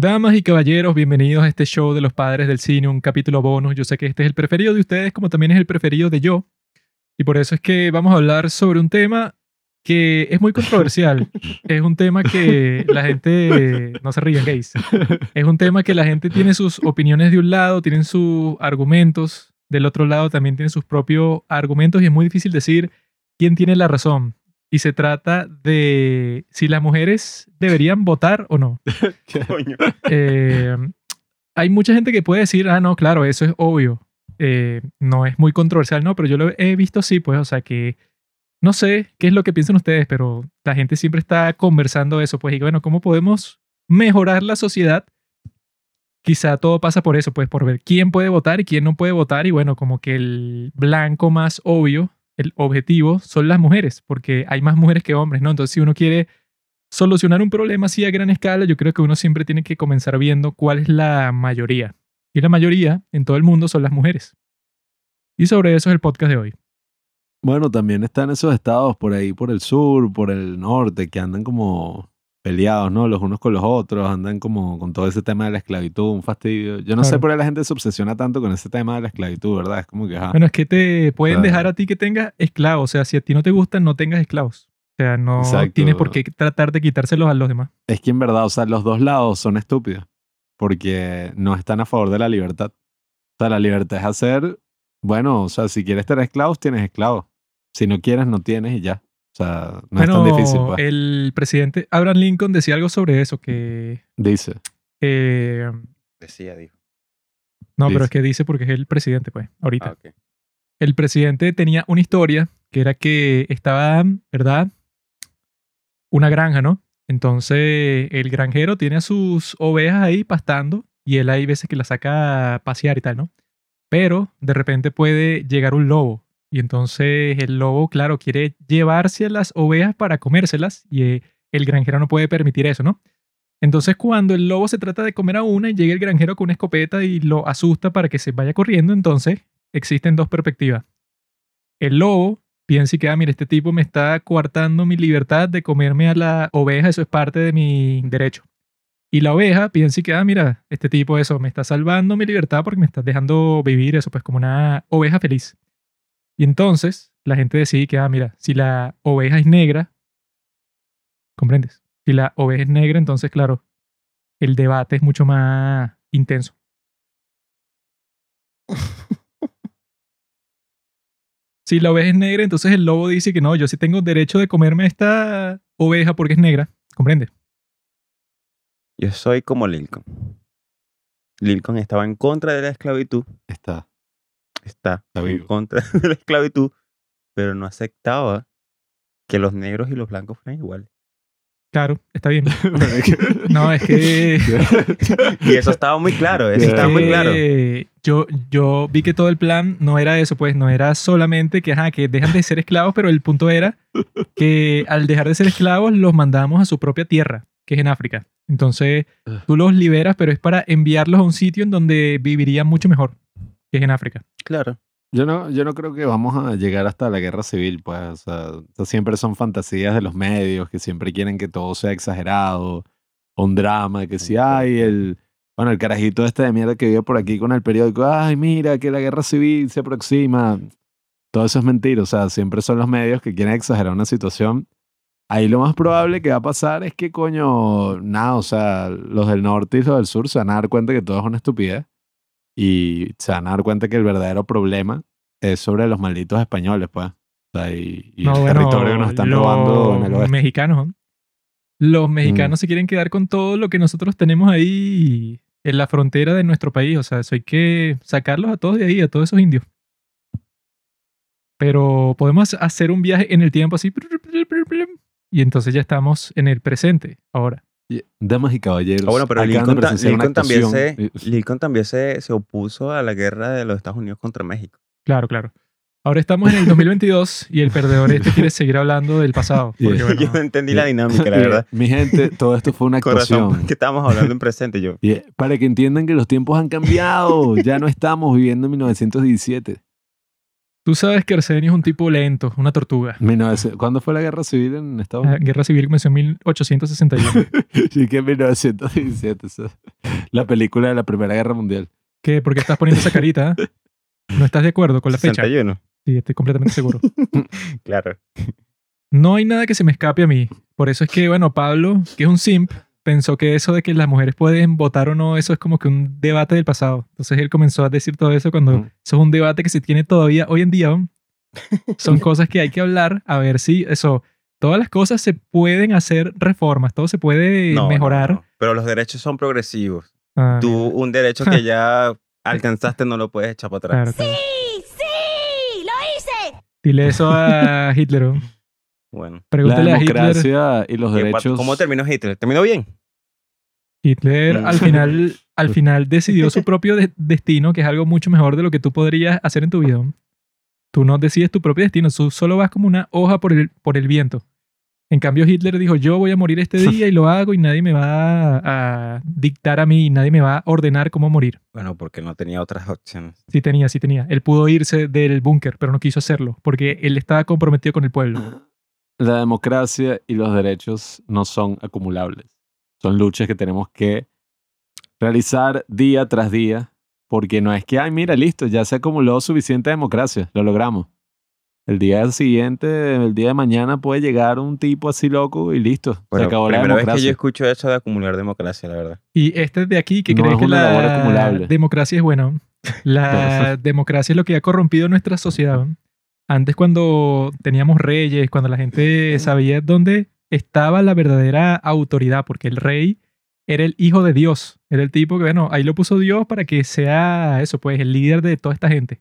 Damas y caballeros, bienvenidos a este show de los padres del cine, un capítulo bonus. Yo sé que este es el preferido de ustedes, como también es el preferido de yo. Y por eso es que vamos a hablar sobre un tema que es muy controversial. es un tema que la gente, no se ríen gays, es un tema que la gente tiene sus opiniones de un lado, tienen sus argumentos, del otro lado también tienen sus propios argumentos y es muy difícil decir quién tiene la razón. Y se trata de si las mujeres deberían votar o no. Coño. Eh, hay mucha gente que puede decir, ah, no, claro, eso es obvio. Eh, no es muy controversial, no, pero yo lo he visto así, pues, o sea que no sé qué es lo que piensan ustedes, pero la gente siempre está conversando eso, pues, y bueno, ¿cómo podemos mejorar la sociedad? Quizá todo pasa por eso, pues, por ver quién puede votar y quién no puede votar, y bueno, como que el blanco más obvio, el objetivo, son las mujeres, porque hay más mujeres que hombres, ¿no? Entonces, si uno quiere solucionar un problema así a gran escala, yo creo que uno siempre tiene que comenzar viendo cuál es la mayoría. Y la mayoría en todo el mundo son las mujeres. Y sobre eso es el podcast de hoy. Bueno, también están esos estados por ahí, por el sur, por el norte, que andan como peleados, ¿no? Los unos con los otros, andan como con todo ese tema de la esclavitud, un fastidio. Yo no sé por qué la gente se obsesiona tanto con ese tema de la esclavitud, ¿verdad? Es como que, ajá. Bueno, es que te pueden Claro. dejar a ti que tengas esclavos. O sea, si a ti no te gustan, no tengas esclavos. O sea, no Exacto. tienes por qué tratar de quitárselos a los demás. Es que en verdad, o sea, los dos lados son estúpidos, porque no están a favor de la libertad. O sea, la libertad es hacer, bueno, o sea, si quieres tener esclavos, tienes esclavos. Si no quieres, no tienes y ya. O sea, no bueno, es tan difícil, pues. el presidente Abraham Lincoln decía algo sobre eso, que... Dice. eh, Decía, dijo. no, pero es que dice porque es el presidente, pues, ahorita. Ah, el presidente tenía una historia que era que estaba, ¿verdad? Una granja, ¿no? Entonces el granjero tiene a sus ovejas ahí pastando y él hay veces que las saca a pasear y tal, ¿no? Pero de repente puede llegar un lobo y entonces el lobo, claro, quiere llevarse las ovejas para comérselas y eh, el granjero no puede permitir eso, ¿no? Entonces cuando el lobo se trata de comer a una y llega el granjero con una escopeta y lo asusta para que se vaya corriendo, entonces existen dos perspectivas. El lobo piensa y que, ah, mira, este tipo me está coartando mi libertad de comerme a la oveja, eso es parte de mi derecho. Y la oveja piensa y que, ah, mira, este tipo eso me está salvando mi libertad porque me está dejando vivir eso, pues como una oveja feliz. Y entonces la gente decide que, ah, mira, si la oveja es negra, ¿comprendes? Si la oveja es negra, entonces, claro, el debate es mucho más intenso. Si la oveja es negra, entonces el lobo dice que no, yo sí tengo derecho de comerme esta oveja porque es negra. ¿Comprende? Yo soy como Lincoln. Lincoln estaba en contra de la esclavitud. Está. Está, en contra de la esclavitud, pero no aceptaba que los negros y los blancos fueran iguales. Claro, está bien. No, es que... Y eso estaba muy claro, eso estaba muy claro. Eh, yo, yo vi que todo el plan no era eso, pues no era solamente que, ajá, que dejan de ser esclavos, pero el punto era que al dejar de ser esclavos los mandamos a su propia tierra, que es en África. Entonces tú los liberas, pero es para enviarlos a un sitio en donde vivirían mucho mejor, que es en África. Claro. Yo no, yo no creo que vamos a llegar hasta la guerra civil, pues. O sea, siempre son fantasías de los medios que siempre quieren que todo sea exagerado. Un drama, que si hay el. Bueno, el carajito este de mierda que vive por aquí con el periódico. Ay, mira, que la guerra civil se aproxima. Todo eso es mentira. O sea, siempre son los medios que quieren exagerar una situación. Ahí lo más probable que va a pasar es que, coño, nada, o sea, los del norte y los del sur se van a dar cuenta que todo es una estupidez y se van a dar cuenta que el verdadero problema es sobre los malditos españoles, pues. O sea, y, y No, el bueno, territorio que nos están los robando en el oeste. mexicanos. ¿no? Los Mm. mexicanos se quieren quedar con todo lo que nosotros tenemos ahí en la frontera de nuestro país. O sea, eso hay que sacarlos a todos de ahí, a todos esos indios. Pero podemos hacer un viaje en el tiempo así. Y entonces ya estamos en el presente ahora. Damas y caballeros. Ah, bueno, pero ta- Lincoln también, se, actuación- Lincoln también se, se opuso a la guerra de los Estados Unidos contra México. Claro, claro. Ahora estamos en el 2022 y el perdedor este quiere seguir hablando del pasado. Porque, Yeah. bueno, Yo no entendí la dinámica, la verdad. Mi gente, todo esto fue una Corazón, actuación. que estábamos hablando en presente yo. Para que entiendan que los tiempos han cambiado. ya no estamos viviendo en 1917. Tú sabes que Arsenio es un tipo lento, una tortuga. 19 ¿Cuándo fue la guerra civil en Estados La Unidos? guerra civil comenzó en 1861. Sí, que en 1917. o sea. la película de la Primera Guerra Mundial. ¿Qué? ¿Por qué estás poniendo esa carita? ¿No estás de acuerdo con la fecha? 61. Sí, estoy completamente seguro. Claro. No hay nada que se me escape a mí. Por eso es que, bueno, Pablo, que es un simp, pensó que eso de que las mujeres pueden votar o no, eso es como que un debate del pasado. Entonces él comenzó a decir todo eso cuando Mm. eso es un debate que se tiene todavía hoy en día. ¿no? Son cosas que hay que hablar, a ver si eso, todas las cosas se pueden hacer reformas, todo se puede No, no, mejorar. no. Pero los derechos son progresivos. Ah, Tú, un derecho que ya alcanzaste, no lo puedes echar para atrás. claro, claro. ¡Sí! ¡Sí! ¡Lo hice! Dile eso a Hitler. ¿No? Bueno. La Pregúntale a Hitler. democracia y los ¿Qué pa- derechos. ¿Cómo terminó Hitler? ¿Terminó bien? Hitler Mm. al final, al final decidió su propio de- destino, que es algo mucho mejor de lo que tú podrías hacer en tu vida. Tú no decides tu propio destino, tú solo vas como una hoja por el, por el viento. En cambio, Hitler dijo, yo voy a morir este día y lo hago y nadie me va a, a dictar a mí, y nadie me va a ordenar cómo morir. Bueno, porque no tenía otras opciones. Sí tenía, sí tenía. Él pudo irse del búnker, pero no quiso hacerlo, porque él estaba comprometido con el pueblo. La democracia y los derechos no son acumulables. Son luchas que tenemos que realizar día tras día, porque no es que, ay, mira, listo, ya se acumuló suficiente democracia, lo logramos. El día siguiente, el día de mañana puede llegar un tipo así loco y listo, se Bueno, acabó la primera vez que yo democracia. escucho eso de acumular democracia, la verdad. Y este de aquí que No cree es que la acumulable. democracia es buena. ¿no? La democracia es lo que ha corrompido nuestra sociedad. Antes cuando teníamos reyes, cuando la gente sabía dónde estaba la verdadera autoridad, porque el rey era el hijo de Dios. Era el tipo que, bueno, ahí lo puso Dios para que sea eso, pues, el líder de toda esta gente.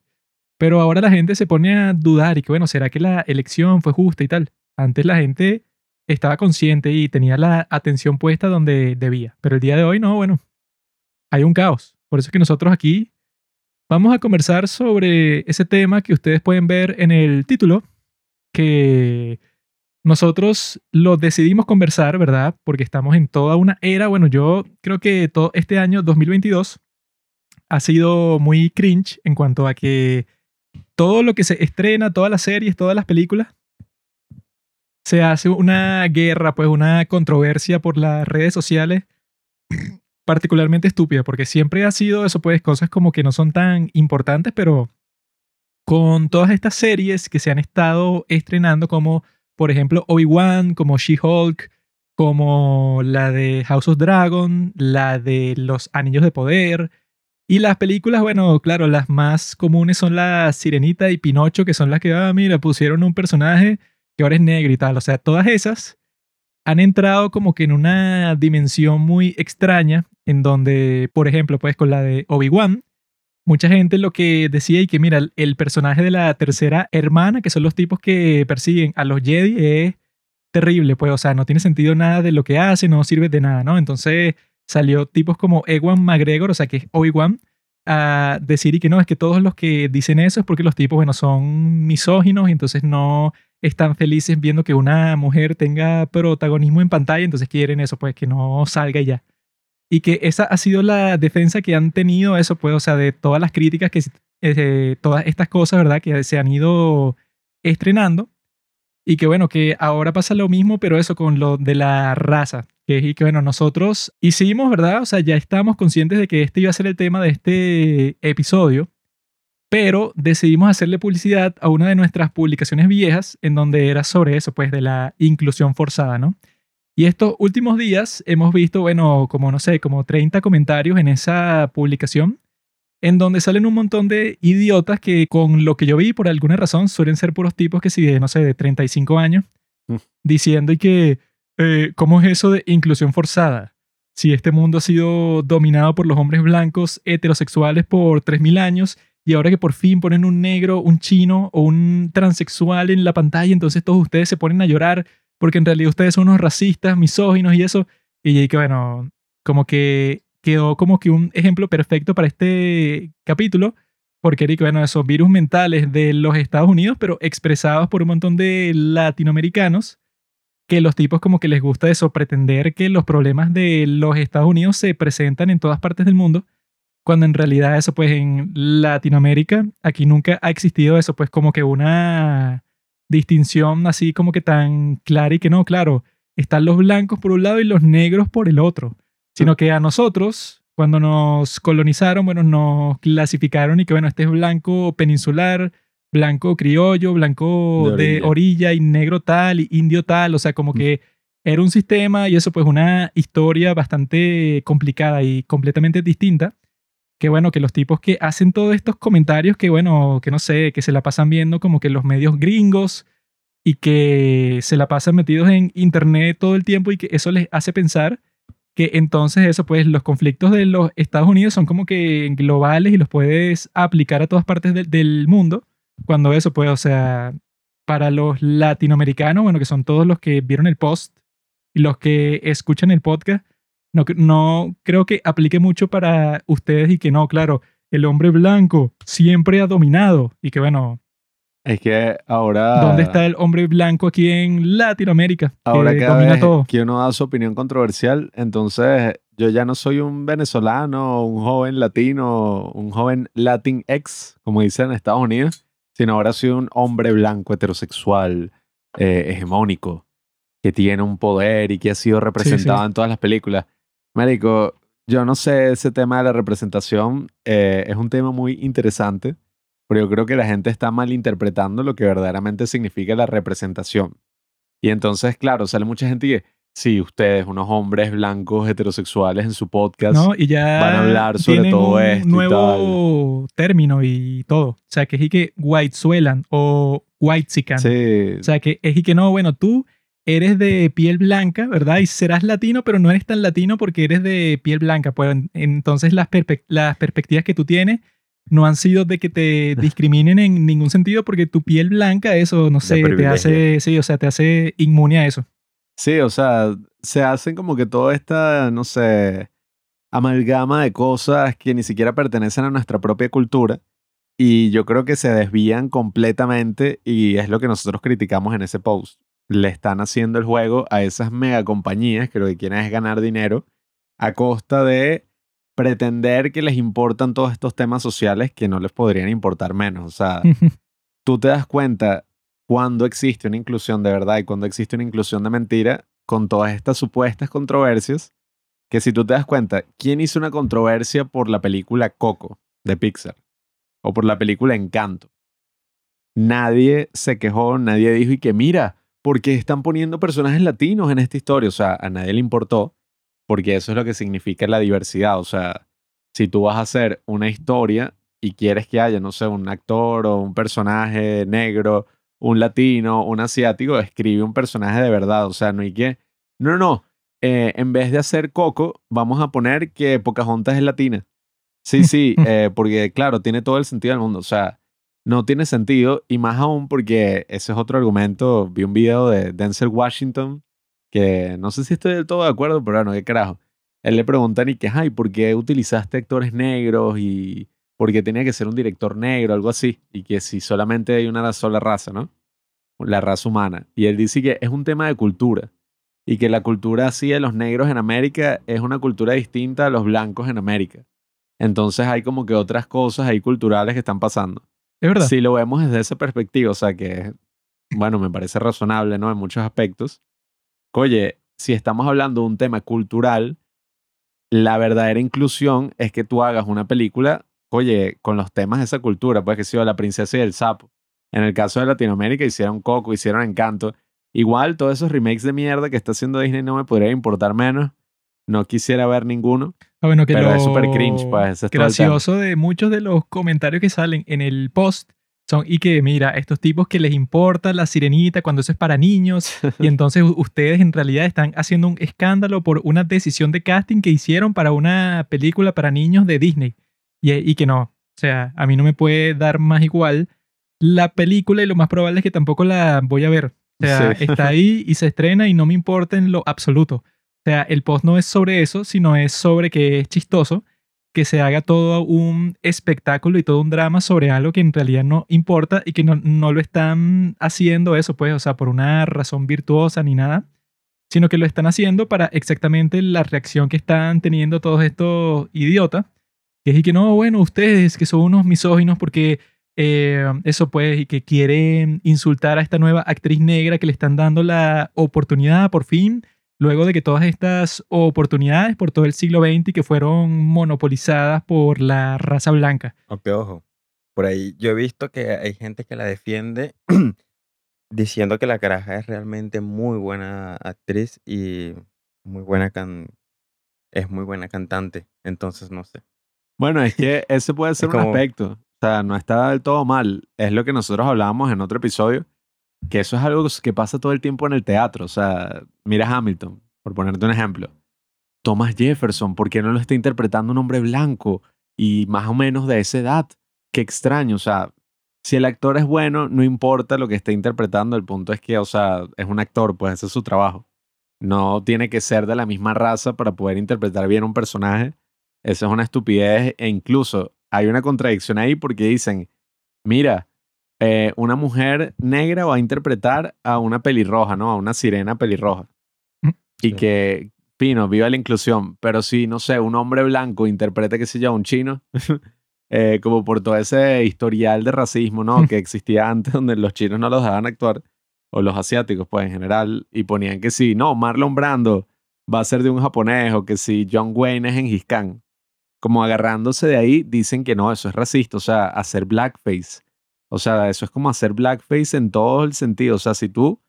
Pero ahora la gente se pone a dudar y que, bueno, ¿será que la elección fue justa y tal? Antes la gente estaba consciente y tenía la atención puesta donde debía. Pero el día de hoy no, bueno, hay un caos. Por eso es que nosotros aquí vamos a conversar sobre ese tema que ustedes pueden ver en el título, que nosotros lo decidimos conversar, ¿verdad? Porque estamos en toda una era. Bueno, yo creo que todo este año 2022 ha sido muy cringe en cuanto a que todo lo que se estrena, todas las series, todas las películas, se hace una guerra, pues una controversia por las redes sociales particularmente estúpida, porque siempre ha sido eso, pues cosas como que no son tan importantes, pero con todas estas series que se han estado estrenando, como por ejemplo Obi-Wan, como She-Hulk, como la de House of Dragon, la de Los Anillos de Poder, y las películas, bueno, claro, las más comunes son la Sirenita y Pinocho, que son las que, ah, mira, pusieron un personaje que ahora es negro y tal, o sea, todas esas han entrado como que en una dimensión muy extraña, en donde, por ejemplo, pues con la de Obi-Wan, mucha gente lo que decía y que mira, el- personaje de la tercera hermana, que son los tipos que persiguen a los Jedi, es terrible, pues, o sea, no tiene sentido nada de lo que hace, no sirve de nada, ¿no? Entonces salió tipos como Ewan McGregor, o sea, que es Obi-Wan, a decir y que no, es que todos los que dicen eso es porque los tipos, bueno, son misóginos y entonces no están felices viendo que una mujer tenga protagonismo en pantalla, entonces quieren eso, pues que no salga y ya. Y que esa ha sido la defensa que han tenido eso, pues, o sea, de todas las críticas que, eh, todas estas cosas, ¿verdad? Que se han ido estrenando. Y que bueno, que ahora pasa lo mismo, pero eso con lo de la raza. Que, y que bueno, nosotros hicimos, ¿verdad? O sea, ya estábamos conscientes de que este iba a ser el tema de este episodio pero decidimos hacerle publicidad a una de nuestras publicaciones viejas en donde era sobre eso, pues de la inclusión forzada, ¿no? Y estos últimos días hemos visto, bueno, como no sé, como 30 comentarios en esa publicación en donde salen un montón de idiotas que con lo que yo vi por alguna razón suelen ser puros tipos que si de, no sé, de 35 años, Mm. diciendo y que, eh, ¿cómo es eso de inclusión forzada? Si este mundo ha sido dominado por los hombres blancos heterosexuales por 3.000 años y ahora que por fin ponen un negro, un chino o un transexual en la pantalla, entonces todos ustedes se ponen a llorar porque en realidad ustedes son unos racistas, misóginos y eso. Y ahí que bueno, como que quedó como que un ejemplo perfecto para este capítulo, porque Eric, bueno, esos virus mentales de los Estados Unidos, pero expresados por un montón de latinoamericanos, que los tipos como que les gusta eso, pretender que los problemas de los Estados Unidos se presentan en todas partes del mundo, cuando en realidad eso pues en Latinoamérica, aquí nunca ha existido eso, pues como que una distinción así como que tan clara y que no, claro, están los blancos por un lado y los negros por el otro, sino que a nosotros cuando nos colonizaron, bueno, nos clasificaron y que, bueno, este es blanco peninsular, blanco criollo, blanco De orilla. y negro tal y indio tal, o sea, como que era un sistema y eso pues una historia bastante complicada y completamente distinta. Que bueno, que los tipos que hacen todos estos comentarios que bueno, que no sé, que se la pasan viendo como que los medios gringos y que se la pasan metidos en internet todo el tiempo y que eso les hace pensar que entonces eso pues los conflictos de los Estados Unidos son como que globales y los puedes aplicar a todas partes del- mundo cuando eso pues o sea para los latinoamericanos bueno que son todos los que vieron el post y los que escuchan el podcast no, no creo que aplique mucho para ustedes y que no claro el hombre blanco siempre ha dominado y que bueno Es que ahora. ¿dónde está el hombre blanco aquí en Latinoamérica que Ahora cada domina vez todo que uno da su opinión controversial, entonces yo ya no soy un venezolano, un joven latino, un joven Latin ex, como dicen en Estados Unidos, sino ahora soy un hombre blanco heterosexual, eh, hegemónico, que tiene un poder y que ha sido representado sí. en todas las películas. Médico, yo no sé, ese tema de la representación eh, es un tema muy interesante, pero yo creo que la gente está malinterpretando lo que verdaderamente significa la representación. Y entonces, claro, sale mucha gente dice, sí, ustedes, unos hombres blancos heterosexuales en su podcast, ¿no? Y ya van a hablar sobre todo un esto y nuevo término y todo. O sea, que es y que white suelan o white sican. sí, O sea, que es y que no, bueno, tú eres de piel blanca, ¿verdad? Y serás latino, pero no eres tan latino porque eres de piel blanca. Pues en- entonces las, perpe- las perspectivas que tú tienes no han sido de que te discriminen en ningún sentido porque tu piel blanca, eso, no sé, te hace, sí, o sea, te hace inmune a eso. sí, o sea, se hacen como que toda esta, no sé, amalgama de cosas que ni siquiera pertenecen a nuestra propia cultura. Y yo creo que se desvían completamente y es lo que nosotros criticamos en ese post. Le están haciendo el juego a esas mega compañías que lo que quieren es ganar dinero a costa de pretender que les importan todos estos temas sociales que no les podrían importar menos. O sea, tú te das cuenta cuando existe una inclusión de verdad y cuando existe una inclusión de mentira con todas estas supuestas controversias, que si tú te das cuenta, ¿quién hizo una controversia por la película Coco de Pixar? O por la película Encanto. Nadie se quejó, nadie dijo y que mira, ¿por qué están poniendo personajes latinos en esta historia? O sea, a nadie le importó, porque eso es lo que significa la diversidad. O sea, si tú vas a hacer una historia y quieres que haya, no sé, un actor o un personaje negro, un latino, un asiático, escribe un personaje de verdad. O sea, no hay que. No, no, no. Eh, en vez de hacer Coco, vamos a poner que Pocahontas es latina. Sí, sí, eh, porque claro, tiene todo el sentido del mundo. O sea, no tiene sentido y más aún porque ese es otro argumento. Vi un video de Denzel Washington que no sé si estoy del todo de acuerdo, pero bueno, qué carajo. Él le preguntan y que, ay, ¿por qué utilizaste actores negros y por qué tenía que ser un director negro, algo así? Y que si solamente hay una sola raza, ¿no? La raza humana. Y él dice que es un tema de cultura y que la cultura así de los negros en América es una cultura distinta a los blancos en América. Entonces hay como que otras cosas ahí culturales que están pasando. Si lo vemos desde esa perspectiva, o sea que, bueno, me parece razonable, ¿no? En muchos aspectos. Oye, si estamos hablando de un tema cultural, la verdadera inclusión es que tú hagas una película, oye, con los temas de esa cultura, pues que sea La princesa y el sapo. En el caso de Latinoamérica hicieron Coco, hicieron Encanto. Igual todos esos remakes de mierda que está haciendo Disney no me podría importar menos. No quisiera ver ninguno, Ah, bueno, que pero lo es súper cringe, pues. es gracioso de muchos de los comentarios que salen en el post son y que mira, estos tipos que les importa la sirenita cuando eso es para niños y entonces ustedes en realidad están haciendo un escándalo por una decisión de casting que hicieron para una película para niños de Disney y, y que no, o sea, a mí no me puede dar más igual la película y lo más probable es que tampoco la voy a ver. O sea, Sí. está ahí y se estrena y no me importa en lo absoluto. O sea, el post no es sobre eso, sino es sobre que es chistoso que se haga todo un espectáculo y todo un drama sobre algo que en realidad no importa y que no, no lo están haciendo eso, pues, o sea, por una razón virtuosa ni nada, sino que lo están haciendo para exactamente la reacción que están teniendo todos estos idiotas, que es y que no, bueno, ustedes que son unos misóginos porque eh, eso pues, y que quieren insultar a esta nueva actriz negra que le están dando la oportunidad por fin luego de que todas estas oportunidades por todo el siglo XX y que fueron monopolizadas por la raza blanca. Aunque ojo, por ahí yo he visto que hay gente que la defiende diciendo que la caraja es realmente muy buena actriz y muy buena can es muy buena cantante. Entonces no sé. Bueno, es que ese puede ser un como- aspecto. O sea, no está del todo mal. Es lo que nosotros hablábamos en otro episodio, que eso es algo que pasa todo el tiempo en el teatro. O sea, mira Hamilton, por ponerte un ejemplo. Thomas Jefferson, ¿por qué no lo está interpretando un hombre blanco y más o menos de esa edad? Qué extraño. O sea, si el actor es bueno, no importa lo que esté interpretando. El punto es que, o sea, es un actor, pues ese es su trabajo. No tiene que ser de la misma raza para poder interpretar bien un personaje. Eso es una estupidez e incluso hay una contradicción ahí porque dicen, mira, eh, una mujer negra va a interpretar a una pelirroja, ¿no? A una sirena pelirroja. Mm. Y Sí. que, fino, viva la inclusión. Pero si, no sé, un hombre blanco interpreta, qué sé yo, a un chino, eh, como por todo ese historial de racismo, ¿no? Que existía antes donde los chinos no los dejaban actuar, o los asiáticos, pues en general, y ponían que si, no, Marlon Brando va a ser de un japonés, o que si John Wayne es en Khan como agarrándose de ahí, dicen que no, eso es racista, o sea, hacer blackface. O sea, eso es como hacer blackface en todo el sentido. O sea, si tú,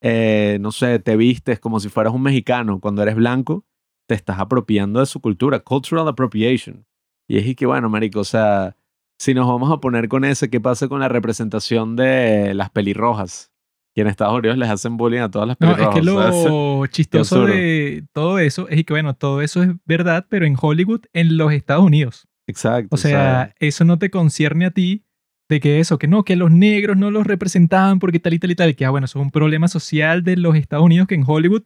eh, no sé, te vistes como si fueras un mexicano cuando eres blanco, te estás apropiando de su cultura, cultural appropriation. Y es y que, bueno, marico, o sea, si nos vamos a poner con eso, ¿qué pasa con la representación de las pelirrojas? Que en Estados Unidos les hacen bullying a todas las No, pelirrojas. es que lo chistoso de todo eso es que, bueno, todo eso es verdad, pero en Hollywood, en los Estados Unidos. Exacto. O sea, eso no te concierne a ti de que eso, que no, que los negros no los representaban porque tal y tal y tal, que ah, bueno, eso es un problema social de los Estados Unidos que en Hollywood,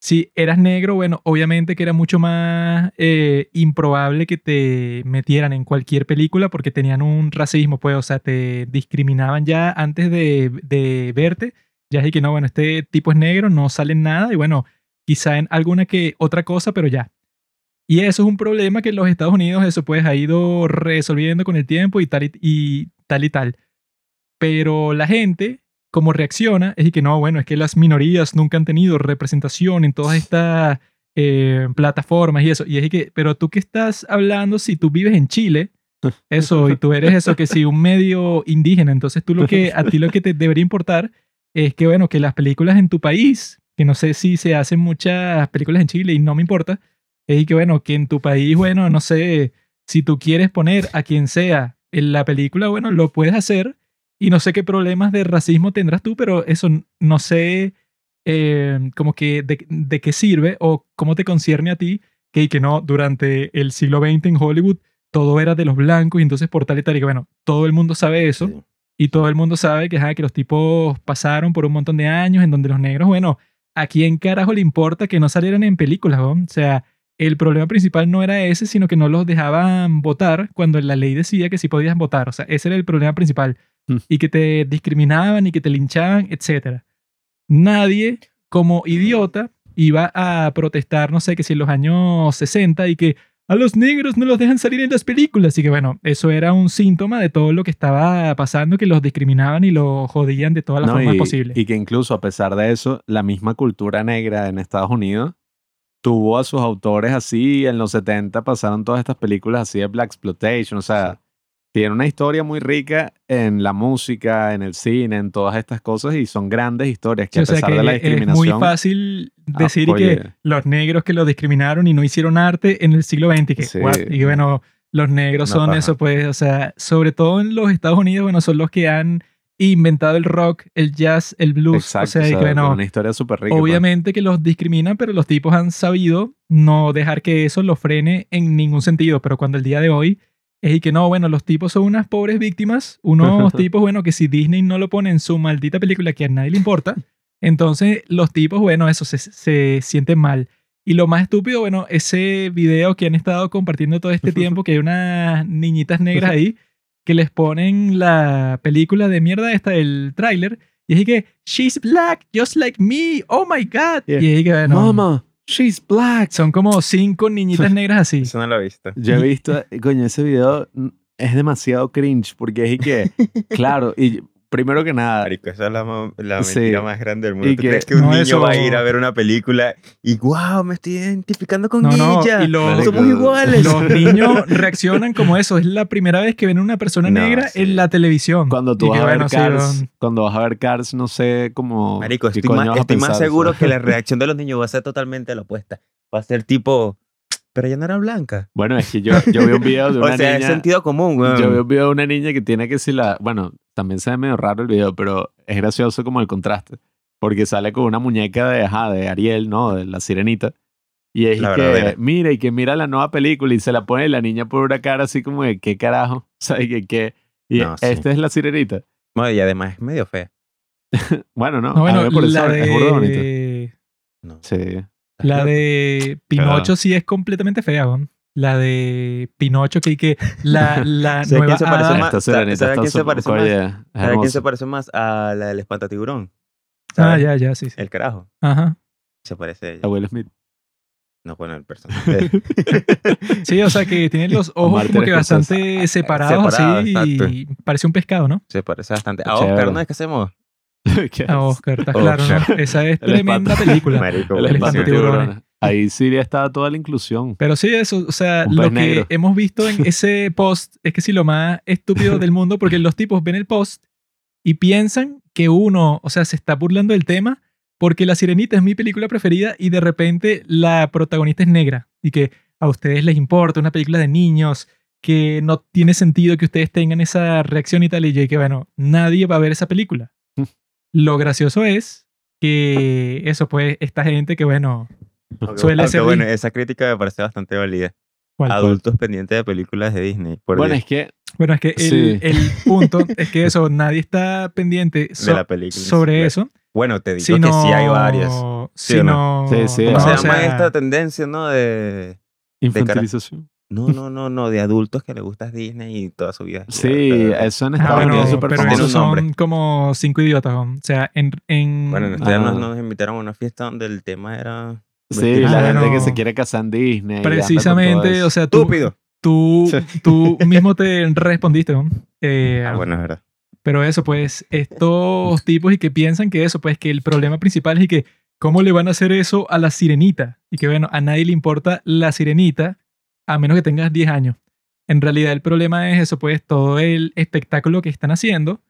si eras negro, bueno, obviamente que era mucho más eh, improbable que te metieran en cualquier película porque tenían un racismo, pues, o sea, te discriminaban ya antes de, de verte, ya es que no, bueno, este tipo es negro, no sale nada y bueno, quizá en alguna que otra cosa, pero ya. Y eso es un problema que en los Estados Unidos eso pues ha ido resolviendo con el tiempo y tal y, y tal y tal. Pero la gente, como reacciona, es que no, bueno, es que las minorías nunca han tenido representación en todas estas eh, plataformas y eso. Y es que, pero tú qué estás hablando si tú vives en Chile, eso, y tú eres eso, que si un medio indígena, entonces tú lo que, a ti lo que te debería importar es que, bueno, que las películas en tu país, que no sé si se hacen muchas películas en Chile y no me importa, es que bueno, que en tu país, bueno, no sé, si tú quieres poner a quien sea en la película, bueno, lo puedes hacer y no sé qué problemas de racismo tendrás tú, pero eso no sé eh, como que de, de qué sirve o cómo te concierne a ti que, y que no, durante el siglo XX en Hollywood todo era de los blancos y entonces por tal y tal y que bueno, todo el mundo sabe eso Sí. y todo el mundo sabe que, ajá, que los tipos pasaron por un montón de años en donde los negros, bueno, ¿a quién carajo le importa que no salieran en películas? ¿no? O sea, el problema principal no era ese, sino que no los dejaban votar cuando la ley decía que sí podías votar. O sea, ese era el problema principal. Mm. Y que te discriminaban y que te linchaban, etc. Nadie, como idiota, iba a protestar, no sé, que si en los años 60 y que a los negros no los dejan salir en las películas. Y que bueno, eso era un síntoma de todo lo que estaba pasando, que los discriminaban y los jodían de todas las No, formas y, posibles. y que incluso a pesar de eso, la misma cultura negra en Estados Unidos tuvo a sus autores así, en los 70 pasaron todas estas películas así de Black Exploitation, o sea, tiene una historia muy rica en la música, en el cine, en todas estas cosas y son grandes historias que Sí, o a sea pesar que de la es discriminación... muy fácil Ah, decir que los negros que los discriminaron y no hicieron arte en el siglo XX. Que, Sí. Y bueno, los negros son eso, pues, o sea, sobre todo en los Estados Unidos, bueno, son los que han inventado el rock, el jazz, el blues. Exacto, o sea, que bueno, una historia súper rica. pues. obviamente que los discriminan, pero los tipos han sabido no dejar que eso los frene en ningún sentido. Pero cuando el día de hoy es y que no, bueno, los tipos son unas pobres víctimas, unos tipos, bueno, que si Disney no lo pone en su maldita película que a nadie le importa, entonces los tipos, bueno, eso se, se sienten mal. Y lo más estúpido, bueno, ese video que han estado compartiendo todo este tiempo, que hay unas niñitas negras ahí, que les ponen la película de mierda esta, el tráiler, y es que, she's black, just like me, oh my god. Yeah. Y es que, bueno, Mama, she's black. son como cinco niñitas negras así. Eso no lo he visto. Yo he visto, coño, ese video es demasiado cringe porque es que, claro, y primero que nada, Marico, esa es la, la Sí. mentira más grande del mundo. Y ¿Tú que- crees que un No, niño eso- va a ir a ver una película y wow, me estoy identificando con No, no, ella? y los- Somos iguales. Los niños reaccionan como eso. Es la primera vez que ven una persona No, negra sí. en la televisión. cuando tú Y vas que, a ver bueno, Cars, cuando vas a ver Cars, no sé cómo. Marico, estoy, más, estoy más seguro que la reacción de los niños va a ser totalmente la opuesta. Va a ser tipo, pero ella no era blanca. Bueno, es que yo, yo vi un video de O una sea, es niña. sentido común, weón. Yo vi un video de una niña que tiene que si la. Bueno, también se ve medio raro el video, pero es gracioso como el contraste. Porque sale con una muñeca de, ajá, de Ariel, ¿no? De la sirenita. Y es La que, verdadera. mira, y que mira la nueva película y se la pone la niña por una cara así como de, ¿qué carajo? O sea, y que, que y No, sí. esta es la sirenita. No, y además es medio fea. Bueno, no, No, bueno, me parece- la es burda bonita. de, No. Sí. La de Pinocho sí es completamente fea, weón. La de Pinocho que, que la, la ¿Sabes nueva quién se parece hada- más? Esta ¿sabe- sirenita sabe está quién se parece más? ¿Sabes quién se parece más a la del espantatiburón? Ah, ¿Sabes? ya, ya, sí, sí. El carajo. Ajá. Se parece a ella. A Will Smith. No, bueno, el personaje. Sí, o sea que tiene los ojos Omar como que bastante separados Separado, así y parece un pescado, ¿no? se parece bastante. A Oscar. ¿no es que hacemos? ¿Qué A? Oscar, está claro, ¿no? Esa es El tremenda espanto- película. Marico, El El buenísimo. espantatiburones. Ahí sí está toda la inclusión. Pero sí, eso, o sea, Un lo que negro. hemos visto en ese post es que sí, lo más estúpido del mundo, porque los tipos ven el post y piensan que uno, o sea, se está burlando del tema porque La Sirenita es mi película preferida y de repente la protagonista es negra y que a ustedes les importa una película de niños, que no tiene sentido que ustedes tengan esa reacción y tal, y yo que bueno, nadie va a ver esa película. Lo gracioso es que eso, pues, esta gente que bueno, Aunque- Suele aunque ser bueno, esa crítica me parece bastante válida. ¿cuál? Adultos pendientes de películas de Disney. Por Bueno, Dios, es que Bueno, es que el, Sí. el punto es que eso, nadie está pendiente so- de la película. sobre Claro. eso. Bueno, te digo Sino, que sí hay varias. ¿Sí o Sino, Sí, sí, ¿Cómo No, se o llama sea, esta tendencia, no? De... infantilización. No, no, no, no, de adultos que les gusta Disney y toda su vida. Sí, eso en Ah, Estados bueno, Unidos es súper pero esos son como cinco idiotas. ¿no? O sea, en... en Bueno, en este Ah. nos, nos invitaron a una fiesta donde el tema era... Sí, Ah, la gente bueno. que se quiere casar en Disney. precisamente, o sea, tú, Estúpido. tú, Sí. tú mismo te respondiste. ¿no? Eh, Ah, bueno, es verdad. Pero eso, pues, estos tipos y que piensan que eso, pues, que el problema principal es y que cómo le van a hacer eso a la sirenita. Y que, bueno, a nadie le importa la sirenita a menos que tengas 10 años. En realidad el problema es eso, pues, todo el espectáculo que están haciendo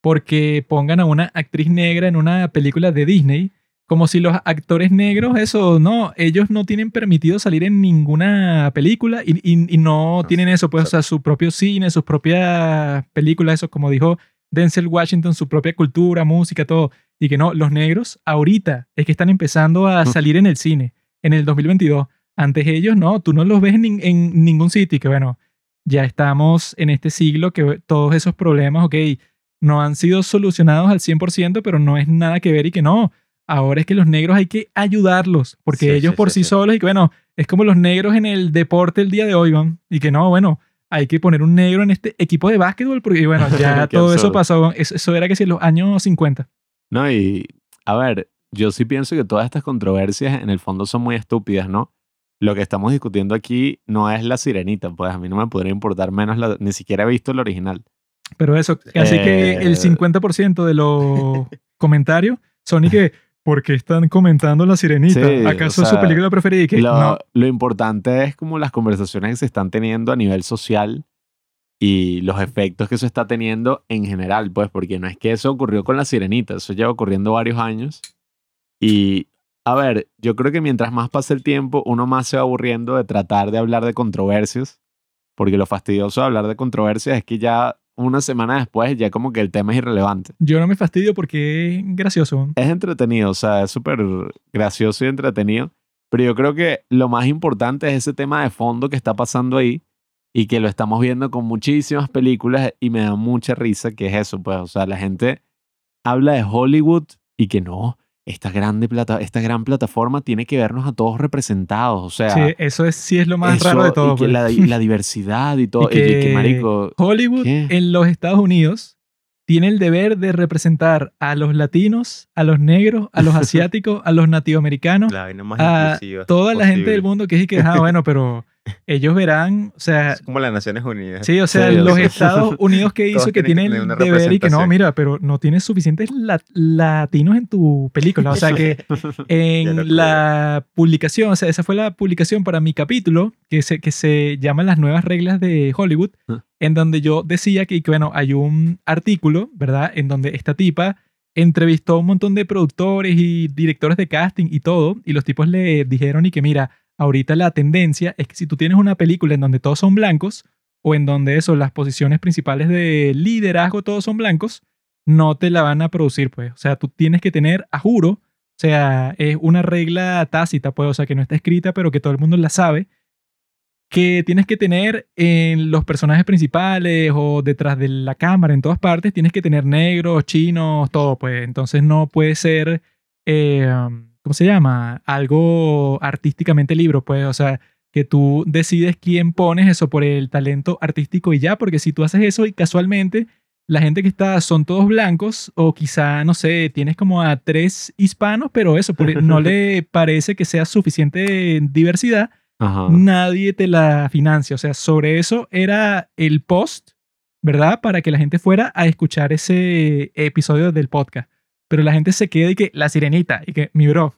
porque pongan a una actriz negra en una película de Disney como si los actores negros, eso, no, ellos no tienen permitido salir en ninguna película y, y- y no No, tienen eso, pues, o sea, su propio cine, sus propias películas, eso, como dijo Denzel Washington, su propia cultura, música, todo. Y que no, los negros ahorita es que están empezando a Mm. salir en el cine, en el 2022. Antes ellos, no, tú no los ves en, en ningún sitio. Y que bueno, ya estamos en este siglo que todos esos problemas, ok, no han sido solucionados al 100%, pero no es nada que ver y que no. Ahora es que los negros hay que ayudarlos, porque Sí, ellos sí, por sí, solos, y que bueno, es como los negros en el deporte el día de hoy, ¿van? y que no, bueno, hay que poner un negro en este equipo de básquetbol, porque bueno, ya todo eso pasó, eso, eso era que si en los años 50. No, y a ver, yo sí pienso que todas estas controversias en el fondo son muy estúpidas, ¿no? Lo que estamos discutiendo aquí no es la sirenita, pues a mí no me podría importar menos, la, ni siquiera he visto el original. Pero eso, así que Eh. el 50% de los comentarios son y que, ¿por qué están comentando la sirenita? Sí, ¿Acaso o es su película preferida? Y que Lo, no, lo importante es como las conversaciones que se están teniendo a nivel social y los efectos que eso está teniendo en general, pues, porque no es que eso ocurrió con la sirenita, eso lleva ocurriendo varios años. Y, a ver, yo creo que mientras más pasa el tiempo, uno más se va aburriendo de tratar de hablar de controversias, porque lo fastidioso de hablar de controversias es que ya una semana después ya como que el tema es irrelevante. yo no me fastidio porque es gracioso. Es entretenido, o sea, es súper gracioso y entretenido. Pero yo creo que lo más importante es ese tema de fondo que está pasando ahí y que lo estamos viendo con muchísimas películas y me da mucha risa que es eso, pues, o sea, la gente habla de Hollywood y que no, esta, grande plata, esta gran plataforma tiene que vernos a todos representados, o sea, Sí, eso es, sí es lo más eso raro de todo. y que pues. la, la diversidad y todo, y Y que, que marico, Hollywood ¿Qué? en los Estados Unidos tiene el deber de representar a los latinos, a los negros, a los asiáticos, a los nativoamericanos, La vaina más a toda la gente posible. del mundo que es y que, ah, bueno, pero ellos verán, o sea, Es como las Naciones Unidas. sí, o sea, Sí, los sea, Estados Unidos que hizo que tienen tienen deber y que no, mira, pero no tienes suficientes la- latinos en tu película. O sea que en la publicación, o sea, esa fue la publicación para mi capítulo que se, que se llama Las nuevas reglas de Hollywood, Ah. en donde yo decía que, que, bueno, hay un artículo, ¿verdad? En donde esta tipa entrevistó a un montón de productores y directores de casting y todo, y los tipos le dijeron y que mira, ahorita la tendencia es que si tú tienes una película en donde todos son blancos, o en donde eso, las posiciones principales de liderazgo todos son blancos, no te la van a producir, pues. O sea, tú tienes que tener, a juro, o sea, es una regla tácita, pues, o sea, que no está escrita, pero que todo el mundo la sabe, que tienes que tener en los personajes principales o detrás de la cámara, en todas partes, tienes que tener negros, chinos, todo, pues. Entonces no puede ser, eh, ¿cómo se llama? Algo artísticamente libre, pues, o sea, que tú decides quién pones eso por el talento artístico y ya, porque si tú haces eso y casualmente la gente que está son todos blancos o quizá, no sé, tienes como a tres hispanos, pero eso, no le parece que sea suficiente diversidad, Ajá. nadie te la financia. O sea, sobre eso era el post, ¿verdad? Para que la gente fuera a escuchar ese episodio del podcast. Pero la gente se queda y que la sirenita y que mi bro.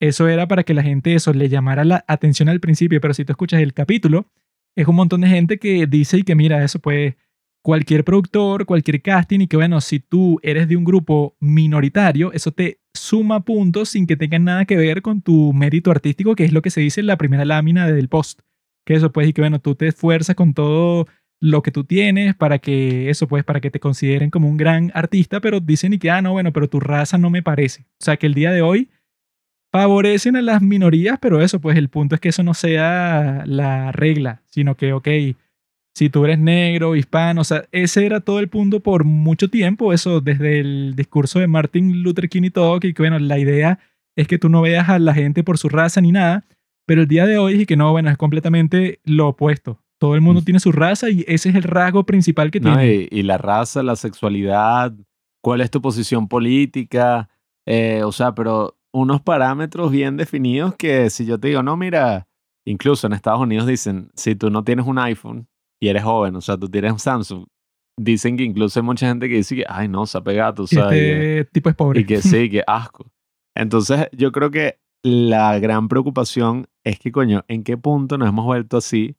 Eso era para que la gente eso le llamara la atención al principio, pero si tú escuchas el capítulo, es un montón de gente que dice y que mira, eso pues cualquier productor, cualquier casting y que bueno, si tú eres de un grupo minoritario, eso te suma puntos sin que tengan nada que ver con tu mérito artístico, que es lo que se dice en la primera lámina del post. Que eso pues y que bueno, tú te esfuerzas con todo lo que tú tienes para que eso pues para que te consideren como un gran artista, pero dicen y que ah no, bueno, pero tu raza no me parece. O sea, que el día de hoy favorecen a las minorías, pero eso, pues el punto es que eso no sea la regla, sino que, ok, si tú eres negro, hispano, o sea, ese era todo el punto por mucho tiempo, eso desde el discurso de Martin Luther King y todo, que bueno, la idea es que tú no veas a la gente por su raza ni nada, pero el día de hoy es que no, bueno, es completamente lo opuesto. Todo el mundo Mm. tiene su raza y ese es el rasgo principal que No, tiene. y, y la raza, la sexualidad, cuál es tu posición política, eh, o sea, pero unos parámetros bien definidos que si yo te digo, no, mira, incluso en Estados Unidos dicen, si tú no tienes un iPhone y eres joven, o sea, tú tienes un Samsung, dicen que incluso hay mucha gente que dice que, ay, no, sape gato, o Y sea, y este tipo es pobre. y que sí, que asco. Entonces, yo creo que la gran preocupación es que, coño, ¿en qué punto nos hemos vuelto así?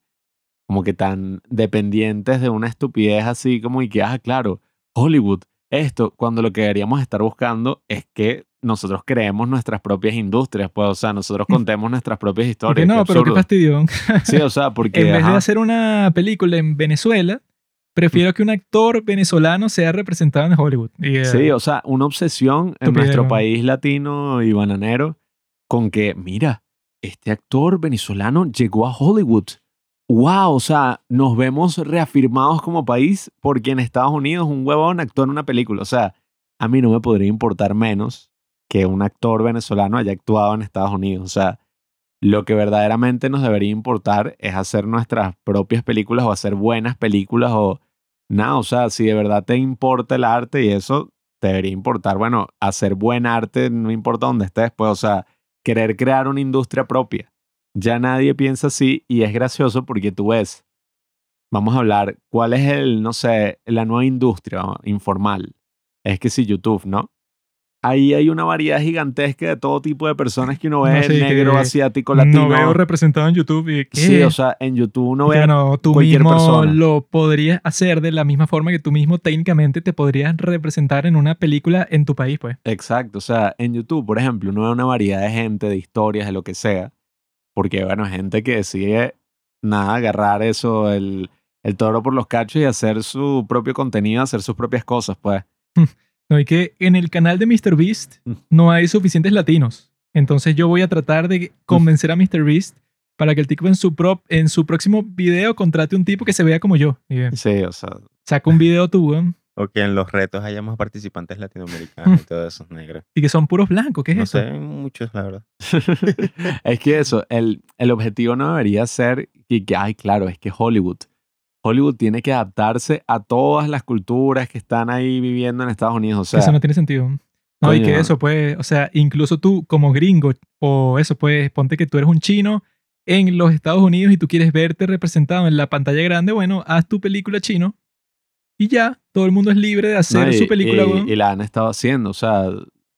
Como que tan dependientes de una estupidez así como y que, ah, claro, Hollywood, esto, cuando lo que deberíamos estar buscando es que nosotros creemos nuestras propias industrias, pues, o sea, nosotros contemos nuestras propias historias. no, pero qué fastidio. Sí, o sea, porque... en vez de ajá, hacer una película en Venezuela, prefiero que un actor venezolano sea representado en Hollywood. Y, eh, Sí, o sea, una obsesión en nuestro ¿no? país latino y bananero con que, mira, este actor venezolano llegó a Hollywood. ¡Wow! O sea, nos vemos reafirmados como país porque en Estados Unidos un huevón actuó en una película. O sea, a mí no me podría importar menos que un actor venezolano haya actuado en Estados Unidos. O sea, lo que verdaderamente nos debería importar es hacer nuestras propias películas o hacer buenas películas o nada. O sea, si de verdad te importa el arte y eso, te debería importar, bueno, hacer buen arte, no importa dónde estés, pues, o sea, querer crear una industria propia. Ya nadie piensa así y es gracioso porque tú ves, vamos a hablar, ¿cuál es el, no sé, la nueva industria informal? Es que si YouTube, ¿no? Ahí hay una variedad gigantesca de todo tipo de personas que uno ve, No negro, asiático, latino. No veo representado en YouTube. Y, ¿qué? Sí, o sea, en YouTube uno ve bueno, tú cualquier mismo persona. lo podrías hacer de la misma forma que tú mismo técnicamente te podrías representar en una película en tu país, pues. Exacto, o sea, en YouTube, por ejemplo, uno ve una variedad de gente, de historias, de lo que sea, porque, bueno, gente que decide, nada, agarrar eso, el, el toro por los cachos y hacer su propio contenido, hacer sus propias cosas, pues. No, y que en el canal de MrBeast Mm. no hay suficientes latinos. Entonces yo voy a tratar de convencer a MrBeast para que el tipo en su, prop, en su próximo video contrate un tipo que se vea como yo. Y, Sí, o sea, saca un video tú, weón, O que en los retos haya más participantes latinoamericanos y todos esos negros. y que son puros blancos. ¿Qué es No eso? sé, muchos, la verdad. es que eso, el, el objetivo no debería ser que, que, ay, claro, es que Hollywood. Hollywood tiene que adaptarse a todas las culturas que están ahí viviendo en Estados Unidos. O sea, eso no tiene sentido. No, y que eso, pues, o sea, incluso tú como gringo, o eso, pues, ponte que tú eres un chino en los Estados Unidos y tú quieres verte representado en la pantalla grande, bueno, haz tu película chino y ya, todo el mundo es libre de hacer No, y- su película, y, y la han estado haciendo. O sea,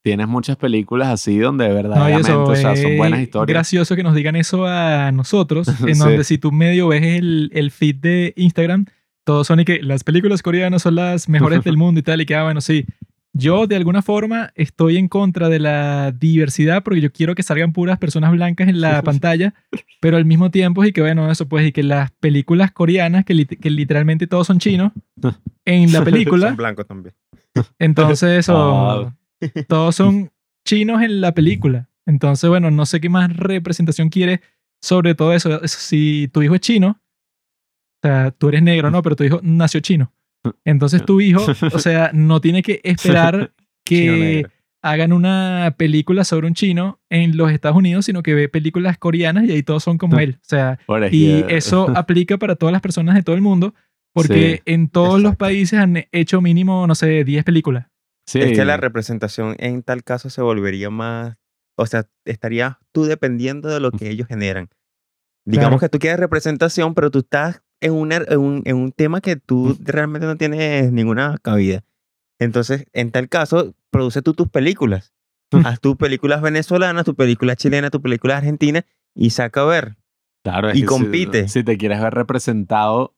tienes muchas películas así donde No, y verdaderamente, eso o sea, son es buenas historias. gracioso que nos digan eso a nosotros, en Sí. donde si tú medio ves el, el feed de Instagram, todos son y que las películas coreanas son las mejores del mundo y tal, y que, ah, bueno, sí. Yo, de alguna forma, estoy en contra de la diversidad porque yo quiero que salgan puras personas blancas en la pantalla, pero al mismo tiempo, y que, bueno, eso pues, y que las películas coreanas, que, lit- que literalmente todos son chinos, en la película, Son blancos también. entonces eso, Ah. Todos son chinos en la película. Entonces, bueno, no sé qué más representación quiere sobre todo eso. Si tu hijo es chino, o sea, tú eres negro, ¿no? Pero tu hijo nació chino. Entonces tu hijo, o sea, no tiene que esperar que hagan una película sobre un chino en los Estados Unidos, sino que ve películas coreanas y ahí todos son como él. O sea, y eso aplica para todas las personas de todo el mundo, porque Sí, en todos los países han hecho mínimo, no sé, 10 películas. Sí. Es que la representación en tal caso se volvería más, o sea, estarías tú dependiendo de lo que ellos generan. Digamos Claro. que tú quieres representación, pero tú estás en, una, en, un, en un tema que tú realmente no tienes ninguna cabida. Entonces, en tal caso, produce tú tus películas. Haz tus películas venezolanas, tus películas chilenas, tus películas argentinas y saca a ver. Claro, es y que si- compite. Si, te quieres ver representado,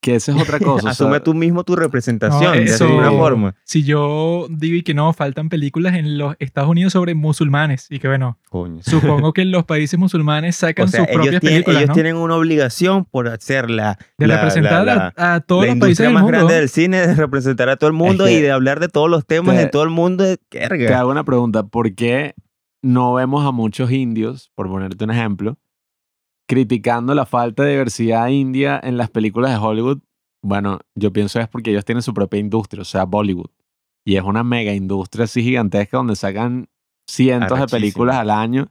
que esa es otra cosa. o sea, Asume tú mismo tu representación de eso- alguna forma. Si yo digo y que no, faltan películas en los Estados Unidos sobre musulmanes y que bueno, Coño. supongo que los países musulmanes sacan O sea, sus ellos, propias tienen, películas, ellos ¿no? tienen una obligación por hacer la, de la- representar la- a- la- a, todos la los países del más mundo. grande del cine, de representar a todo el mundo que y de hablar de todos los temas te- en todo el mundo. de Te hago una pregunta. ¿Por qué no vemos a muchos indios, por ponerte un ejemplo, criticando la falta de diversidad india en las películas de Hollywood? Bueno, yo pienso es porque ellos tienen su propia industria, o sea, Bollywood. Y es una mega industria así gigantesca donde sacan cientos de películas al año.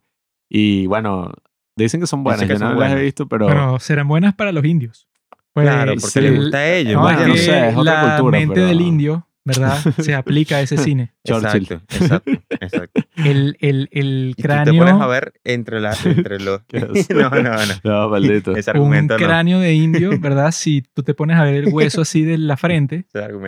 Y bueno, dicen que son buenas. Que yo no las he visto, pero... Bueno, serán buenas para los indios. Pues, Claro, porque sí. les gusta a ellos. no, Bueno, no sé, es otra la cultura, mente pero- del indio, ¿verdad? Se aplica a ese cine. Churchill. Exacto, exacto, exacto. El, el, el Y tú te pones a cráneo, ver entre, la, entre los... No, no, no. No, maldito. Ese un no. cráneo de indio, ¿verdad? Si tú te pones a ver el hueso así de la frente,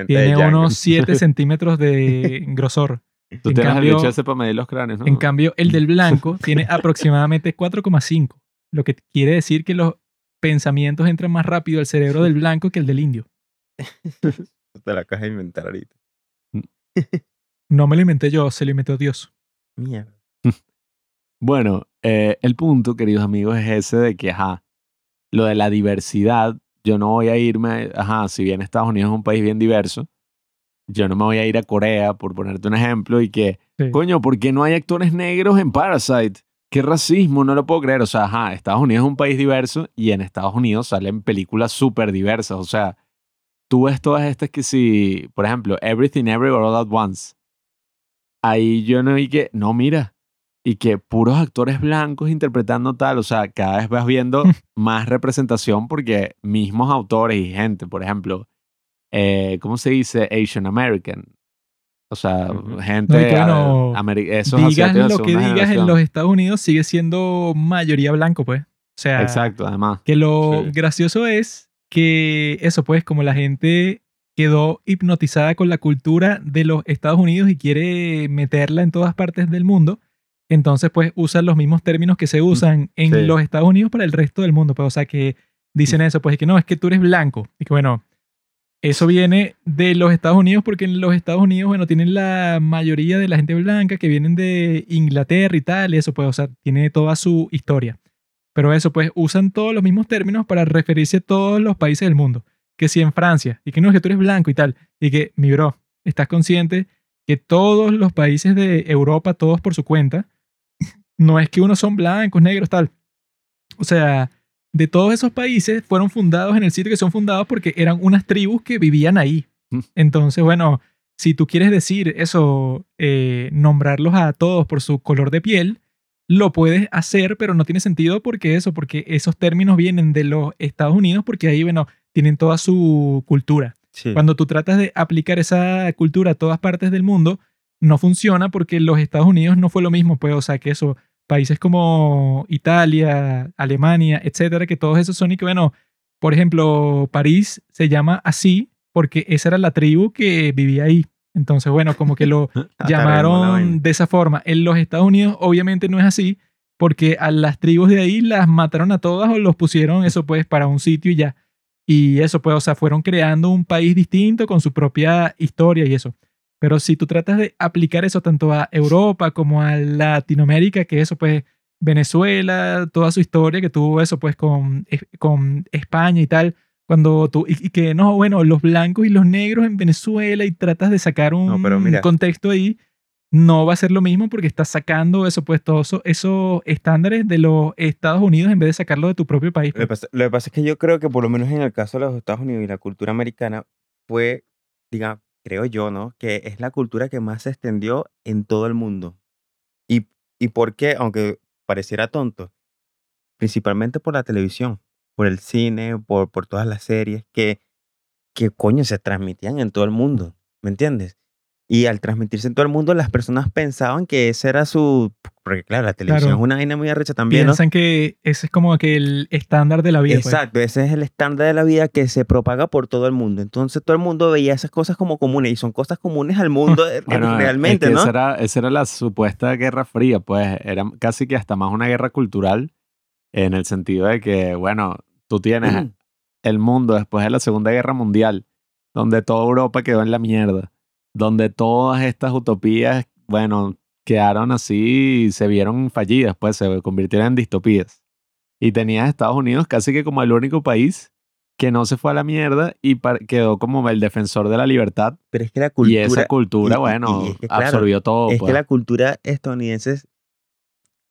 tiene unos 7 centímetros de grosor. Tú en cambio- el bicho ese para medir los cráneos, ¿no? En cambio, el del blanco tiene aproximadamente 4,5, lo que quiere decir que los pensamientos entran más rápido al cerebro del blanco que el del indio. Te la acabas de inventar ahorita. No me lo inventé yo, se lo inventó Dios. Mierda. Bueno, eh, el punto, queridos amigos, es ese de que, ajá, lo de la diversidad, yo no voy a irme, ajá, si bien Estados Unidos es un país bien diverso, yo no me voy a ir a Corea, por ponerte un ejemplo, y que, Sí. coño, ¿por qué no hay actores negros en Parasite? ¿Qué racismo? No lo puedo creer. O sea, ajá, Estados Unidos es un país diverso y en Estados Unidos salen películas súper diversas. O sea, tú ves todas estas que si, por ejemplo, Everything Everywhere All At Once. Ahí yo no vi que, no, mira, y que puros actores blancos interpretando tal, o sea, cada vez vas viendo más representación porque mismos autores y gente, por ejemplo, eh, ¿cómo se dice? Asian American. O sea, gente, No, bueno, a- esos digas lo que digas en generación. los Estados Unidos, sigue siendo mayoría blanco, pues. O sea, Exacto, además. que lo Sí. gracioso es que eso, pues, como la gente quedó hipnotizada con la cultura de los Estados Unidos y quiere meterla en todas partes del mundo, entonces, pues, usan los mismos términos que se usan en Sí. los Estados Unidos para el resto del mundo. Pues, o sea, que dicen eso, pues, y que no, es que tú eres blanco. Y que, bueno, eso viene de los Estados Unidos porque en los Estados Unidos, bueno, tienen la mayoría de la gente blanca que vienen de Inglaterra y tal, y eso, pues, o sea, tiene toda su historia. Pero eso, pues, usan todos los mismos términos para referirse a todos los países del mundo. Que si en Francia, y que no, es que tú eres blanco y tal, y que, mi bro, estás consciente que todos los países de Europa, todos por su cuenta, no es que unos son blancos, negros, tal. O sea, de todos esos países fueron fundados en el sitio que son fundados porque eran unas tribus que vivían ahí. Mm. Entonces, bueno, si tú quieres decir eso, eh, nombrarlos a todos por su color de piel, lo puedes hacer, pero no tiene sentido porque eso, porque esos términos vienen de los Estados Unidos, porque ahí, bueno, tienen toda su cultura. Sí. Cuando tú tratas de aplicar esa cultura a todas partes del mundo, no funciona porque los Estados Unidos no fue lo mismo, pues, o sea, que eso, países como Italia, Alemania, etcétera, que todos esos son y que, bueno, por ejemplo, París se llama así porque esa era la tribu que vivía ahí. Entonces, bueno, como que lo la llamaron de esa forma. En los Estados Unidos obviamente no es así, porque a las tribus de ahí las mataron a todas o los pusieron eso pues para un sitio y ya. Y eso pues, o sea, fueron creando un país distinto con su propia historia y eso. Pero si tú tratas de aplicar eso tanto a Europa como a Latinoamérica, que eso pues Venezuela, toda su historia que tuvo eso pues con, es- con España y tal, cuando tú, y, y que no, bueno, los blancos y los negros en Venezuela y tratas de sacar un No, mira. contexto ahí, no va a ser lo mismo porque estás sacando eso pues todos eso- esos estándares de los Estados Unidos en vez de sacarlo de tu propio país. Lo que, pues. pasa, lo que pasa es que yo creo que por lo menos en el caso de los Estados Unidos y la cultura americana fue, diga, creo yo, ¿no? Que es la cultura que más se extendió en todo el mundo. ¿Y, y por qué? Aunque pareciera tonto, principalmente por la televisión, por el cine, por, por todas las series que, que coño se transmitían en todo el mundo, ¿me entiendes? Y al transmitirse en todo el mundo, las personas pensaban que ese era su... Porque claro, la televisión Claro. es una vaina muy arrecha también, ¿no? Piensan que ese es como que el estándar de la vida. pues. Exacto, ese es el estándar de la vida que se propaga por todo el mundo. Entonces todo el mundo veía esas cosas como comunes y son cosas comunes al mundo eh, Bueno, es realmente, que ¿no? Esa era, esa era la supuesta guerra fría, pues era casi que hasta más una guerra cultural, en el sentido de que, bueno, tú tienes el mundo después de la Segunda Guerra Mundial, donde toda Europa quedó en la mierda, donde todas estas utopías, bueno, quedaron así y se vieron fallidas, pues se convirtieron en distopías. Y tenías Estados Unidos casi que como el único país que no se fue a la mierda y quedó como el defensor de la libertad. Pero es que la y cultura, esa cultura, y- y- bueno, y es que, claro, absorbió todo. es pues. que la cultura estadounidense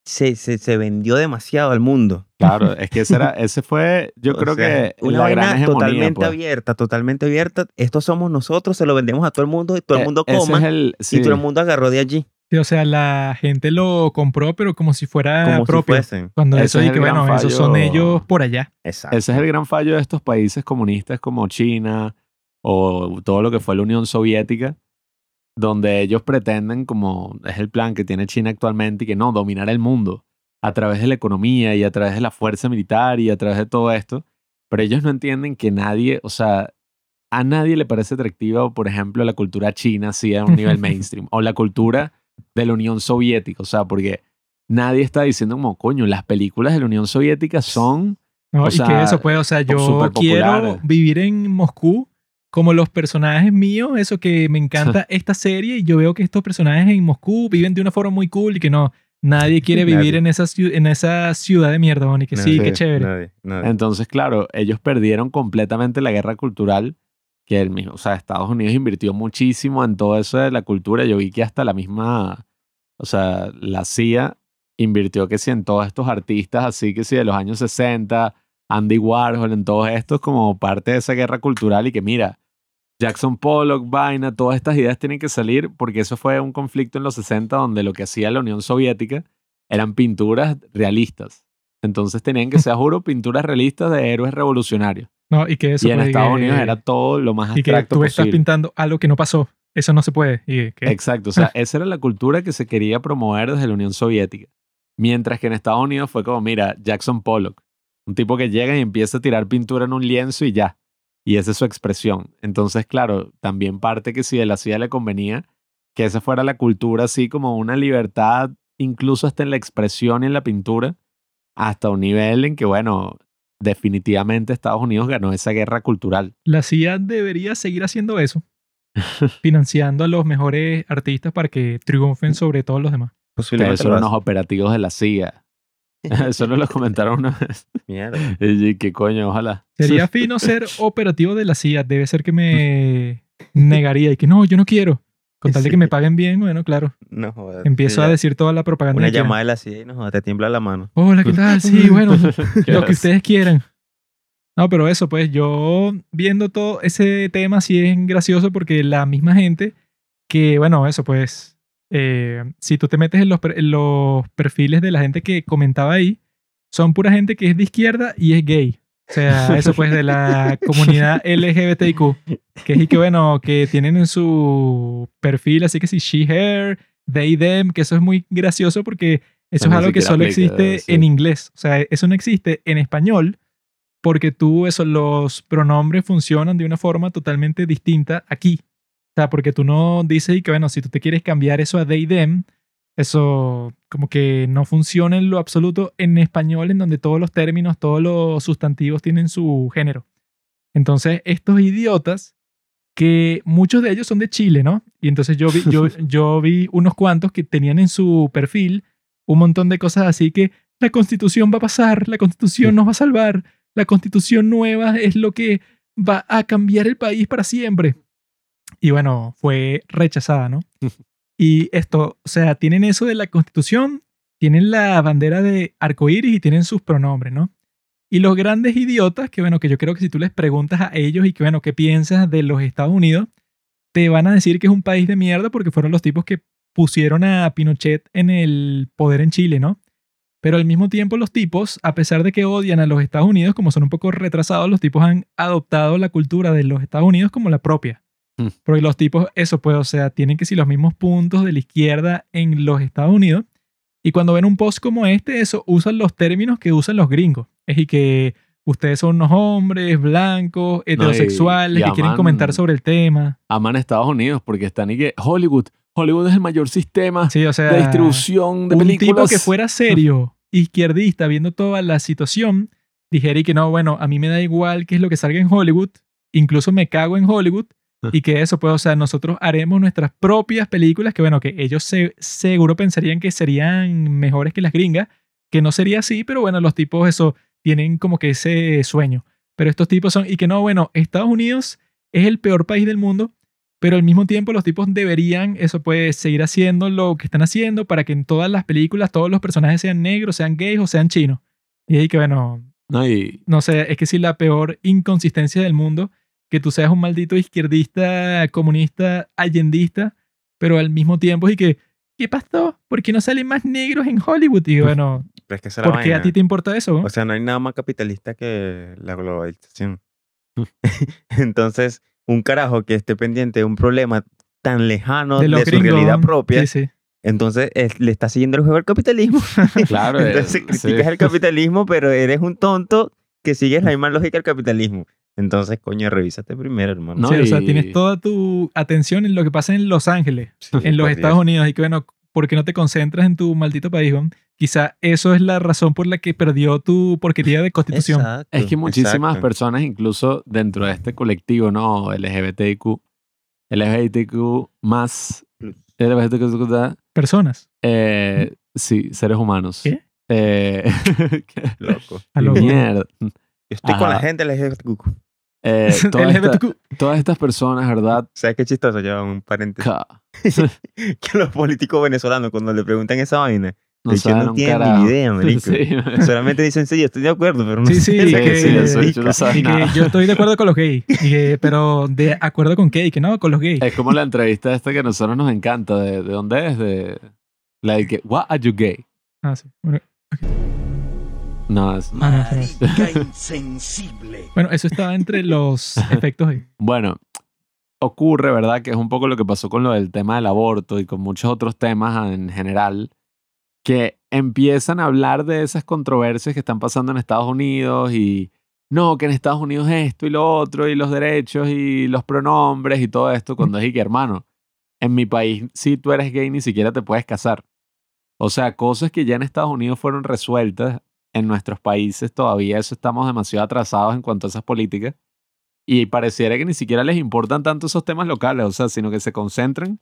se, se, se vendió demasiado al mundo. Claro, es que ese, era, ese fue, yo creo sea, que una vaina totalmente pues. abierta, totalmente abierta. Estos somos nosotros, se lo vendemos a todo el mundo y todo el Eh, mundo ese coma es el, y sí, todo el mundo agarró de allí Sí, o sea, la gente lo compró, pero como si fuera como si propio. fuesen. Cuando Ese eso es y el que, gran bueno, esos son fallo. ellos por allá. Exacto. Ese es el gran fallo de estos países comunistas como China o todo lo que fue la Unión Soviética, donde ellos pretenden, como es el plan que tiene China actualmente, y que no, dominar el mundo a través de la economía y a través de la fuerza militar y a través de todo esto, pero ellos no entienden que nadie, o sea, a nadie le parece atractiva, por ejemplo, la cultura china así a un nivel mainstream, o la cultura de la Unión Soviética, o sea, porque nadie está diciendo como, coño, las películas de la Unión Soviética son... ¿no? O y sea, que eso, pues, o sea, yo quiero vivir en Moscú como los personajes míos, eso que me encanta esta serie y yo veo que estos personajes en Moscú viven de una forma muy cool y que no, nadie quiere vivir Nadie. en esa, en esa ciudad de mierda, y que sí, Nadie, qué chévere. nadie, nadie. Entonces, claro, ellos perdieron completamente la guerra cultural, que el mismo, o sea, Estados Unidos invirtió muchísimo en todo eso de la cultura. Yo vi que hasta la misma, o sea, la CIA invirtió que sí en todos estos artistas, así que sí, de los años 60, Andy Warhol, en todos estos como parte de esa guerra cultural y que mira, Jackson Pollock, Vaina, todas estas ideas tienen que salir porque eso fue un conflicto en los 60 donde lo que hacía la Unión Soviética eran pinturas realistas. Entonces tenían que ser, juro, pinturas realistas de héroes revolucionarios. No, y que eso y en Estados que- Unidos era todo lo más y que abstracto tú estás posible. pintando algo que no pasó. Eso no se puede. Y Exacto, o sea, esa era la cultura que se quería promover desde la Unión Soviética. Mientras que en Estados Unidos fue como, mira, Jackson Pollock, un tipo que llega y empieza a tirar pintura en un lienzo y ya. Y esa es su expresión. Entonces, claro, también parte que si de la CIA le convenía que esa fuera la cultura así como una libertad, incluso hasta en la expresión y en la pintura, hasta un nivel en que, bueno, definitivamente Estados Unidos ganó esa guerra cultural. La CIA debería seguir haciendo eso, financiando a los mejores artistas para que triunfen sobre todos los demás. Esos lo eran los operativos de la CIA. Eso nos lo comentaron una vez. Mierda. Y qué coño, ojalá. Sería fino ser operativo de la CIA. Debe ser que me negaría y que no, yo no quiero. Con tal de que me paguen bien, bueno, claro. No jodas. Empiezo a decir toda la propaganda. Una llamada de la CIA y no te tiembla la mano. Hola, ¿qué tal? Sí, bueno, lo que ustedes quieran. No, pero eso, pues yo viendo todo ese tema sí es gracioso porque la misma gente que, bueno, eso pues, eh, si tú te metes en los, en los perfiles de la gente que comentaba ahí, son pura gente que es de izquierda y es gay. O sea, eso pues de la comunidad LGBTIQ, que es y que, bueno, que tienen en su perfil, así que sí, she, her, they, them, que eso es muy gracioso porque Eso sea, es algo que solo aplica, existe sí. en inglés. O sea, eso no existe en español porque tú, eso, los pronombres funcionan de una forma totalmente distinta aquí. Sea, porque tú no dices y que, bueno, si tú te quieres cambiar eso a they, them, eso como que no funciona en lo absoluto en español, en donde todos los términos, todos los sustantivos tienen su género. Entonces, estos idiotas, que muchos de ellos son de Chile, ¿no? Y entonces yo vi, yo, yo vi unos cuantos que tenían en su perfil un montón de cosas así que la constitución va a pasar, la constitución nos va a salvar, la constitución nueva es lo que va a cambiar el país para siempre. Y bueno, fue rechazada, ¿no? Y esto, o sea, tienen eso de la constitución, tienen la bandera de arcoíris y tienen sus pronombres, ¿no? Y los grandes idiotas, que bueno, que yo creo que si tú les preguntas a ellos y que bueno, ¿qué piensas de los Estados Unidos? Te van a decir que es un país de mierda porque fueron los tipos que pusieron a Pinochet en el poder en Chile, ¿no? Pero al mismo tiempo los tipos, a pesar de que odian a los Estados Unidos, como son un poco retrasados, los tipos han adoptado la cultura de los Estados Unidos como la propia. Mm. Porque los tipos, eso pues, o sea, tienen que si los mismos puntos de la izquierda en los Estados Unidos. Y cuando ven un post como este, eso, usan los términos que usan los gringos. Es y que ustedes son unos hombres blancos, heterosexuales, y que quieren comentar sobre el tema. Aman Estados Unidos porque están y que Hollywood. Hollywood es el mayor sistema Sí, o sea, de distribución de un películas. tipo que fuera serio, izquierdista, viendo toda la situación, dijera y que no, bueno, a mí me da igual qué es lo que salga en Hollywood, incluso me cago en Hollywood, y que eso, pues, o sea, nosotros haremos nuestras propias películas, que bueno, que ellos se- seguro pensarían que serían mejores que las gringas, que no sería así, pero bueno, los tipos, eso, tienen como que ese sueño. Pero estos tipos son, y que no, bueno, Estados Unidos es el peor país del mundo, pero al mismo tiempo los tipos deberían, eso pues, seguir haciendo lo que están haciendo para que en todas las películas todos los personajes sean negros, sean gays o sean chinos. Y ahí que, bueno, No, y no sé, es que sí la peor inconsistencia del mundo, que tú seas un maldito izquierdista, comunista, allendista, pero al mismo tiempo y que, ¿qué pasó? ¿Por qué no salen más negros en Hollywood? Y bueno, es que es ¿por qué a ti te importa eso? O sea, no hay nada más capitalista que la globalización. Entonces, un carajo que esté pendiente de un problema tan lejano de, los su realidad propia, Sí, sí. entonces es- le está siguiendo el juego al capitalismo. claro. eh, entonces sí. criticas el capitalismo, pero eres un tonto que sigues la misma lógica del capitalismo. Entonces, coño, revísate primero, hermano. No, Sí, o sea, tienes toda tu atención en lo que pasa en Los Ángeles, Sí, en los Estados Dios. Unidos, y que bueno, ¿por qué no te concentras en tu maldito país? weón? Quizá eso es la razón por la que perdió tu porquería de constitución. Exacto, Es que muchísimas exacto. personas, incluso dentro de este colectivo, ¿no? LGBTQ, LGBTQ más, LGBTQ, Personas. eh, sí, seres humanos. ¿Qué? Eh, Loco. A lo- mierda. Yo estoy con la gente LGBTQ. Eh, todas, esta- todas estas personas, ¿verdad? ¿Sabes qué chistoso? Yo un paréntesis. Que los políticos venezolanos, cuando le preguntan esa vaina, No de hecho, no tienen carajo. ni idea, marico. Sí. Solamente dicen, sí, yo estoy de acuerdo, pero no Sí, sé sí, lo que- sí, yo no sabes Y que nada. yo estoy de acuerdo con los gays, y que- pero de acuerdo con qué, y que no, con los gays. Es como la entrevista esta que a nosotros nos encanta. ¿De, de dónde es? De, la de que, what are you gay? Ah, sí. Bueno, No, es-. Marica insensible. bueno, eso estaba entre los efectos ahí. Bueno, ocurre, ¿verdad? Que es un poco lo que pasó con lo del tema del aborto y con muchos otros temas en general, que empiezan a hablar de esas controversias que están pasando en Estados Unidos y no, que en Estados Unidos esto y lo otro y los derechos y los pronombres y todo esto, cuando es y que, hermano, en mi país, si tú eres gay, ni siquiera te puedes casar. O sea, cosas que ya en Estados Unidos fueron resueltas, en nuestros países todavía eso estamos demasiado atrasados en cuanto a esas políticas. Y pareciera que ni siquiera les importan tanto esos temas locales, o sea, sino que se concentran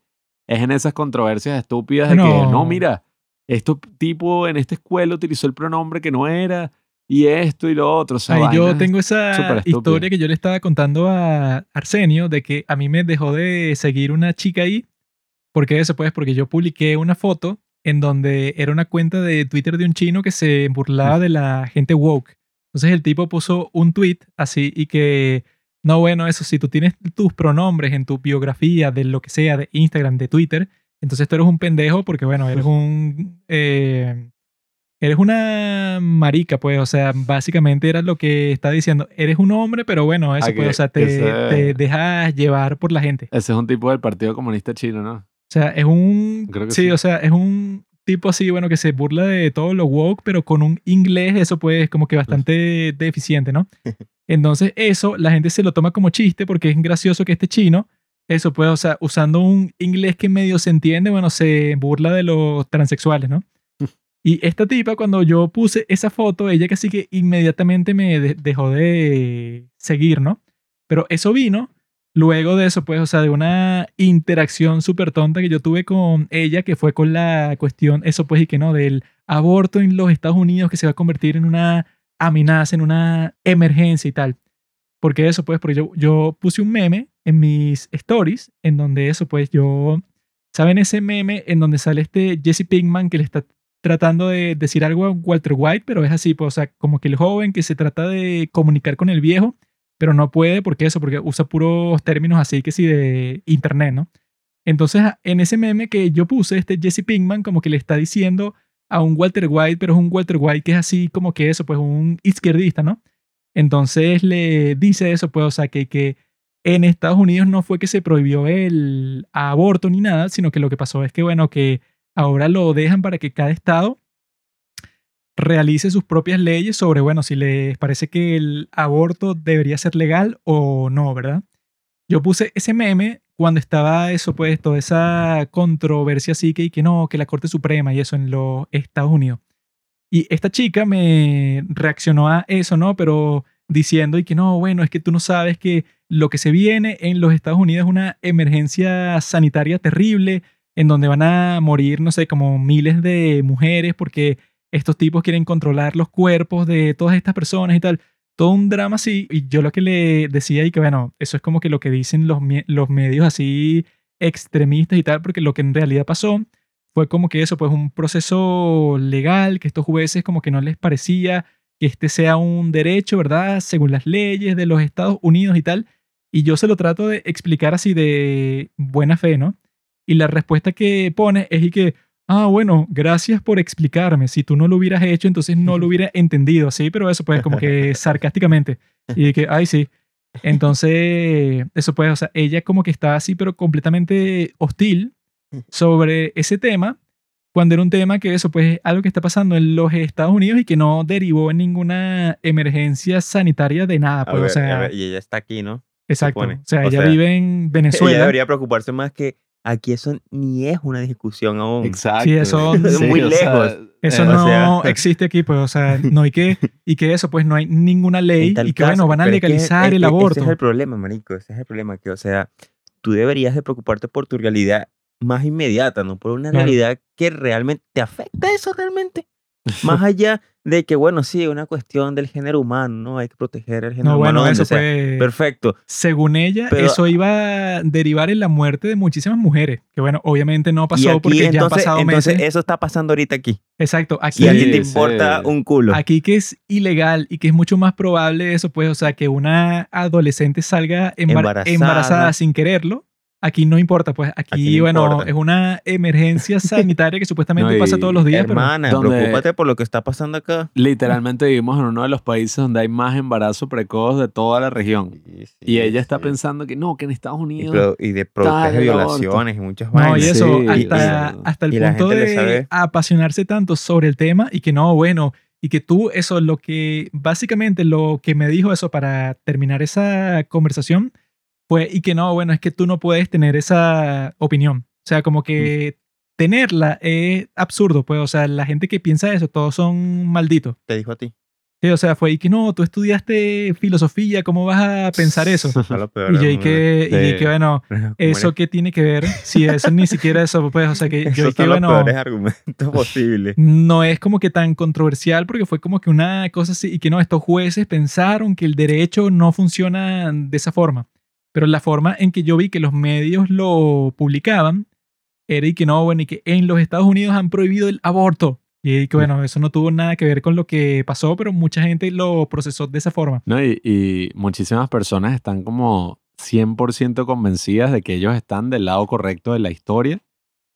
es en esas controversias estúpidas de que, No. no, mira, este tipo en esta escuela utilizó el pronombre que no era, y esto y lo otro. O sea, Ahí yo tengo esa historia que yo le estaba contando a Arsenio de que a mí me dejó de seguir una chica ahí. ¿Por qué eso? Pues porque yo publiqué una foto en donde era una cuenta de Twitter de un chino que se burlaba de la gente woke. Entonces el tipo puso un tweet así y que, no, bueno, eso, si tú tienes tus pronombres en tu biografía de lo que sea, de Instagram, de Twitter, entonces tú eres un pendejo porque, bueno, eres un... eh, Eres una marica, pues, o sea, básicamente era lo que está diciendo. Eres un hombre, pero bueno, eso, Ah, pues, que- o sea, te, se- te dejas llevar por la gente. Ese es un tipo del Partido Comunista Chino, ¿no? O sea, es un... Creo que sí, sí. o sea, es un tipo así, bueno, que se burla de todo lo woke, pero con un inglés, eso pues como que bastante deficiente, ¿no? Entonces eso, la gente se lo toma como chiste porque es gracioso que este chino, eso pues, o sea, usando un inglés que medio se entiende, bueno, se burla de los transexuales, ¿no? Y esta tipa, cuando yo puse esa foto, ella casi que inmediatamente me de- dejó de seguir, ¿no? Pero eso vino luego de eso, pues, o sea, de una interacción súper tonta que yo tuve con ella, que fue con la cuestión, eso pues, y que no, del aborto en los Estados Unidos que se va a convertir en una amenaza, en una emergencia y tal. Porque eso, pues, porque yo, yo puse un meme en mis stories, en donde eso, pues, yo, ¿saben ese meme en donde sale este Jesse Pinkman que le está tratando de decir algo a Walter White, pero es así, pues, o sea, como que el joven que se trata de comunicar con el viejo, pero no puede porque eso, porque usa puros términos así que sí de internet, ¿no? Entonces, en ese meme que yo puse, este Jesse Pinkman como que le está diciendo a un Walter White, pero es un Walter White que es así como que eso, pues un izquierdista, ¿no? Entonces le dice eso, pues, o sea, que, que en Estados Unidos no fue que se prohibió el aborto ni nada, sino que lo que pasó es que, bueno, que ahora lo dejan para que cada estado realice sus propias leyes sobre, bueno, si les parece que el aborto debería ser legal o no, ¿verdad? Yo puse ese meme cuando estaba eso, pues, toda esa controversia así que, que no, que la Corte Suprema y eso en los Estados Unidos. Y esta chica me reaccionó a eso, ¿no? Pero diciendo y que no, bueno, es que tú no sabes que lo que se viene en los Estados Unidos es una emergencia sanitaria terrible, en donde van a morir, no sé, como miles de mujeres porque estos tipos quieren controlar los cuerpos de todas estas personas y tal. Todo un drama así. Y yo lo que le decía y que, bueno, eso es como que lo que dicen los, los medios así extremistas y tal, porque lo que en realidad pasó fue como que eso, pues un proceso legal, que estos jueces como que no les parecía que este sea un derecho, ¿verdad? Según las leyes de los Estados Unidos y tal. Y yo se lo trato de explicar así de buena fe, ¿no? Y la respuesta que pone es y que, ah, bueno, gracias por explicarme. Si tú no lo hubieras hecho, entonces no lo hubiera entendido, ¿sí? Pero eso pues como que sarcásticamente. Y que, ay, sí. Entonces, eso pues, o sea, ella como que estaba así, pero completamente hostil sobre ese tema, cuando era un tema que eso pues es algo que está pasando en los Estados Unidos y que no derivó en ninguna emergencia sanitaria de nada, pues, o sea, ver, y ella está aquí, ¿no? exacto. O sea, O ella sea, vive en Ella Venezuela. debería preocuparse más que aquí eso ni es una discusión aún. Exacto. Sí, eso- Muy o sea, lejos. Eso eh, o no sea- existe aquí, pues, o sea, no hay que, y que eso, pues, no hay ninguna ley y que, caso, bueno, van a es legalizar es- el es- aborto. Ese es el problema, marico. Ese es el problema. Que, o sea, tú deberías de preocuparte por tu realidad más inmediata, ¿no? Por una Claro. realidad que realmente te afecta eso realmente. Más allá de que, bueno, sí, es una cuestión del género humano, ¿no? Hay que proteger el género No, humano. bueno, eso fue, Perfecto. según ella, Pero- eso iba a derivar en la muerte de muchísimas mujeres, que bueno, obviamente no pasó aquí, porque ya han pasado entonces meses. eso está pasando ahorita aquí. Exacto, aquí, Y a ti te sí. importa un culo. aquí que es ilegal y que es mucho más probable eso, pues, o sea, que una adolescente salga embar- Embarazada. embarazada sin quererlo. Aquí no importa, pues aquí, Aquí no bueno, importa. es una emergencia sanitaria que supuestamente No, y- pasa todos los días, pero Hermana, donde- preocúpate por lo que está pasando acá. Literalmente vivimos en uno de los países donde hay más embarazo precoz de toda la región. Sí, sí, Y ella está sí. pensando que no, que en Estados Y, Unidos. pro- y de productos de aborto. violaciones y muchas No, y vainas. eso, Sí, hasta, y- hasta el y punto de apasionarse tanto sobre el tema y que no, bueno, y que tú, eso, lo que, básicamente lo que me dijo eso para terminar esa conversación fue, y que no, bueno, es que tú no puedes tener esa opinión. O sea, como que tenerla es absurdo, pues, o sea, la gente que piensa eso, todos son malditos. Te dijo a ti. Sí, o sea, fue, y que no, tú estudiaste filosofía, ¿cómo vas a pensar eso? A lo peor, Y yo, y que, y que bueno, ¿Cómo ¿Eso qué tiene que ver? Si eso ni siquiera eso, pues, o sea, que yo Esos que son los bueno, peores argumentos posibles. no es como que tan controversial porque fue como que una cosa así y que no, estos jueces pensaron que el derecho no funciona de esa forma. Pero la forma en que yo vi que los medios lo publicaban era y que no, bueno, y que en los Estados Unidos han prohibido el aborto. Y que bueno, eso no tuvo nada que ver con lo que pasó, pero mucha gente lo procesó de esa forma. No, y, y muchísimas personas están como 100% convencidas de que ellos están del lado correcto de la historia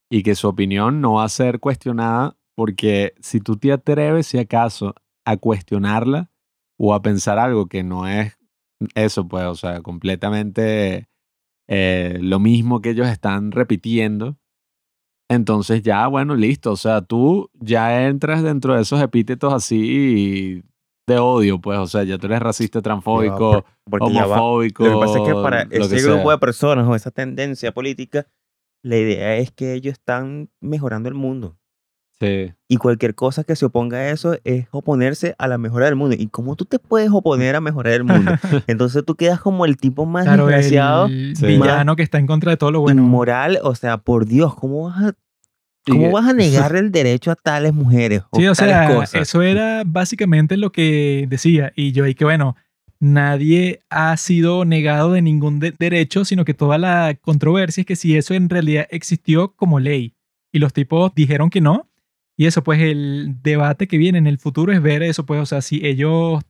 y que su opinión no va a ser cuestionada porque si tú te atreves, si acaso, a cuestionarla o a pensar algo que no es eso, pues, o sea, completamente eh, lo mismo que ellos están repitiendo, Entonces ya, bueno, listo. O sea, tú ya entras dentro de esos epítetos así de odio, pues. O sea, ya tú eres racista, transfóbico, va. homofóbico. Lo que pasa es que para ese grupo sea. de personas o esa tendencia política, la idea es que ellos están mejorando el mundo. Sí. Y cualquier cosa que se oponga a eso es oponerse a la mejora del mundo. ¿Y cómo tú te puedes oponer a mejorar el mundo? Entonces tú quedas como el tipo más Claro, desgraciado, el Sí. villano que está en contra de todo lo bueno. inmoral. O sea, por Dios, ¿cómo vas a, cómo que- vas a negar el derecho a tales mujeres? O Sí, o tales sea, cosas? eso era básicamente lo que decía. Y yo ahí que, bueno, nadie ha sido negado de ningún de- derecho, sino que toda la controversia es que si eso en realidad existió como ley. Y los tipos dijeron que no. Y eso, pues el debate que viene en el futuro es ver eso, pues, o sea, si ellos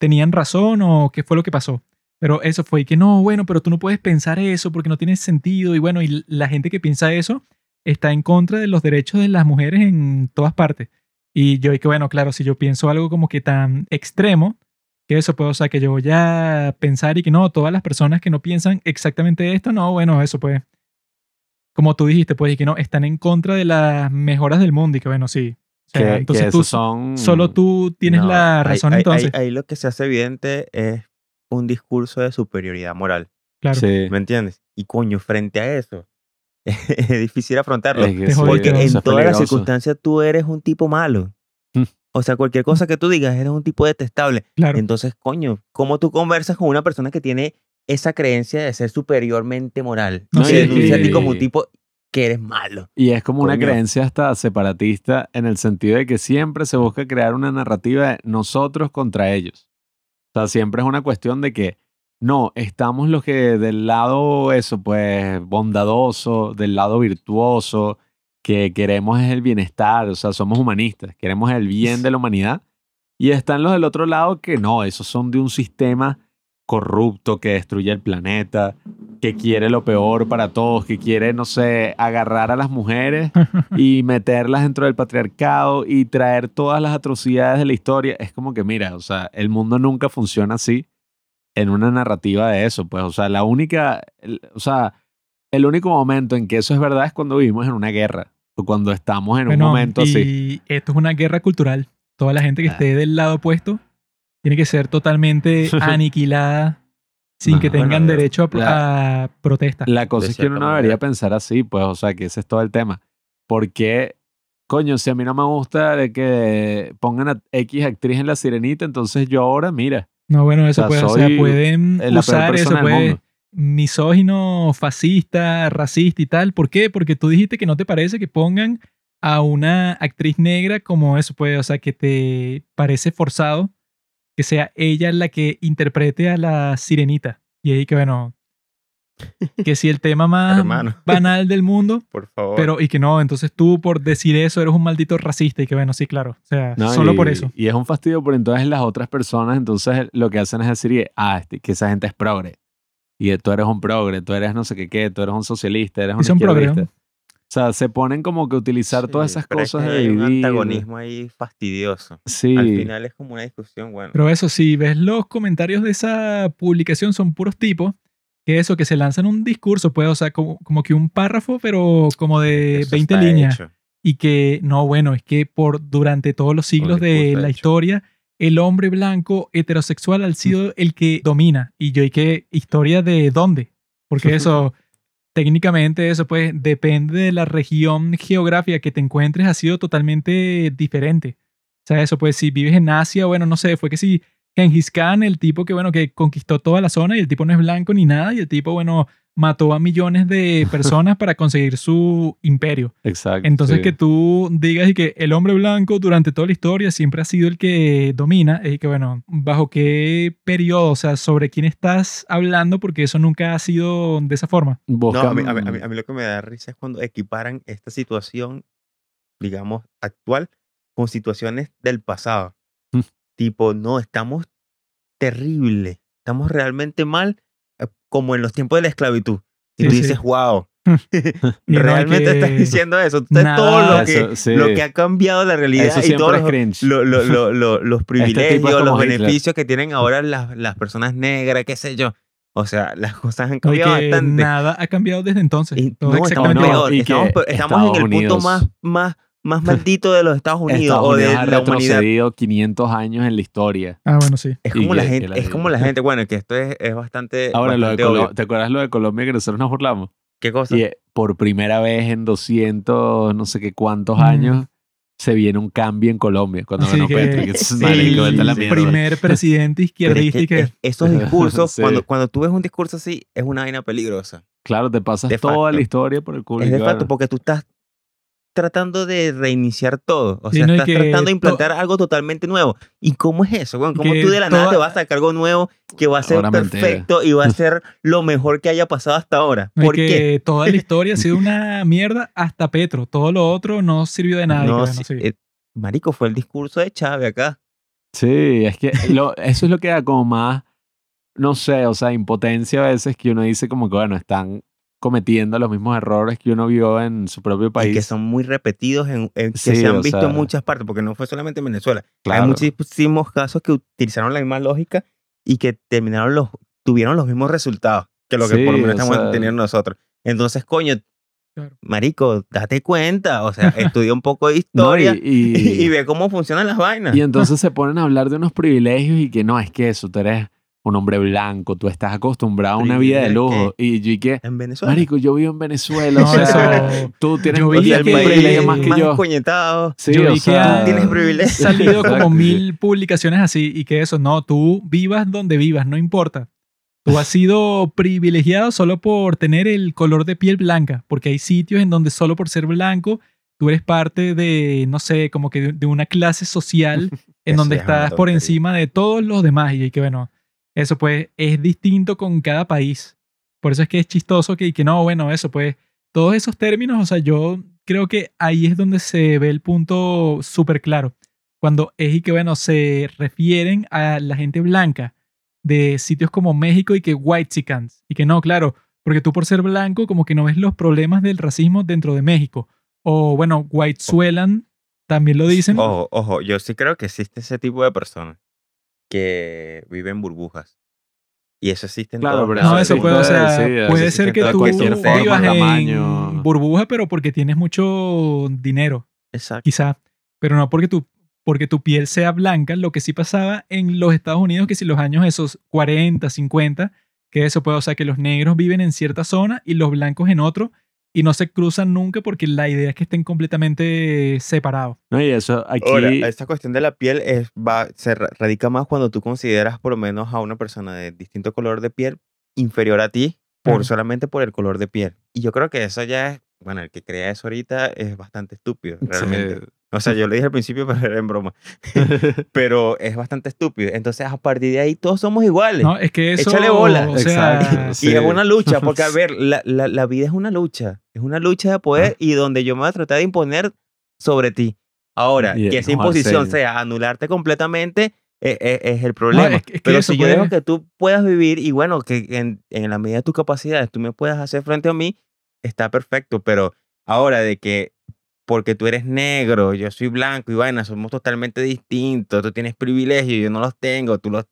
tenían razón o qué fue lo que pasó. Pero eso fue que no, bueno, pero tú no puedes pensar eso porque no tiene sentido. Y bueno, y la gente que piensa eso está en contra de los derechos de las mujeres en todas partes. Y yo, y que bueno, claro, si yo pienso algo como que tan extremo, que eso puede, o sea, que yo voy a pensar y que no, todas las personas que no piensan exactamente esto, no, bueno, eso pues, como tú dijiste, pues, y que no, están en contra de las mejoras del mundo y que bueno, sí. O sea, que, que entonces tú, son... solo tú tienes No, la razón ahí- entonces. Ahí, lo que se hace evidente es un discurso de superioridad moral. claro. Sí. ¿Me entiendes? Y coño, frente a eso, es difícil afrontarlo. Es que Te sí, jodiste, Porque en todas las circunstancias tú eres un tipo malo. Mm. O sea, cualquier cosa que tú digas, eres un tipo detestable. claro. Entonces, coño, ¿cómo tú conversas con una persona que tiene esa creencia de ser superiormente moral? No, sí, ti y- como un tipo que eres malo. Y es como una creencia hasta separatista en el sentido de que siempre se busca crear una narrativa de nosotros contra ellos. O sea, siempre es una cuestión de que no, estamos los que del lado eso, pues bondadoso, del lado virtuoso, que queremos es el bienestar, o sea, somos humanistas, queremos el bien de la humanidad. Y están los del otro lado que no, esos son de un sistema corrupto que destruye el planeta, que quiere lo peor para todos, que quiere, no sé, agarrar a las mujeres y meterlas dentro del patriarcado y traer todas las atrocidades de la historia. Es como que, mira, o sea, el mundo nunca funciona así en una narrativa de eso. Pues, o sea, la única, el- o sea, el único momento en que eso es verdad es cuando vivimos en una guerra o cuando estamos en un momento y así. esto es una guerra cultural. Toda la gente que Ah. esté del lado opuesto tiene que ser totalmente aniquilada sin que tengan Bueno, derecho a, pro- la- a protesta. La cosa es que uno no debería pensar así, pues, o sea, que ese es todo el tema. Porque, coño, si a mí no me gusta de que pongan a X actriz en la sirenita, entonces yo ahora, mira, No, bueno, eso sea, puede, o sea, pueden usar eso, puede misógino, fascista, racista y tal. ¿Por qué? Porque tú dijiste que no te parece que pongan a una actriz negra como eso, puede, o sea, que te parece forzado que sea ella la que interprete a la sirenita. Y ahí que, bueno, que si el tema más Hermano. banal del mundo, Por favor. pero y que no, entonces tú por decir eso eres un maldito racista y que, bueno, sí, claro, o sea, ¿no? solo Y- por eso. Y es un fastidio, porque entonces las otras personas, entonces lo que hacen es decir, que, ah, este- que esa gente es progre. Y tú eres un progre, tú eres no sé qué, qué, tú eres un socialista, eres Y un son progre. O sea, se ponen como que utilizar Sí, todas esas pero es cosas que de hay un dividir. antagonismo ahí fastidioso. Sí. Al final es como una discusión, bueno. Pero eso, si ves los comentarios de esa publicación, son puros tipos que eso, que se lanzan un discurso, pues, o sea, como, como que un párrafo, pero como de eso 20 está líneas. hecho. Y que, no, bueno, es que por durante todos los siglos de la hecho. historia, el hombre blanco heterosexual ha sido el que domina. Y yo, ¿y qué historia de dónde? Porque eso, técnicamente, eso pues depende de la región geográfica que te encuentres, ha sido totalmente diferente. O sea, eso pues si vives en Asia, bueno, no sé, fue que si Genghis Khan, el tipo que, bueno, que conquistó toda la zona y el tipo no es blanco ni nada y el tipo, bueno, mató a millones de personas para conseguir su imperio. Exacto. Entonces sí. que tú digas y que el hombre blanco durante toda la historia siempre ha sido el que domina, y que bueno, bajo qué periodo, o sea, sobre quién estás hablando, porque eso nunca ha sido de esa forma. No, a mí, a mí- a mí- a mí lo que me da risa es cuando equiparan esta situación, digamos, actual con situaciones del pasado. Tipo, no, estamos terrible, estamos realmente mal, eh, como en los tiempos de la esclavitud. Y Sí, tú sí. dices, wow, Y no, realmente que estás diciendo eso. Entonces, nada- todo lo que, Eso, sí. lo que ha cambiado la realidad Eso y todos los, lo- lo- lo- lo- los Este privilegios, como los Hitler. beneficios que tienen ahora las, las personas negras, qué sé yo. O sea, las cosas han y cambiado que bastante. nada ha cambiado desde entonces. Y no, estamos peor. y que Estamos, estamos en el punto Unidos- más, más, más maldito de los Estados Unidos Estados o de Unidos ha la humanidad. retrocedido 500 años en la historia. Ah, bueno, sí. Es Y como la que- que gente, la es gente- como la gente, bueno, que esto es, es bastante, Ahora, lo de bastante obvio. ¿te acuerdas lo de Colombia que nosotros nos burlamos? ¿Qué cosa? Y eh, por primera vez en 200, no sé qué cuántos Mm. años, se viene un cambio en Colombia cuando Así ganó que Petro. que es el marico, a la sí, mierda. primer presidente Pero es izquierdista que que... es- esos discursos, Sí. cuando, cuando tú ves un discurso así, es una vaina peligrosa. Claro, te pasas De toda facto. la historia por el culo. Es de claro. facto, porque tú estás tratando de reiniciar todo. O Sí, sea, no, estás que tratando de implantar algo totalmente nuevo. ¿Y cómo es eso? weón? ¿Cómo tú de la nada te vas a sacar algo nuevo que va a ser Ahora perfecto y va a ser lo mejor que haya pasado hasta ahora? No, y ¿Por que qué? toda la historia ha sido una mierda hasta Petro. Todo lo otro no sirvió de nada. No, bueno, eh, marico, fue el discurso de Chávez acá. Sí, es que lo- eso es lo que da como más, no sé, o sea, impotencia a veces que uno dice como que, bueno, están cometiendo los mismos errores que uno vio en su propio Y país. que son muy repetidos, en, en- que Sí, se han visto sea, en muchas partes, porque no fue solamente en Venezuela. Claro. Hay muchísimos casos que utilizaron la misma lógica y que terminaron los, tuvieron los mismos resultados que lo que Sí, por lo menos estamos sea- teniendo nosotros. Entonces, coño, Claro. marico, date cuenta, o sea, estudia un poco de No, y- historia y, y- ve cómo funcionan las vainas. Y entonces se ponen a hablar de unos privilegios y que no, es que eso, tú eres un hombre blanco, tú estás acostumbrado a una vida de ¿Privilegio lujo. Y yo y que, en Venezuela. marico, yo vivo en Venezuela, No, o sea, tú tienes yo un vi o sea, el que- privilegio más que más yo. coñetado. Sí, Yo o que ha tienes privilegio. salido como mil publicaciones así y que eso, no, tú vivas donde vivas, no importa. Tú has sido privilegiado solo por tener el color de piel blanca, porque hay sitios en donde solo por ser blanco tú eres parte de, no sé, como que de, de una clase social en donde es estás por encima de todos los demás y que bueno, eso pues es distinto con cada país. Por eso es que es chistoso que, que no, bueno, eso pues, todos esos términos, o sea, yo creo que ahí es donde se ve el punto súper claro. Cuando es y que, bueno, se refieren a la gente blanca de sitios como México y que white chicans. Y que no, claro, porque tú por ser blanco como que no ves los problemas del racismo dentro de México. O bueno, white suelan, también lo dicen. Ojo, ojo, yo sí creo que existe ese tipo de personas que viven en burbujas. Y eso existe en Claro, lados. No, eso puede, o sea, sí, eso puede ser que tú vivas tamaño. en burbuja, pero porque tienes mucho dinero, Exacto. quizá. Pero no porque tu, porque tu piel sea blanca, lo que sí pasaba en los Estados Unidos, que si los años esos 40, 50, que eso puede, o sea, que los negros viven en cierta zona y los blancos en otro, y no se cruzan nunca porque la idea es que estén completamente separados. No, y eso aquí... Ahora, esta cuestión de la piel es, va, se ra- radica más cuando tú consideras por lo menos a una persona de distinto color de piel inferior a ti por Claro. solamente por el color de piel. Y yo creo que eso ya es, bueno, el que crea eso ahorita es bastante estúpido, realmente. O sea, yo lo dije al principio, pero era en broma. pero es bastante estúpido. Entonces, a partir de ahí, todos somos iguales. No, es que eso. Échale bola. O sea. Y Sí. es una lucha, porque a ver, la, la, la vida es una lucha. Es una lucha de poder y donde yo me voy a tratar de imponer sobre ti. Ahora, Y- que esa no, imposición sea anularte completamente, eh, eh, es el problema. es que- es que Pero si yo dejo que tú puedas vivir y bueno, que en, en la medida de tus capacidades tú me puedas hacer frente a mí, está perfecto. Pero ahora de que porque tú eres negro, yo soy blanco y vaina, somos totalmente distintos, tú tienes privilegios, yo no los tengo, tú los...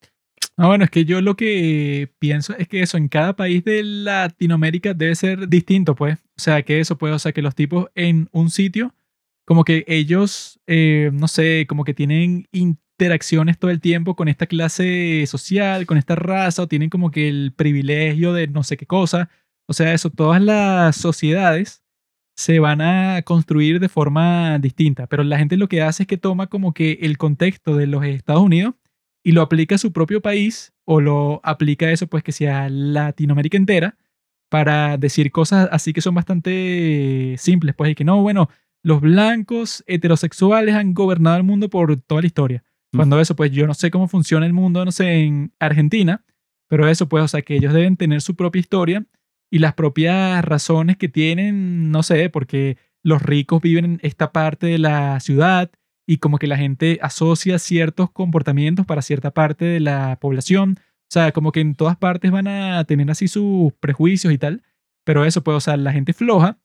Ah, bueno, es que yo lo que pienso es que eso en cada país de Latinoamérica debe ser distinto, pues. O sea, que eso puede, o sea, que los tipos en un sitio, como que ellos, eh, no sé, como que tienen interacciones todo el tiempo con esta clase social, con esta raza, o tienen como que el privilegio de no sé qué cosa. O sea, eso, todas las sociedades se van a construir de forma distinta, pero la gente lo que hace es que toma como que el contexto de los Estados Unidos y lo aplica a su propio país o lo aplica a eso pues que sea Latinoamérica entera para decir cosas así que son bastante simples pues y que no, bueno, los blancos heterosexuales han gobernado el mundo por toda la historia. Cuando eso pues yo no sé cómo funciona el mundo, no sé, en Argentina, pero eso pues, o sea, que ellos deben tener su propia historia y las propias razones que tienen, no sé, porque los ricos viven en esta parte de la ciudad y como que la gente asocia ciertos comportamientos para cierta parte de la población. O sea, como que en todas partes van a tener así sus prejuicios y tal. Pero eso, pues, o sea, la gente floja,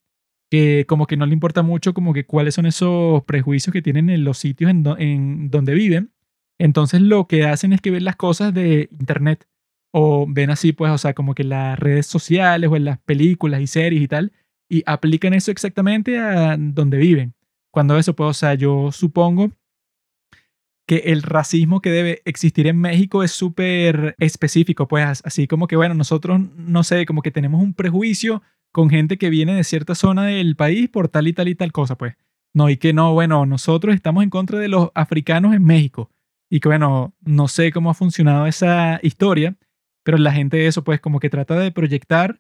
que como que no le importa mucho como que cuáles son esos prejuicios que tienen en los sitios en, en donde viven. Entonces lo que hacen es que ven las cosas de internet. O ven así, pues, o sea, como que las redes sociales o en las películas y series y tal, y aplican eso exactamente a donde viven. Cuando eso, pues, o sea, yo supongo que el racismo que debe existir en México es súper específico, pues así como que, bueno, nosotros, no sé, como que tenemos un prejuicio con gente que viene de cierta zona del país por tal y tal y tal cosa, pues. No, y que no, bueno, nosotros estamos en contra de los africanos en México. Y que, bueno, no sé cómo ha funcionado esa historia, pero la gente de eso, pues, como que trata de proyectar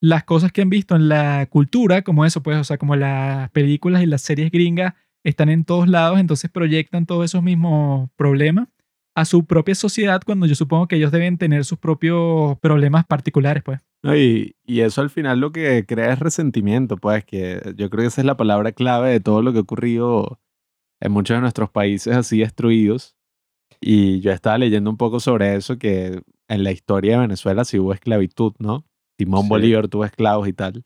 las cosas que han visto en la cultura, como eso, pues, o sea, como las películas y las series gringas están en todos lados, entonces proyectan todos esos mismos problemas a su propia sociedad cuando yo supongo que ellos deben tener sus propios problemas particulares, pues. No, y, y eso al final lo que crea es resentimiento, pues, que yo creo que esa es la palabra clave de todo lo que ha ocurrido en muchos de nuestros países así destruidos. Y yo estaba leyendo un poco sobre eso, que en la historia de Venezuela sí hubo esclavitud, ¿no? Simón Sí. Bolívar tuvo esclavos y tal.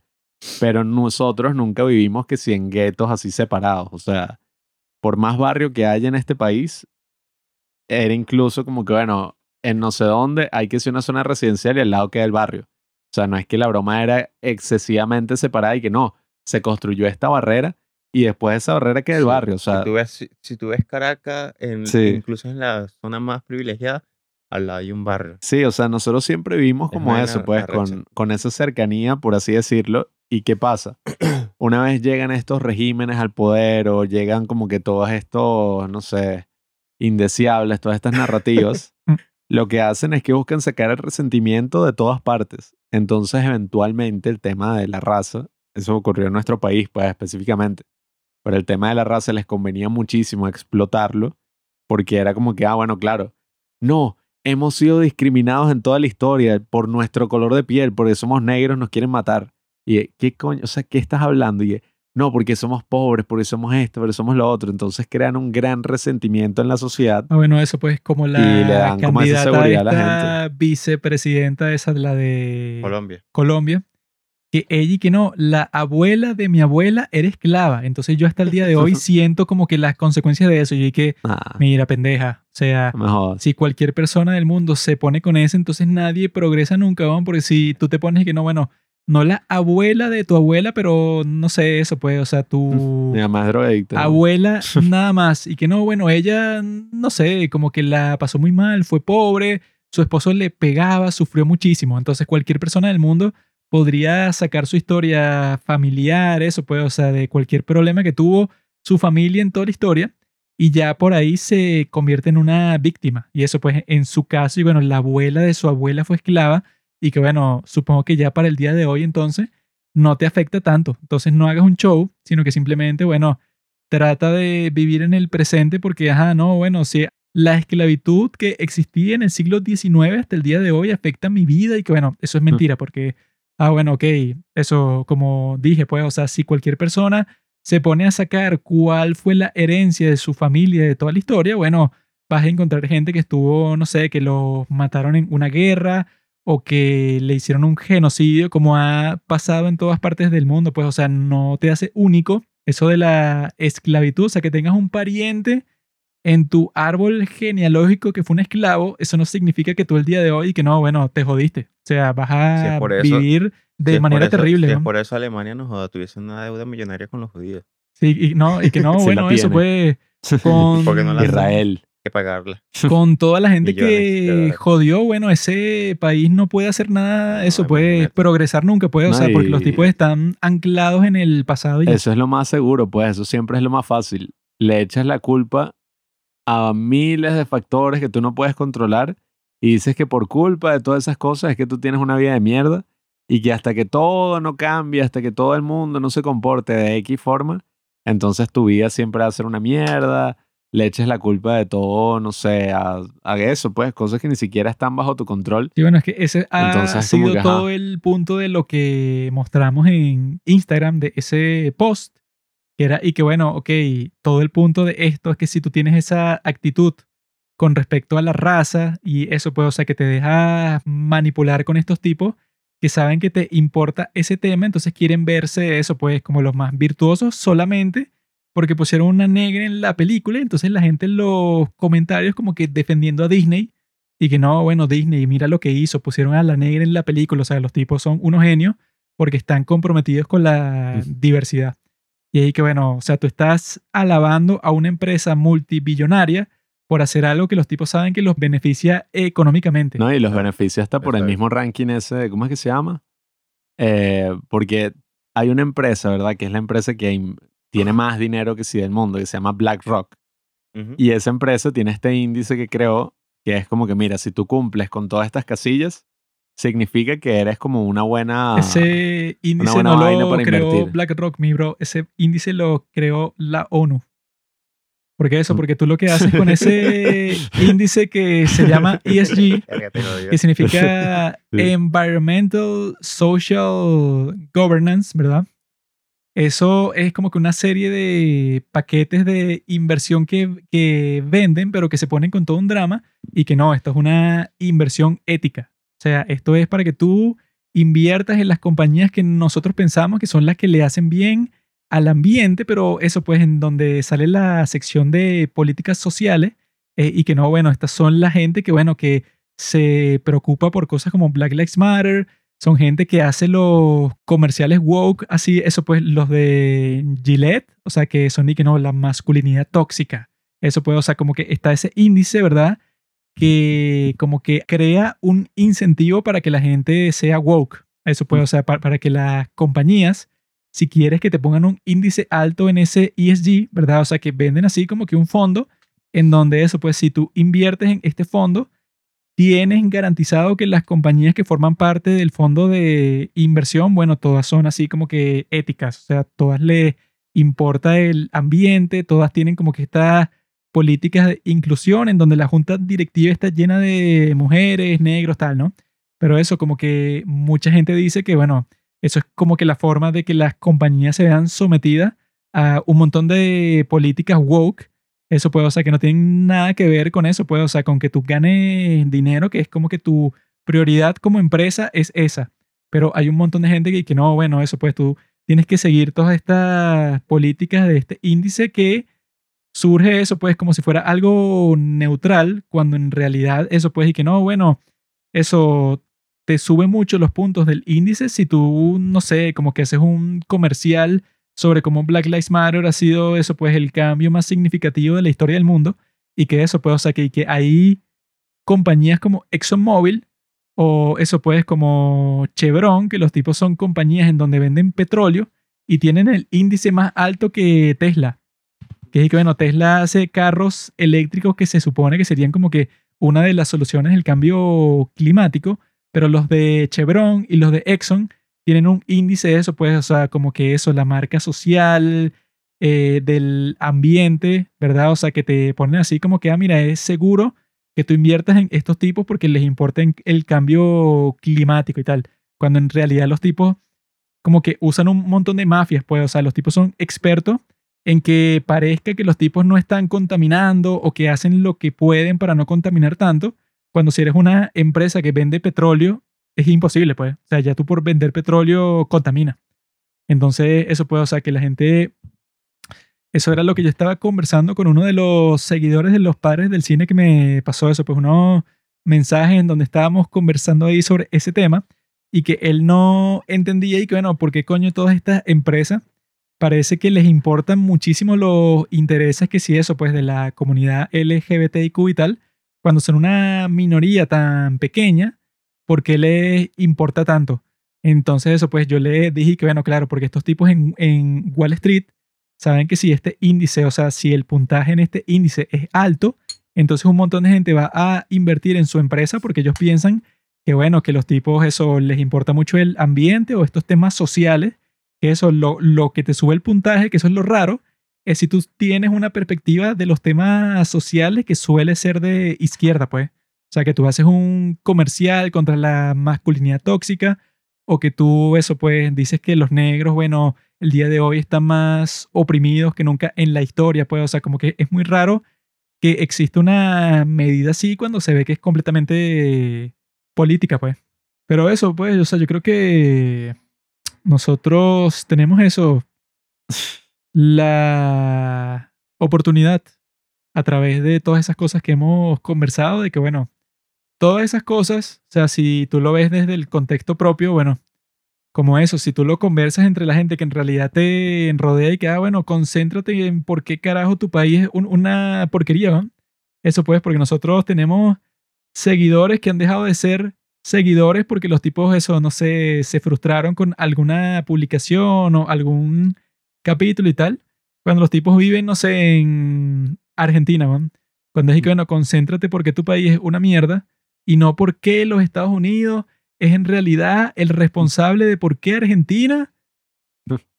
Pero nosotros nunca vivimos que si en guetos así separados. O sea, por más barrio que haya en este país, era incluso como que, bueno, en no sé dónde hay que ser una zona residencial y al lado queda el barrio. O sea, no es que la broma era excesivamente separada y que no, se construyó esta barrera y después de esa barrera queda el Sí, barrio. O sea, si, tú ves, si, si tú ves Caracas, en, Sí. incluso en la zona más privilegiada, al lado hay un barrio. Sí, o sea, nosotros siempre vivimos Es como vaina eso, pues, con, con esa cercanía, por así decirlo. ¿Y qué pasa? Una vez llegan estos regímenes al poder o llegan como que todos estos, no sé, indeseables, todas estas narrativas, lo que hacen es que buscan sacar el resentimiento de todas partes. Entonces, eventualmente, el tema de la raza, eso ocurrió en nuestro país, pues, específicamente. Pero el tema de la raza les convenía muchísimo explotarlo porque era como que, ah, bueno, claro, no, hemos sido discriminados en toda la historia por nuestro color de piel, porque somos negros, nos quieren matar. Y, ¿qué coño? O sea, ¿qué estás hablando? Y, no, porque somos pobres, porque somos esto, porque somos lo otro. Entonces crean un gran resentimiento en la sociedad. Ah, bueno, eso pues como la Y le dan como esa candidata seguridad a la esta vicepresidenta esa, la de Colombia. Colombia, que ella y que no, la abuela de mi abuela era esclava. Entonces yo hasta el día de hoy siento como que las consecuencias de eso. Yo y que, Ah, mira, pendeja. O sea, si cualquier persona del mundo se pone con eso, entonces nadie progresa nunca, ¿no? porque si tú te pones y que no, bueno, no la abuela de tu abuela, pero no sé eso, pues, o sea, tu Mi mamá es drogadicta. ¿no? abuela nada más. Y que no, bueno, ella, no sé, como que la pasó muy mal, fue pobre, su esposo le pegaba, sufrió muchísimo. Entonces cualquier persona del mundo podría sacar su historia familiar, eso pues, o sea, de cualquier problema que tuvo su familia en toda la historia. Y ya por ahí se convierte en una víctima. Y eso pues en su caso, y bueno, la abuela de su abuela fue esclava. Y que bueno, supongo que ya para el día de hoy entonces no te afecta tanto. Entonces no hagas un show, sino que simplemente, bueno, trata de vivir en el presente porque, ajá, no, bueno, si la esclavitud que existía en el siglo XIX hasta el día de hoy afecta mi vida y que, bueno, eso es mentira porque, ah, bueno, ok, eso como dije, pues, o sea, si cualquier persona se pone a sacar cuál fue la herencia de su familia, de toda la historia, bueno, vas a encontrar gente que estuvo, no sé, que los mataron en una guerra o que le hicieron un genocidio, como ha pasado en todas partes del mundo, pues, o sea, no te hace único eso de la esclavitud, o sea, que tengas un pariente en tu árbol genealógico que fue un esclavo, eso no significa que tú el día de hoy, que no, bueno, te jodiste. O sea, vas Si a es por eso- vivir de Si es por manera eso- terrible. si es ¿no? por eso Alemania no joda, tuviese una deuda millonaria con los judíos. Sí, y, no, y que no, bueno, eso fue con, no la- Israel. Hay que pagarla. con toda la gente que jodió, bueno, ese país no puede hacer nada, No, eso puede imagínate. progresar nunca, puede, o No, sea, porque los tipos están anclados en el pasado. Y ya. Eso es lo más seguro, pues eso siempre es lo más fácil. Le echas la culpa a miles de factores que tú no puedes controlar y dices que por culpa de todas esas cosas es que tú tienes una vida de mierda y que hasta que todo no cambie, hasta que todo el mundo no se comporte de X forma, entonces tu vida siempre va a ser una mierda, le eches la culpa de todo, no sé, a, a eso, pues cosas que ni siquiera están bajo tu control. Sí, bueno, es que ese ha Entonces, sido que, todo el punto de lo que mostramos en Instagram de ese post, que era, y que bueno, ok, todo el punto de esto es que si tú tienes esa actitud con respecto a la raza y eso puede, o sea, que te deja manipular con estos tipos que saben que te importa ese tema, entonces quieren verse eso, pues, como los más virtuosos solamente porque pusieron una negra en la película, entonces la gente en los comentarios como que defendiendo a Disney y que no, bueno, Disney, mira lo que hizo, pusieron a la negra en la película, o sea, los tipos son unos genios porque están comprometidos con la diversidad. Y ahí que, bueno, o sea, tú estás alabando a una empresa multibillonaria por hacer algo que los tipos saben que los beneficia económicamente. No, y los beneficia hasta por el mismo ranking ese, ¿cómo es que se llama? Eh, porque hay una empresa, ¿verdad? Que es la empresa que tiene más dinero que sí del mundo, que se llama BlackRock. Y esa empresa tiene este índice que creó, que es como que, mira, si tú cumples con todas estas casillas, significa que eres como una buena... Ese índice buena no lo para creó invertir. BlackRock, mi bro. Ese índice lo creó la ONU. ¿Por qué eso? Mm. Porque tú lo que haces con ese índice que se llama ESG, digo. que significa. Environmental Social Governance, ¿verdad? Eso es como que una serie de paquetes de inversión que, que venden, pero que se ponen con todo un drama y que no, esto es una inversión ética. O sea, esto es para que tú inviertas en las compañías que nosotros pensamos que son las que le hacen bien al ambiente, pero eso pues en donde sale la sección de políticas sociales eh, y que no, bueno, estas son la gente que, bueno, que se preocupa por cosas como Black Lives Matter, son gente que hace los comerciales woke, así, eso pues los de Gillette, o sea, que son y que no, la masculinidad tóxica. Eso puede, o sea, como que está ese índice, ¿verdad? Que como que crea un incentivo para que la gente sea woke. Eso puede, o sea, pa- para, que las compañías, si quieres que te pongan un índice alto en ese ESG, ¿verdad? O sea, que venden así como que un fondo en donde eso, pues si tú inviertes en este fondo, tienes garantizado que las compañías que forman parte del fondo de inversión, bueno, todas son así como que éticas, o sea, todas les importa el ambiente, todas tienen como que estas políticas de inclusión en donde la junta directiva está llena de mujeres, negros, tal, ¿no? Pero eso como que mucha gente dice que, bueno, eso es como que la forma de que las compañías se vean sometidas a un montón de políticas woke eso puede, o sea, que no tiene nada que ver con eso, puede, o sea, con que tú ganes dinero, que es como que tu prioridad como empresa es esa. Pero hay un montón de gente que, que no, bueno, eso pues tú tienes que seguir todas estas políticas de este índice que surge eso pues como si fuera algo neutral, cuando en realidad eso pues y que no, bueno, eso te sube mucho los puntos del índice si tú, no sé, como que haces un comercial sobre cómo Black Lives Matter ha sido eso, pues el cambio más significativo de la historia del mundo y que eso, pues, o sea, que, que hay compañías como ExxonMobil o eso, pues, como Chevron, que los tipos son compañías en donde venden petróleo y tienen el índice más alto que Tesla. Que es que, bueno, Tesla hace carros eléctricos que se supone que serían como que una de las soluciones del cambio climático, pero los de Chevron y los de Exxon tienen un índice de eso, pues, o sea, como que eso, la marca social eh, del ambiente, ¿verdad? O sea, que te ponen así como que, ah, mira, es seguro que tú inviertas en estos tipos porque les importa el cambio climático y tal. Cuando en realidad los tipos como que usan un montón de mafias, pues, o sea, los tipos son expertos en que parezca que los tipos no están contaminando o que hacen lo que pueden para no contaminar tanto, cuando si eres una empresa que vende petróleo, es imposible, pues. O sea, ya tú por vender petróleo contamina. Entonces, eso puede, o sea, que la gente... Eso era lo que yo estaba conversando con uno de los seguidores de los padres del cine que me pasó eso, pues unos mensajes en donde estábamos conversando ahí sobre ese tema y que él no entendía y que, bueno, ¿por qué coño todas estas empresas parece que les importan muchísimo los intereses que sí eso, pues de la comunidad LGBTIQ y tal, cuando son una minoría tan pequeña, ¿por qué les importa tanto? Entonces eso, pues yo le dije que, bueno, claro, porque estos tipos en, Wall Street saben que si este índice, o sea, si el puntaje en este índice es alto, entonces un montón de gente va a invertir en su empresa porque ellos piensan que, bueno, que los tipos eso les importa mucho el ambiente o estos temas sociales, que eso, lo, lo que te sube el puntaje, que eso es lo raro, es si tú tienes una perspectiva de los temas sociales que suele ser de izquierda, pues. O sea, que tú haces un comercial contra la masculinidad tóxica o que tú, eso, pues, dices que los negros, bueno, el día de hoy están más oprimidos que nunca en la historia, pues. O sea, como que es muy raro que exista una medida así cuando se ve que es completamente política, pues. Pero eso, pues, o sea, yo creo que nosotros tenemos eso, la oportunidad a través de todas esas cosas que hemos conversado, de que, bueno, todas esas cosas, o sea, si tú lo ves desde el contexto propio, bueno, como eso, si tú lo conversas entre la gente que en realidad te rodea y que, ah, bueno, concéntrate en por qué carajo tu país es un- una porquería, ¿no? Eso pues, porque nosotros tenemos seguidores que han dejado de ser seguidores porque los tipos, eso, no sé, se frustraron con alguna publicación o algún capítulo y tal. Cuando los tipos viven, no sé, en Argentina. Cuando es que, bueno, concéntrate porque tu país es una mierda y no porque los Estados Unidos es en realidad el responsable de por qué Argentina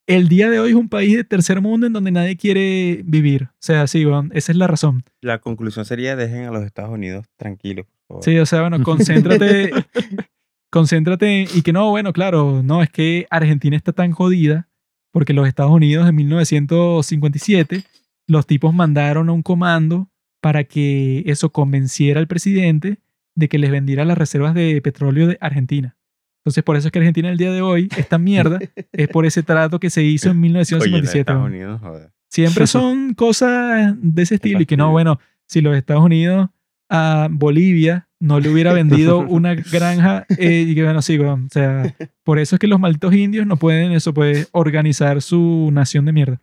el día de hoy es un país de tercer mundo en donde nadie quiere vivir. O sea, sí, esa es la razón. La conclusión sería dejen a los Estados Unidos tranquilos. por favor. Sí, o sea, bueno, concéntrate, concéntrate y que no, bueno, claro, no, es que Argentina está tan jodida porque los Estados Unidos en 1957, los tipos mandaron a un comando para que eso convenciera al presidente de que les vendiera las reservas de petróleo de Argentina. Entonces, por eso es que Argentina el día de hoy, esta mierda, es por ese trato que se hizo en Oye, los 1957. Estados weón. Unidos, joder. Siempre son cosas de ese estilo y que no, bueno, si los Estados Unidos a Bolivia no le hubiera vendido una granja eh, y que bueno, sí, weón, o sea, por eso es que los malditos indios no pueden eso, pues, organizar su nación de mierda.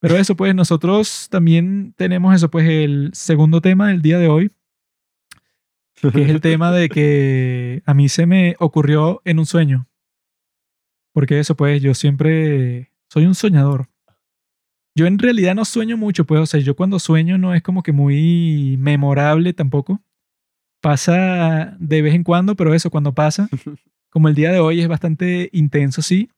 Pero eso, pues, nosotros también tenemos eso, pues, el segundo tema del día de hoy, que es el tema de que a mí se me ocurrió en un sueño. Porque eso, pues, yo siempre soy un soñador. Yo en realidad no sueño mucho, pues, o sea, yo cuando sueño no es como que muy memorable tampoco. Pasa de vez en cuando, pero eso, cuando pasa, como el día de hoy es bastante intenso, sí.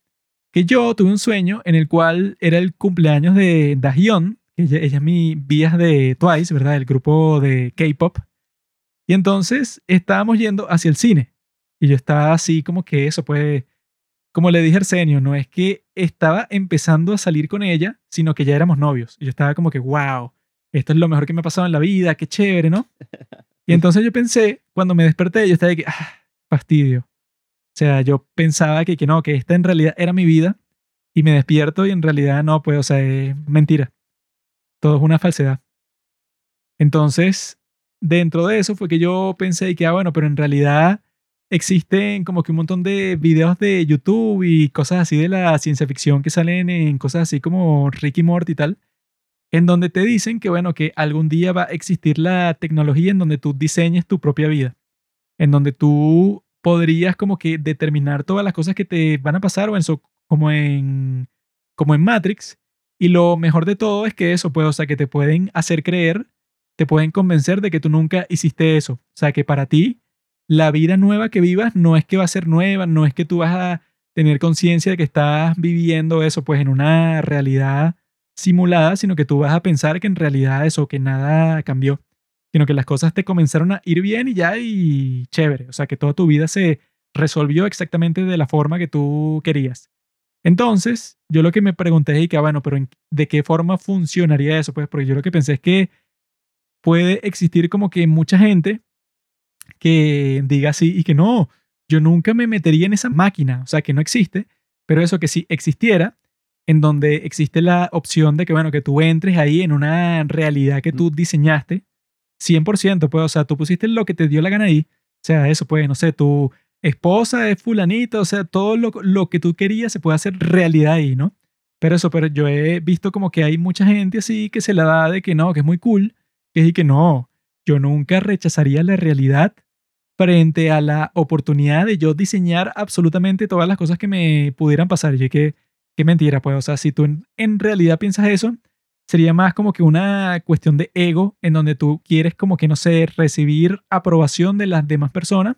Que yo tuve un sueño en el cual era el cumpleaños de Dahyun, que ella, ella es mi vías de Twice, ¿verdad? El grupo de K-pop. Y entonces estábamos yendo hacia el cine. Y yo estaba así como que eso, pues, como le dije a Arsenio, no es que estaba empezando a salir con ella, sino que ya éramos novios. Y yo estaba como que, wow, esto es lo mejor que me ha pasado en la vida, qué chévere, ¿no? Y entonces yo pensé, cuando me desperté, yo estaba de que, ah, fastidio. O sea, yo pensaba que, que no, que esta en realidad era mi vida. Y me despierto y en realidad no, pues, o sea, es mentira. Todo es una falsedad. Entonces, dentro de eso fue que yo pensé que, ah, bueno, pero en realidad existen como que un montón de videos de YouTube y cosas así de la ciencia ficción que salen en cosas así como Ricky Morty y tal, en donde te dicen que, bueno, que algún día va a existir la tecnología en donde tú diseñes tu propia vida, en donde tú podrías como que determinar todas las cosas que te van a pasar o en so- como en como en Matrix y lo mejor de todo es que eso pues o sea que te pueden hacer creer te pueden convencer de que tú nunca hiciste eso o sea que para ti la vida nueva que vivas no es que va a ser nueva no es que tú vas a tener conciencia de que estás viviendo eso pues en una realidad simulada sino que tú vas a pensar que en realidad eso que nada cambió sino que las cosas te comenzaron a ir bien y ya y chévere. O sea, que toda tu vida se resolvió exactamente de la forma que tú querías. Entonces, yo lo que me pregunté es que, ah, bueno, pero ¿en- ¿de qué forma funcionaría eso? Pues porque yo lo que pensé es que puede existir como que mucha gente que diga así y que no, yo nunca me metería en esa máquina, o sea, que no existe, pero eso que si existiera, en donde existe la opción de que, bueno, que tú entres ahí en una realidad que tú diseñaste, 100%, pues, o sea, tú pusiste lo que te dio la gana ahí. O sea, eso, pues, no sé, tu esposa es fulanita, o sea, todo lo, lo que tú querías se puede hacer realidad ahí, ¿no? Pero eso, pero yo he visto como que hay mucha gente así que se la da de que no, que es muy cool, que es y que no, yo nunca rechazaría la realidad frente a la oportunidad de yo diseñar absolutamente todas las cosas que me pudieran pasar. Y que, qué mentira, pues, o sea, si tú en realidad piensas eso, sería más como que una cuestión de ego en donde tú quieres como que, no sé, recibir aprobación de las demás personas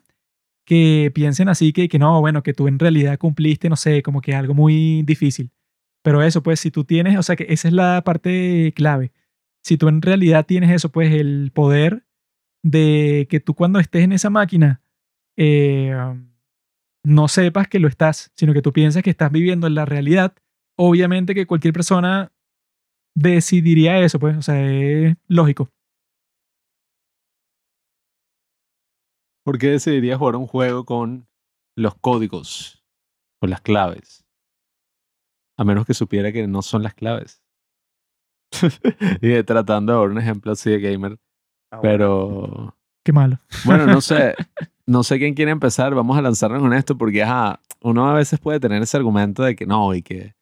que piensen así que, que no, bueno, que tú en realidad cumpliste, no sé, como que algo muy difícil. Pero eso, pues, si tú tienes, o sea, que esa es la parte clave. Si tú en realidad tienes eso, pues, el poder de que tú cuando estés en esa máquina eh, no sepas que lo estás, sino que tú piensas que estás viviendo en la realidad, obviamente que cualquier persona decidiría eso, pues, o sea, es lógico. ¿Por qué decidirías jugar un juego con los códigos o las claves? A menos que supiera que no son las claves. y tratando de dar un ejemplo así de gamer, Ah, bueno. pero Qué malo. Bueno, no sé. No sé quién quiere empezar. Vamos a lanzarnos con esto porque, ajá, uno a veces puede tener ese argumento de que no, y que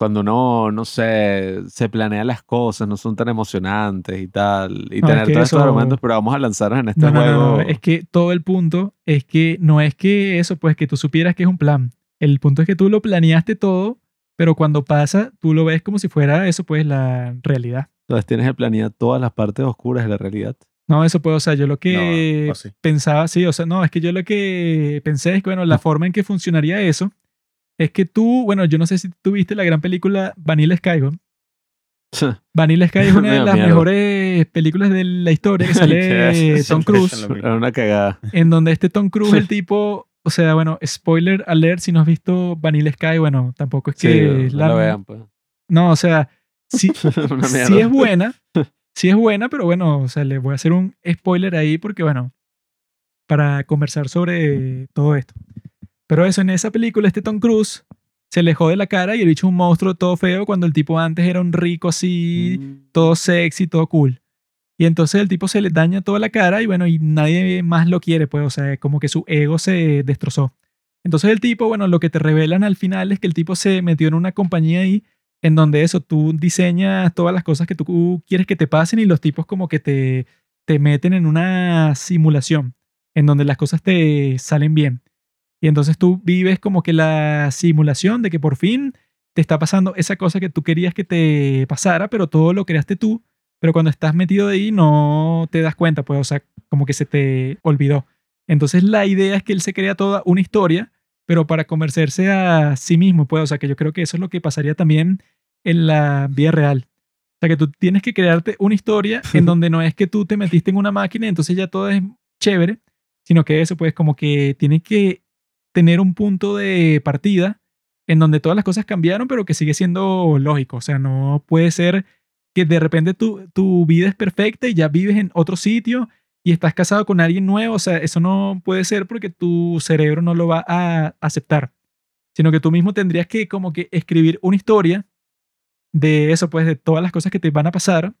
cuando uno, no sé, se planea las cosas, no son tan emocionantes y tal, y No, es tener que todos estos eso- argumentos, pero vamos a lanzarnos en este No, no, no, juego. no, Es que todo el punto es que no es que eso, pues que tú supieras que es un plan. El punto es que tú lo planeaste todo, pero cuando pasa, tú lo ves como si fuera eso, pues la realidad. Entonces tienes que planear todas las partes oscuras de la realidad. No, eso puede, o sea, yo lo que No, o sí. pensaba, sí, o sea, no, es que yo lo que pensé es que, bueno, la forma en que funcionaría eso es que tú, bueno, yo no sé si tú viste la gran película Vanilla Sky, ¿no? Vanilla Sky es una de las miedo. mejores películas de la historia que ¿Qué sale? Tom Cruise. Era una cagada. en donde este Tom Cruise, el tipo, o sea, bueno, spoiler alert, si no has visto Vanilla Sky, bueno, tampoco es Sí, que no la- lo vean, pues. No, o sea, sí, sí es buena, sí es buena, pero bueno, o sea, le voy a hacer un spoiler ahí porque, bueno, para conversar sobre todo esto. Pero eso, en esa película, este Tom Cruise se le jode la cara y el bicho es un monstruo todo feo cuando el tipo antes era un rico así, Mm. todo sexy, todo cool. Y entonces el tipo se le daña toda la cara y bueno, y nadie más lo quiere, pues, o sea, como que su ego se destrozó. Entonces el tipo, bueno, lo que te revelan al final es que el tipo se metió en una compañía ahí en donde eso, tú diseñas todas las cosas que tú quieres que te pasen y los tipos como que te, te meten en una simulación en donde las cosas te salen bien. Y entonces tú vives como que la simulación de que por fin te está pasando esa cosa que tú querías que te pasara, pero todo lo creaste tú, pero cuando estás metido ahí no te das cuenta, pues, o sea, como que se te olvidó. Entonces la idea es que él se crea toda una historia, pero para convencerse a sí mismo, pues, o sea, que yo creo que eso es lo que pasaría también en la vida real. O sea, que tú tienes que crearte una historia en donde no es que tú te metiste en una máquina y entonces ya todo es chévere, sino que eso, pues, como que tienes que tener un punto de partida en donde todas las cosas cambiaron, pero que sigue siendo lógico. O sea, no puede ser que de repente tu, tu vida es perfecta y ya vives en otro sitio y estás casado con alguien nuevo. O sea, eso no puede ser porque tu cerebro no lo va a aceptar. Sino que tú mismo tendrías que como que escribir una historia de eso, pues, de todas las cosas que te van a pasar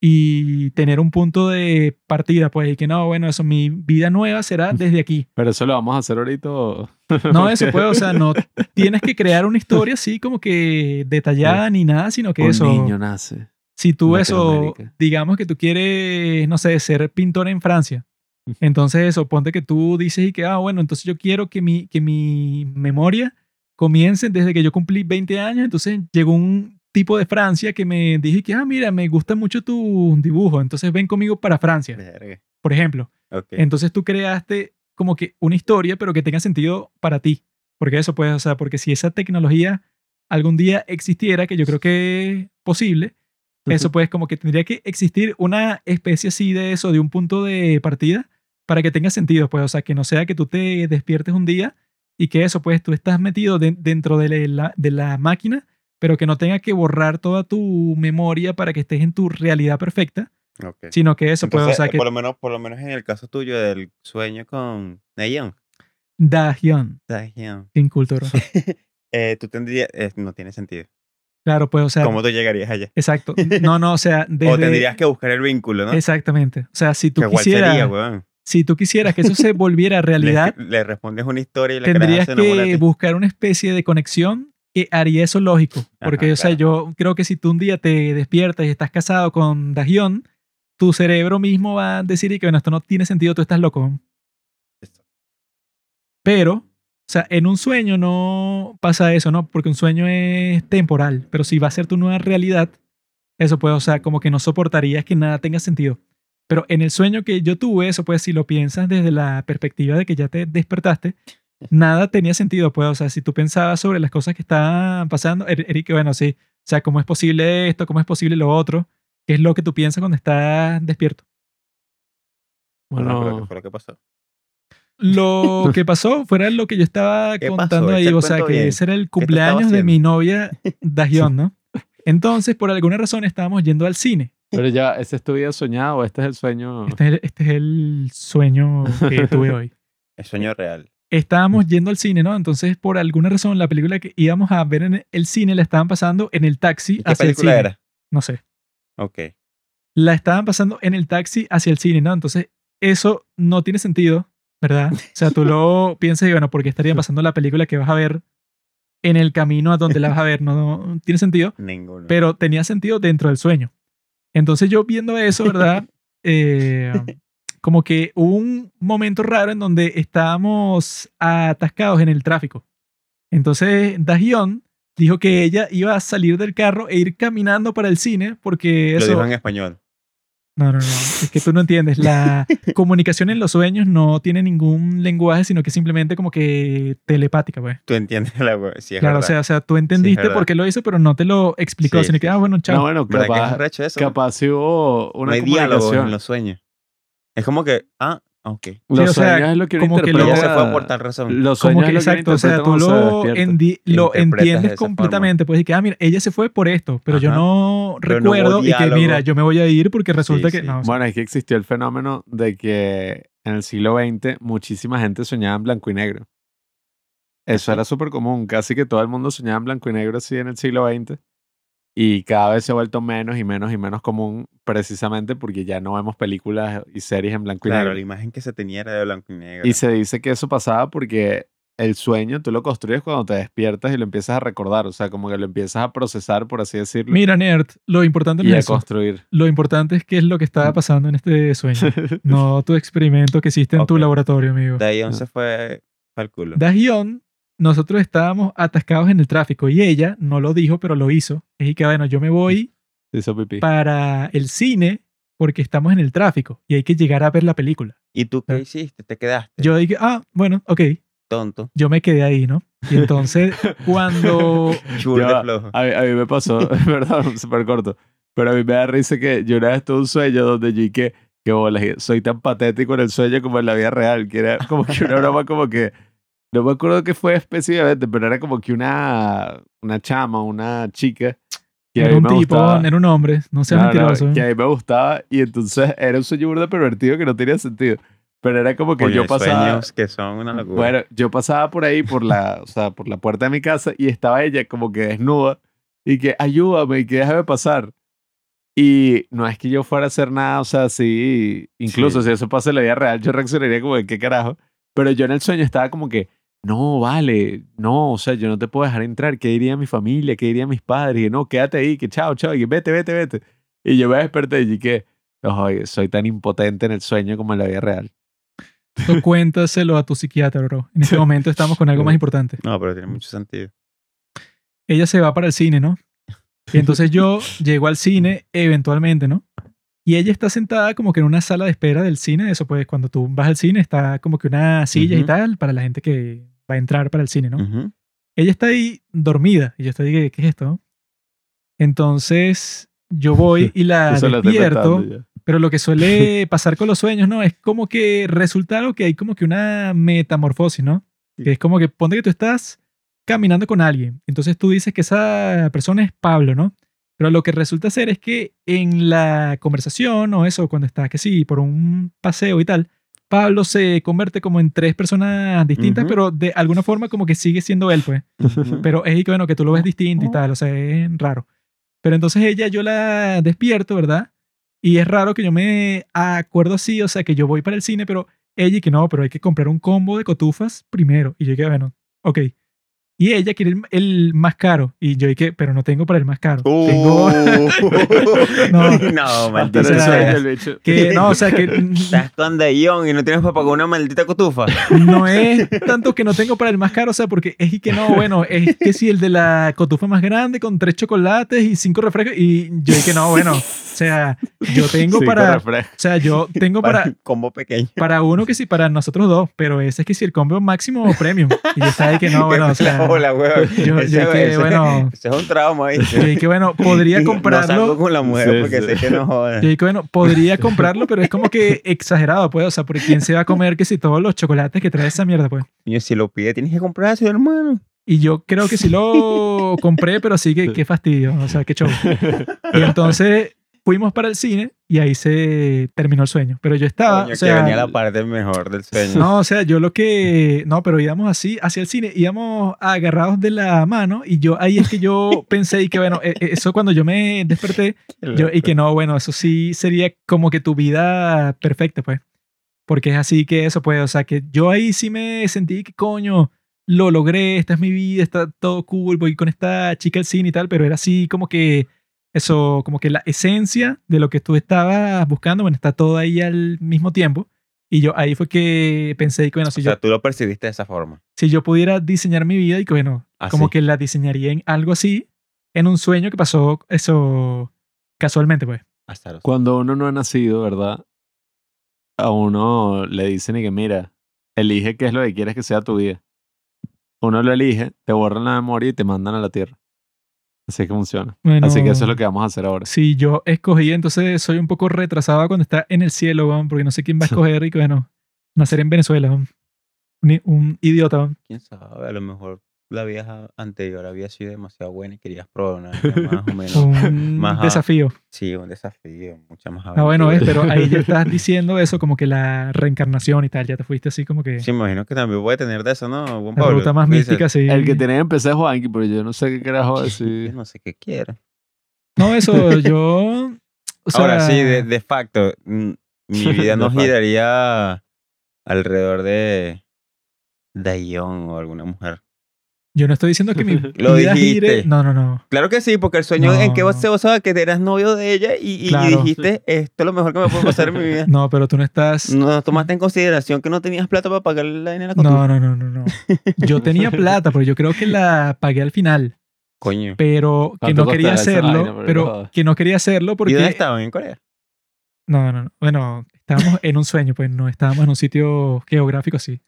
y tener un punto de partida, pues, y que no, bueno, eso, mi vida nueva será desde aquí. Pero eso lo vamos a hacer ahorita. No, eso puede, o sea, no tienes que crear una historia así como que detallada ni nada, sino que Un eso, niño nace. Si tú eso, digamos que tú quieres, no sé, ser pintor en Francia, entonces eso, ponte que tú dices y que, ah, bueno, entonces yo quiero que mi, que mi memoria comience desde que yo cumplí 20 años, entonces llegó un tipo de Francia que me dije que, ah, mira, me gusta mucho tu dibujo, entonces ven conmigo para Francia, Verga. por ejemplo. Ok. Entonces tú creaste como que una historia, pero que tenga sentido para ti. Porque eso puede, o sea, porque si esa tecnología algún día existiera, que yo creo que es posible, eso pues como que tendría que existir una especie así de eso, de un punto de partida, para que tenga sentido, pues, o sea, que no sea que tú te despiertes un día y que eso, pues, tú estás metido de- dentro de la, de la máquina, pero que no tenga que borrar toda tu memoria para que estés en tu realidad perfecta, sino que eso, pues, o sea, eh, que por, lo menos, por lo menos en el caso tuyo del sueño con Nayeon, Dahyun, Daehyun, sin cultura. eh, tú tendrías, eh, no tiene sentido. Claro, pues, o sea, ¿Cómo tú llegarías allá? exacto. No, no, o sea, desde... O tendrías que buscar el vínculo, ¿no? Exactamente. O sea, si tú que quisieras, sería, weón. si tú quisieras que eso se volviera Le, realidad, le respondes una historia y la tendrías que buscar una especie de conexión que haría eso lógico. Porque, Ajá, o sea, claro. yo creo que si tú un día te despiertas y estás casado con Dajion, tu cerebro mismo va a decir y que, bueno, esto no tiene sentido, tú estás loco. Pero, o sea, en un sueño no pasa eso, ¿no? Porque un sueño es temporal, pero si va a ser tu nueva realidad, eso puede, o sea, como que no soportarías que nada tenga sentido. Pero en el sueño que yo tuve, eso pues, si lo piensas desde la perspectiva de que ya te despertaste, nada tenía sentido, pues, o sea, si tú pensabas sobre las cosas que estaban pasando, Er- Eric, bueno, sí, o sea, ¿cómo es posible esto? ¿Cómo es posible lo otro? ¿Qué es lo que tú piensas cuando estás despierto? Bueno, pero ¿qué Bueno, fue lo que pasó? Lo que pasó fuera lo que yo estaba contando ahí, Echa el o sea, que bien. ese era el cumpleaños de mi novia Dajion, ¿no? Entonces, por alguna razón, estábamos yendo al cine. pero ya, ¿ese es tu vida soñado o este es el sueño? Este es, el- este es el sueño que tuve hoy. El sueño real. Estábamos yendo al cine, ¿no? Entonces, por alguna razón, la película que íbamos a ver en el cine la estaban pasando en el taxi ¿Y qué hacia el película cine. era? No sé. Ok. La estaban pasando en el taxi hacia el cine, ¿no? Entonces, eso no tiene sentido, ¿verdad? O sea, tú lo piensas y bueno, ¿por qué estaría pasando la película que vas a ver en el camino a donde la vas a ver? No, no tiene sentido, Ninguno. pero tenía sentido dentro del sueño. Entonces yo viendo eso, ¿verdad? Eh, como que hubo un momento raro en donde estábamos atascados en el tráfico. Entonces Dahyun dijo que ella iba a salir del carro e ir caminando para el cine porque Lo eso... dijo en español. No, no, no. Es que tú no entiendes. La comunicación en los sueños no tiene ningún lenguaje, sino que simplemente como que telepática, pues. Tú entiendes la hue- sí, es claro, o verdad. sea, o sea, tú entendiste verdad. por qué lo hizo, pero no te lo explicó, Sí, sino sí, que, ah, sí. bueno, chao. No, bueno, ¿Verdad que capaz, arrecho eso? capaz si hubo una no hay diálogo en comunicación. los sueños. Es como que, ah, ok. Los Sí, o sea, sueños es lo que uno como que lo- ya se fue por tal razón. Los como que lo exacto, o sea, tú lo, endi- entiendes completamente. Puedes decir que, ah, mira, ella se fue por esto, pero yo no Pero no hubo recuerdo y que, mira, yo me voy a ir porque resulta Sí, que. sí. No, o sea, Bueno, es que existió el fenómeno de que en el siglo XX muchísima gente soñaba en blanco y negro. Eso era súper común. Casi que todo el mundo soñaba en blanco y negro así en el siglo XX. Y cada vez se ha vuelto menos y menos y menos común precisamente porque ya no vemos películas y series en blanco y Claro, negro. la imagen que se tenía era de blanco y negro. Y se dice que eso pasaba porque el sueño tú lo construyes cuando te despiertas y lo empiezas a recordar. O sea, como que lo empiezas a procesar, por así decirlo. Mira, Nerd, lo importante no y es eso. construir. Lo importante es qué es lo que estaba pasando en este sueño. No tu experimento que hiciste en tu Ok. laboratorio, amigo. Dayon se fue al culo. Dahyun, nosotros estábamos atascados en el tráfico y ella no lo dijo, pero lo hizo. Es que, bueno, yo me voy pipí. para el cine porque estamos en el tráfico y hay que llegar a ver la película. ¿Y tú qué Ah. hiciste? ¿Te quedaste? Yo dije, ah, bueno, ok. Tonto. Yo me quedé ahí, ¿no? Y entonces, cuando... Chulo de flojo. A mí, a mí me pasó, perdón, súper corto, pero a mí me da risa que yo una vez tuve un sueño donde yo y que, que bolas, soy tan patético en el sueño como en la vida real, que era como que una broma como que, no me acuerdo qué fue específicamente, pero era como que una, una chama, una chica, que a Era un tipo, gustaba. era un hombre, no seas No, no, mentiroso. que a mí me gustaba y entonces era un sueño burda pervertido que no tenía sentido. Pero era como que Coño, yo pasaba... sueños que son una locura. Bueno, yo pasaba por ahí, por la, o sea, por la puerta de mi casa y estaba ella como que desnuda y que ayúdame y que déjame pasar. Y no es que yo fuera a hacer nada, o sea, sí, incluso Sí. si eso pasa en la vida real, yo reaccionaría como de qué carajo. Pero yo en el sueño estaba como que, no, vale, no, o sea, yo no te puedo dejar entrar, ¿qué diría mi familia? ¿Qué dirían mis padres? Y que no, quédate ahí, que chao, chao, y que vete, vete, vete. Y yo me desperté y que, oye, soy tan impotente en el sueño como en la vida real. Tú cuéntaselo a tu psiquiatra, bro. En este momento estamos con algo más importante. No, pero tiene mucho sentido. Ella se va para el cine, ¿no? Y entonces yo llego al cine eventualmente, ¿no? Y ella está sentada como que en una sala de espera del cine. Eso pues cuando tú vas al cine está como que una silla y Ujú. tal para la gente que va a entrar para el cine, ¿no? Ella está ahí dormida y yo estoy, ¿qué, qué es esto? Entonces yo voy y la despierto. Pero lo que suele pasar con los sueños, ¿no? Es como que resulta algo que hay como que una metamorfosis, ¿no? Que es como que ponte que tú estás caminando con alguien. Entonces tú dices que esa persona es Pablo, ¿no? Pero lo que resulta ser es que en la conversación o eso, cuando estás que sí, por un paseo y tal, Pablo se convierte como en tres personas distintas, pero de alguna forma como que sigue siendo él, pues. Ujú. Pero es que, bueno, que tú lo ves distinto y tal, o sea, es raro. Pero entonces ella, yo la despierto, ¿verdad? Y es raro que yo me acuerdo así, o sea, que yo voy para el cine, pero ella y que no, pero hay que comprar un combo de cotufas primero. Y yo dije, bueno, ok. Y ella quiere el, el más caro. Y yo dije, pero no tengo para el más caro. Tengo no, No. maldito sea, sueño el bicho. que, no, o sea, que Estás con Dayon y no tienes para pagar una maldita cotufa. no es tanto que no tengo para el más caro, o sea, porque es y que no, bueno, es que si el de la cotufa más grande con tres chocolates y cinco refrescos. Y yo dije, no, bueno, o sea, yo tengo Cinco para, o sea, yo tengo Para para, combo pequeño. para uno que sí, para nosotros dos, pero ese es que si el combo máximo o premium. Y yo estaba que no, bueno, o sea, Hola, weón. yo- Ese- yo que, ese- bueno, ese es un trauma ahí. yo dije, bueno, podría No salgo comprarlo. con la mujer Sí, porque sí. sé que no joda. Yo dije, bueno, podría comprarlo, pero es como que exagerado, pues, o sea, porque quién se va a comer que si todos los chocolates que trae esa mierda, pues. Y si lo pide, tienes que comprarse, hermano. Y yo creo que sí lo compré, pero sí que qué fastidio, o sea, qué show. Y entonces fuimos para el cine y ahí se terminó el sueño. Pero yo estaba, Coño, o sea, que venía la parte mejor del sueño. no, o sea, yo lo que, no, pero íbamos así hacia el cine, íbamos agarrados de la mano y yo ahí es que yo pensé y que bueno, e- e- eso cuando yo me desperté, yo, y que no, bueno, eso sí sería como que tu vida perfecta, pues. Porque es así que eso puede, o sea, que yo ahí sí me sentí que coño, lo logré, esta es mi vida, está todo cool, voy con esta chica al cine y tal, pero era así como que eso, como que la esencia de lo que tú estabas buscando, bueno, está todo ahí al mismo tiempo. Y yo ahí fue que pensé que, bueno, si, o sea, yo, tú lo percibiste de esa forma. si yo pudiera diseñar mi vida y que, bueno, como Así. que la diseñaría en algo así, en un sueño que pasó eso casualmente, pues. Azaroso. Cuando uno no ha nacido, ¿verdad? A uno le dicen y que mira, elige qué es lo que quieres que sea tu vida. Uno lo elige, te borran la memoria y te mandan a la tierra. Así es que funciona. Bueno, Así que eso es lo que vamos a hacer ahora. Si yo escogí, entonces soy un poco retrasado cuando está en el cielo, weón, porque no sé quién va a escoger y que, bueno, nacer en Venezuela, un, un idiota. weón. ¿Quién sabe? A lo mejor la vida anterior había sido demasiado buena y querías probar una vida más o menos. Un Más a- desafío. Sí, un desafío, mucha más Ah, bueno, ves, aventura. pero ahí ya estás diciendo eso como que la reencarnación y tal, ya te fuiste así como que Sí, me imagino que también puede tener de eso, ¿no? Juan la Pablo? ruta más mística, sí. El que empezar es Juanqui, pero yo no sé qué carajo Yo decir. no sé qué quiere. No, eso, yo... o sea, Ahora sí, de, de facto, mm, mi vida no giraría alrededor de Dayon o alguna mujer. Yo no estoy diciendo que mi Lo vida gire... dijiste. No, no, no. Claro que sí, porque el sueño en que vos No. se basaba que eras novio de ella y, y- y Claro. dijiste, esto es lo mejor que me puede pasar en mi vida. No, pero tú no estás... No tomaste en consideración que no tenías plata para pagar la la No, no, no, no, no. Yo tenía plata, pero yo creo que la pagué al final. Coño. Pero que ¿Cuánto no quería hacerlo, vaina? Pero que no quería hacerlo porque... ¿Y dónde estaban? ¿En Corea? No, no, no. Bueno, estábamos en un sueño, pues no estábamos en un sitio geográfico así.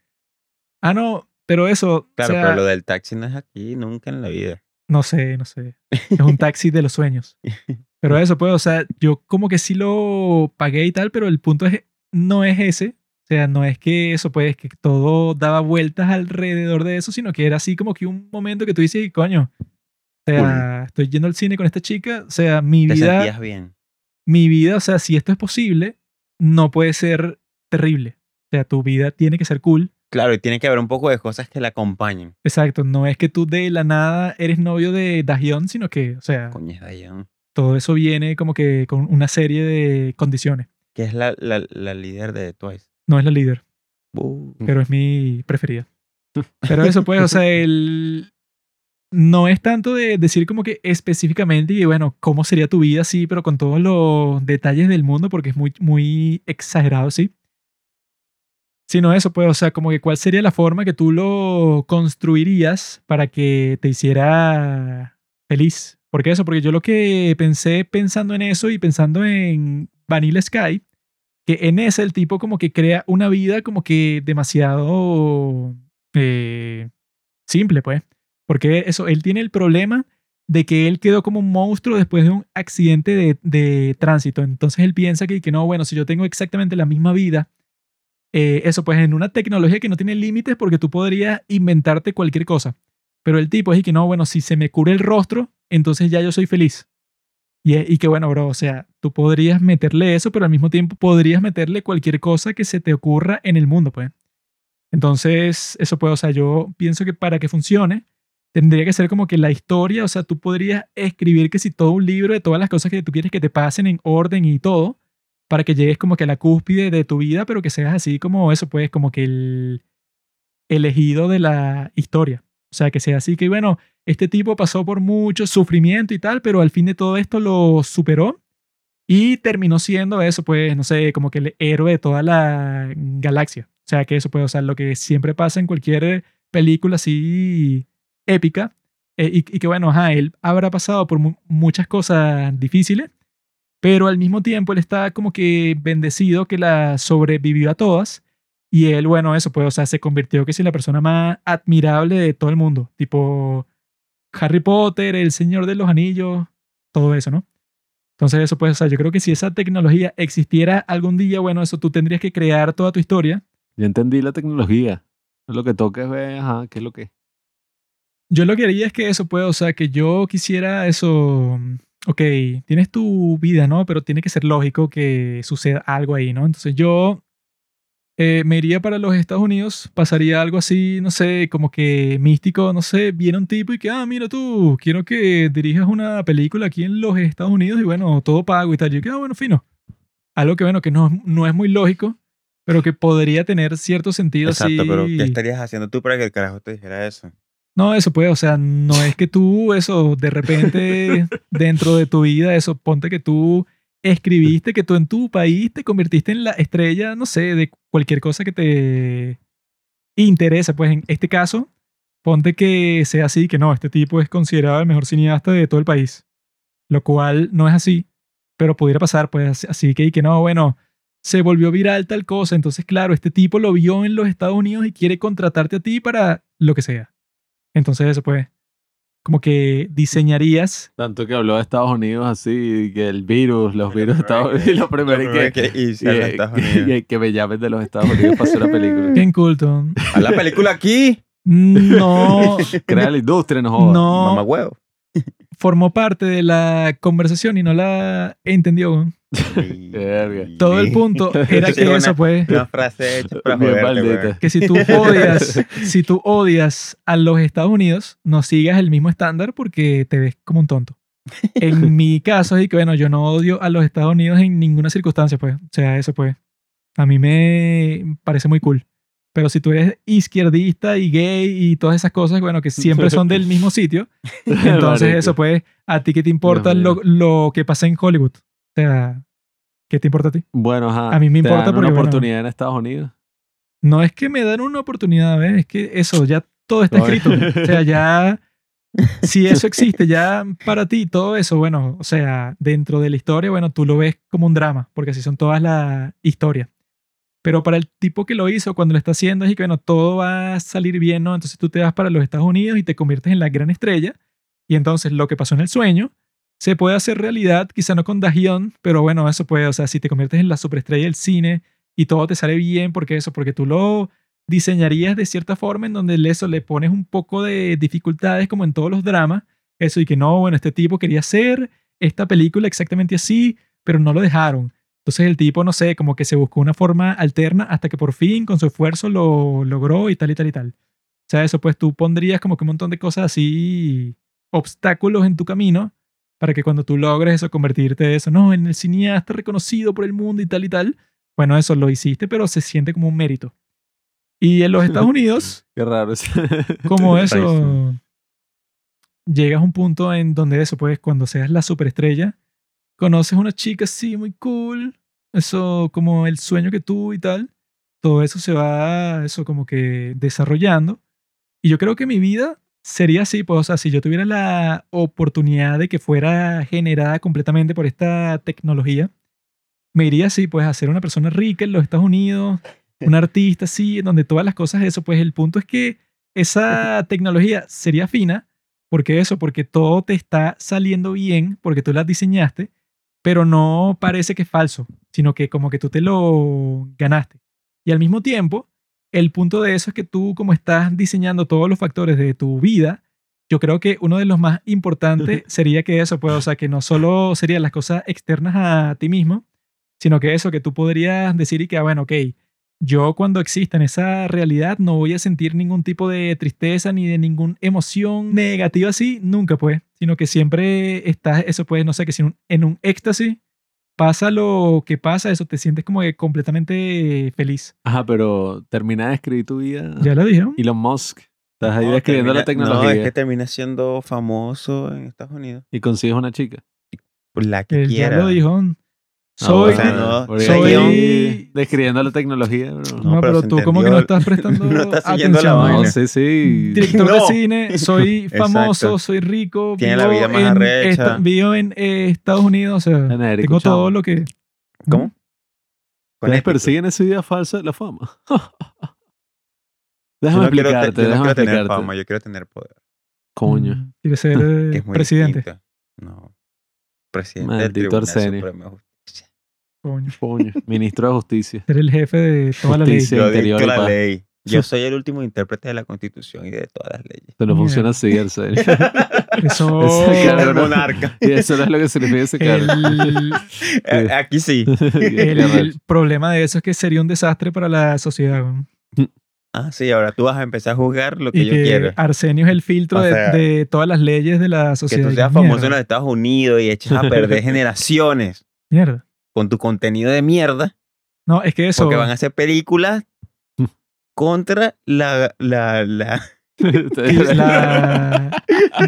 Ah, no, pero eso, o Claro, sea, pero lo del taxi no es aquí, nunca en la vida. no sé, no sé. Es un taxi de los sueños. Pero eso, pues, o sea, yo como que sí lo pagué y tal, pero el punto es, no es ese. O sea, no es que eso, pues, que todo daba vueltas alrededor de eso, sino que era así como que un momento que tú dices, coño, o sea, estoy yendo al cine con esta chica, o sea, mi Te vida... sentías bien. mi vida, o sea, si esto es posible, no puede ser terrible. O sea, tu vida tiene que ser cool. Claro, y tiene que haber un poco de cosas que la acompañen. Exacto, no es que tú de la nada eres novio de Dahyun, sino que, o sea, Coño, es Dayan. todo eso viene como que con una serie de condiciones. Que es la, la, la líder de Twice. No es la líder, Uh, pero es mi preferida. Pero eso pues, o sea, el... No es tanto de decir como que específicamente y bueno, cómo sería tu vida, sí, pero con todos los detalles del mundo, porque es muy, muy exagerado, sí. Sino eso, pues, o sea, como que cuál sería la forma que tú lo construirías para que te hiciera feliz. ¿Por qué eso? Porque yo lo que pensé pensando en eso y pensando en Vanilla Sky, que en ese el tipo como que crea una vida como que demasiado eh, simple, pues. Porque eso, él tiene el problema de que él quedó como un monstruo después de un accidente de, de tránsito. Entonces él piensa que, que no, bueno, si yo tengo exactamente la misma vida, eh, eso pues en una tecnología que no tiene límites porque tú podrías inventarte cualquier cosa. Pero el tipo es que no, bueno, si se me cura el rostro, entonces ya yo soy feliz. Y, y que bueno, bro, o sea, tú podrías meterle eso, pero al mismo tiempo podrías meterle cualquier cosa que se te ocurra en el mundo, pues. Entonces, eso puede, o sea, yo pienso que para que funcione, tendría que ser como que la historia, o sea, tú podrías escribir que si todo un libro de todas las cosas que tú quieres que te pasen en orden y todo, para que llegues como que a la cúspide de tu vida, pero que seas así como eso, pues, como que el elegido de la historia. O sea, que sea así que, bueno, este tipo pasó por mucho sufrimiento y tal, pero al fin de todo esto lo superó y terminó siendo eso, pues, no sé, como que el héroe de toda la galaxia. O sea, que eso puede, o sea, lo que siempre pasa en cualquier película así épica. eh, y, que, bueno, ajá, él habrá pasado por mu- muchas cosas difíciles, pero al mismo tiempo él está como que bendecido que la sobrevivió a todas. Y él, bueno, eso, pues, o sea, se convirtió que en la persona más admirable de todo el mundo. Tipo Harry Potter, el Señor de los Anillos, todo eso, ¿no? Entonces, eso, pues, o sea, yo creo que si esa tecnología existiera algún día, bueno, eso tú tendrías que crear toda tu historia. Ya entendí la tecnología. Lo que toca es ver, ajá, qué es lo que es. Yo lo que haría es que eso puede, o sea, que yo quisiera eso. Ok, tienes tu vida, ¿no? Pero tiene que ser lógico que suceda algo ahí, ¿no? Entonces yo eh, me iría para los Estados Unidos, pasaría algo así, no sé, como que místico, no sé, viene un tipo y que, ah, mira tú, quiero que dirijas una película aquí en los Estados Unidos y bueno, todo pago y tal. Yo que, ah, bueno, fino. Algo que, bueno, que no, no es muy lógico, pero que podría tener cierto sentido Exacto, así. pero ¿qué estarías haciendo tú para que el carajo te dijera eso? No, eso puede, o sea, no es que tú, eso, de repente, dentro de tu vida, eso, ponte que tú escribiste que tú en tu país te convertiste en la estrella, no sé, de cualquier cosa que te interese. Pues en este caso, ponte que sea así, que no, este tipo es considerado el mejor cineasta de todo el país. Lo cual no es así, pero pudiera pasar, pues así que, y que no, bueno, se volvió viral tal cosa. Entonces, claro, este tipo lo vio en los Estados Unidos y quiere contratarte a ti para lo que sea. Entonces, eso pues, como que diseñarías. Tanto que habló de Estados Unidos así, que el virus, los virus de Estados Unidos, y lo primero que, que Unidos. y- que me llamen de los Estados Unidos para hacer una película. Ken Coulton. ¿A la película aquí? No, Crea la industria, no jodas. no Mamá huevo. formó parte de la conversación y no la entendió. Todo el punto era que una- eso, pues, Una frase hecha para joderte, que si tú odias, si tú odias a los Estados Unidos, no sigas el mismo estándar porque te ves como un tonto. En mi caso es que, bueno, yo no odio a los Estados Unidos en ninguna circunstancia, pues. O sea, eso pues. A mí me parece muy cool. Pero si tú eres izquierdista y gay y todas esas cosas, bueno, que siempre son del mismo sitio, entonces eso pues, ¿a ti qué te importa lo, lo que pasa en Hollywood? O sea, ¿qué te importa a ti? Bueno, ajá. A mí me te importa dan porque, una bueno, oportunidad en Estados Unidos. No es que me dan una oportunidad, ¿ves? Es que eso, ya todo está escrito. O sea, ya, si eso existe, ya para ti, todo eso, bueno, o sea, dentro de la historia, bueno, tú lo ves como un drama, porque así son todas las historias. Pero para el tipo que lo hizo, cuando lo está haciendo, es que, bueno, todo va a salir bien, ¿no? Entonces tú te vas para los Estados Unidos y te conviertes en la gran estrella. Y entonces lo que pasó en el sueño se puede hacer realidad, quizá no con Dahyun, pero bueno, eso puede, o sea, si te conviertes en la superestrella del cine y todo te sale bien, porque eso, porque tú lo diseñarías de cierta forma en donde eso le pones un poco de dificultades como en todos los dramas, eso y que no, bueno, este tipo quería hacer esta película exactamente así, pero no lo dejaron. Entonces el tipo, no sé, como que se buscó una forma alterna hasta que por fin con su esfuerzo lo logró y tal y tal y tal. O sea, eso pues tú pondrías como que un montón de cosas así, obstáculos en tu camino para que cuando tú logres eso, convertirte eso, no, en el cineasta reconocido por el mundo y tal y tal, bueno, eso lo hiciste, pero se siente como un mérito. Y en los Estados Unidos, Qué raro como eso, llegas a un punto en donde eso, pues, cuando seas la superestrella, conoces una chica así muy cool, eso como el sueño que tú y tal, todo eso se va, eso como que desarrollando. Y yo creo que mi vida sería así, pues, o sea, si yo tuviera la oportunidad de que fuera generada completamente por esta tecnología, me iría así, pues, a ser una persona rica en los Estados Unidos, un artista así, donde todas las cosas, eso, pues, el punto es que esa tecnología sería fina, porque eso, porque todo te está saliendo bien, porque tú la diseñaste, pero no parece que es falso, sino que como que tú te lo ganaste. Y al mismo tiempo, el punto de eso es que tú, como estás diseñando todos los factores de tu vida, yo creo que uno de los más importantes sería que eso, pues, o sea, que no solo serían las cosas externas a ti mismo, sino que eso, que tú podrías decir y que, ah, bueno, ok, yo cuando exista en esa realidad no voy a sentir ningún tipo de tristeza ni de ninguna emoción negativa así, nunca pues, sino que siempre estás, eso pues, no sé, que si en un éxtasis pasa lo que pasa, eso te sientes como que completamente feliz. Ajá, pero termina de escribir tu vida. Ya lo dijo. Elon Musk. Estás ahí No, describiendo la tecnología No, es que termina siendo famoso en Estados Unidos. y consigues una chica. La que Él ya quiera. lo dijo. Ah, Soy, o sea, no, soy- ahí Describiendo la tecnología, bro. no, No, pero pero tú como que no estás prestando No estás siguiendo la atención. vaina. No, sí, sí. Director de cine, soy famoso, soy rico, Tiene la vivo vida más en arrecha. vivo en eh, Estados Unidos, o sea, Genérico, tengo chamo. todo lo que... ¿Cómo? Ustedes persiguen esa idea falsa de la fama. Yo déjame no quiero te- explicarte, yo no déjame quiero tener explicarte. fama, yo quiero tener poder. Coño. Mm, Quiere ser presidente. distinto. No. Presidente Maldito del Tribunal Arsenio. Supremo. Coño. Coño. Ministro de Justicia. Ser el jefe de toda la ley. Justicia. Yo interior la paz. ley. Yo soy el último intérprete de la Constitución y de todas las leyes. Esto no funciona así, Arsenio. Eso... Ese cara, El monarca. y eso no es lo que significa ese cara. el, Eh, Aquí sí. el problema de eso es que sería un desastre para la sociedad. Ah, sí, ahora tú vas a empezar a juzgar lo que Y yo que quiero. Arsenio es el filtro O de, sea, de todas las leyes de la Que sociedad. tú Y seas mierda, famoso en los Estados Unidos y eches a perder generaciones Mierda. Con tu contenido de mierda. No, es que eso. Porque van a hacer películas contra la, la, la...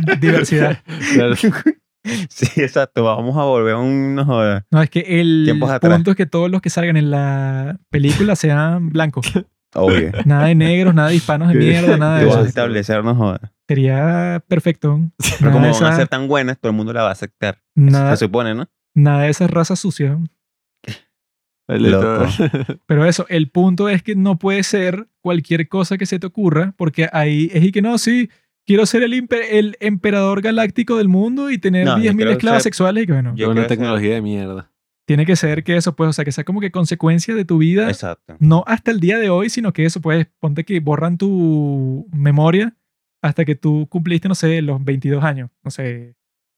La diversidad. Claro. Sí, exacto. Vamos a volver a un... no es que el punto es que todos los que salgan en la película sean blancos. Obvio. Nada de negros, nada de hispanos de mierda, nada de a eso. establecer, no joda. Sería perfecto. Pero Nada como van a ser tan buenas, todo el mundo la va a aceptar. nada, Se supone, ¿no? Nada de esas razas sucias. Loco. Pero eso, el punto es que no puede ser cualquier cosa que se te ocurra, porque ahí es y que no, sí, quiero ser el, emperador galáctico del mundo y tener No, yo 10.000 creo que esclavas sea- sexuales y que bueno, Yo una tecnología de mierda. tiene que ser que eso, pues, o sea, que sea como que consecuencia de tu vida, Exacto. no hasta el día de hoy, sino que eso, pues, ponte que borran tu memoria hasta que tú cumpliste, no sé, los 22 años, no sé,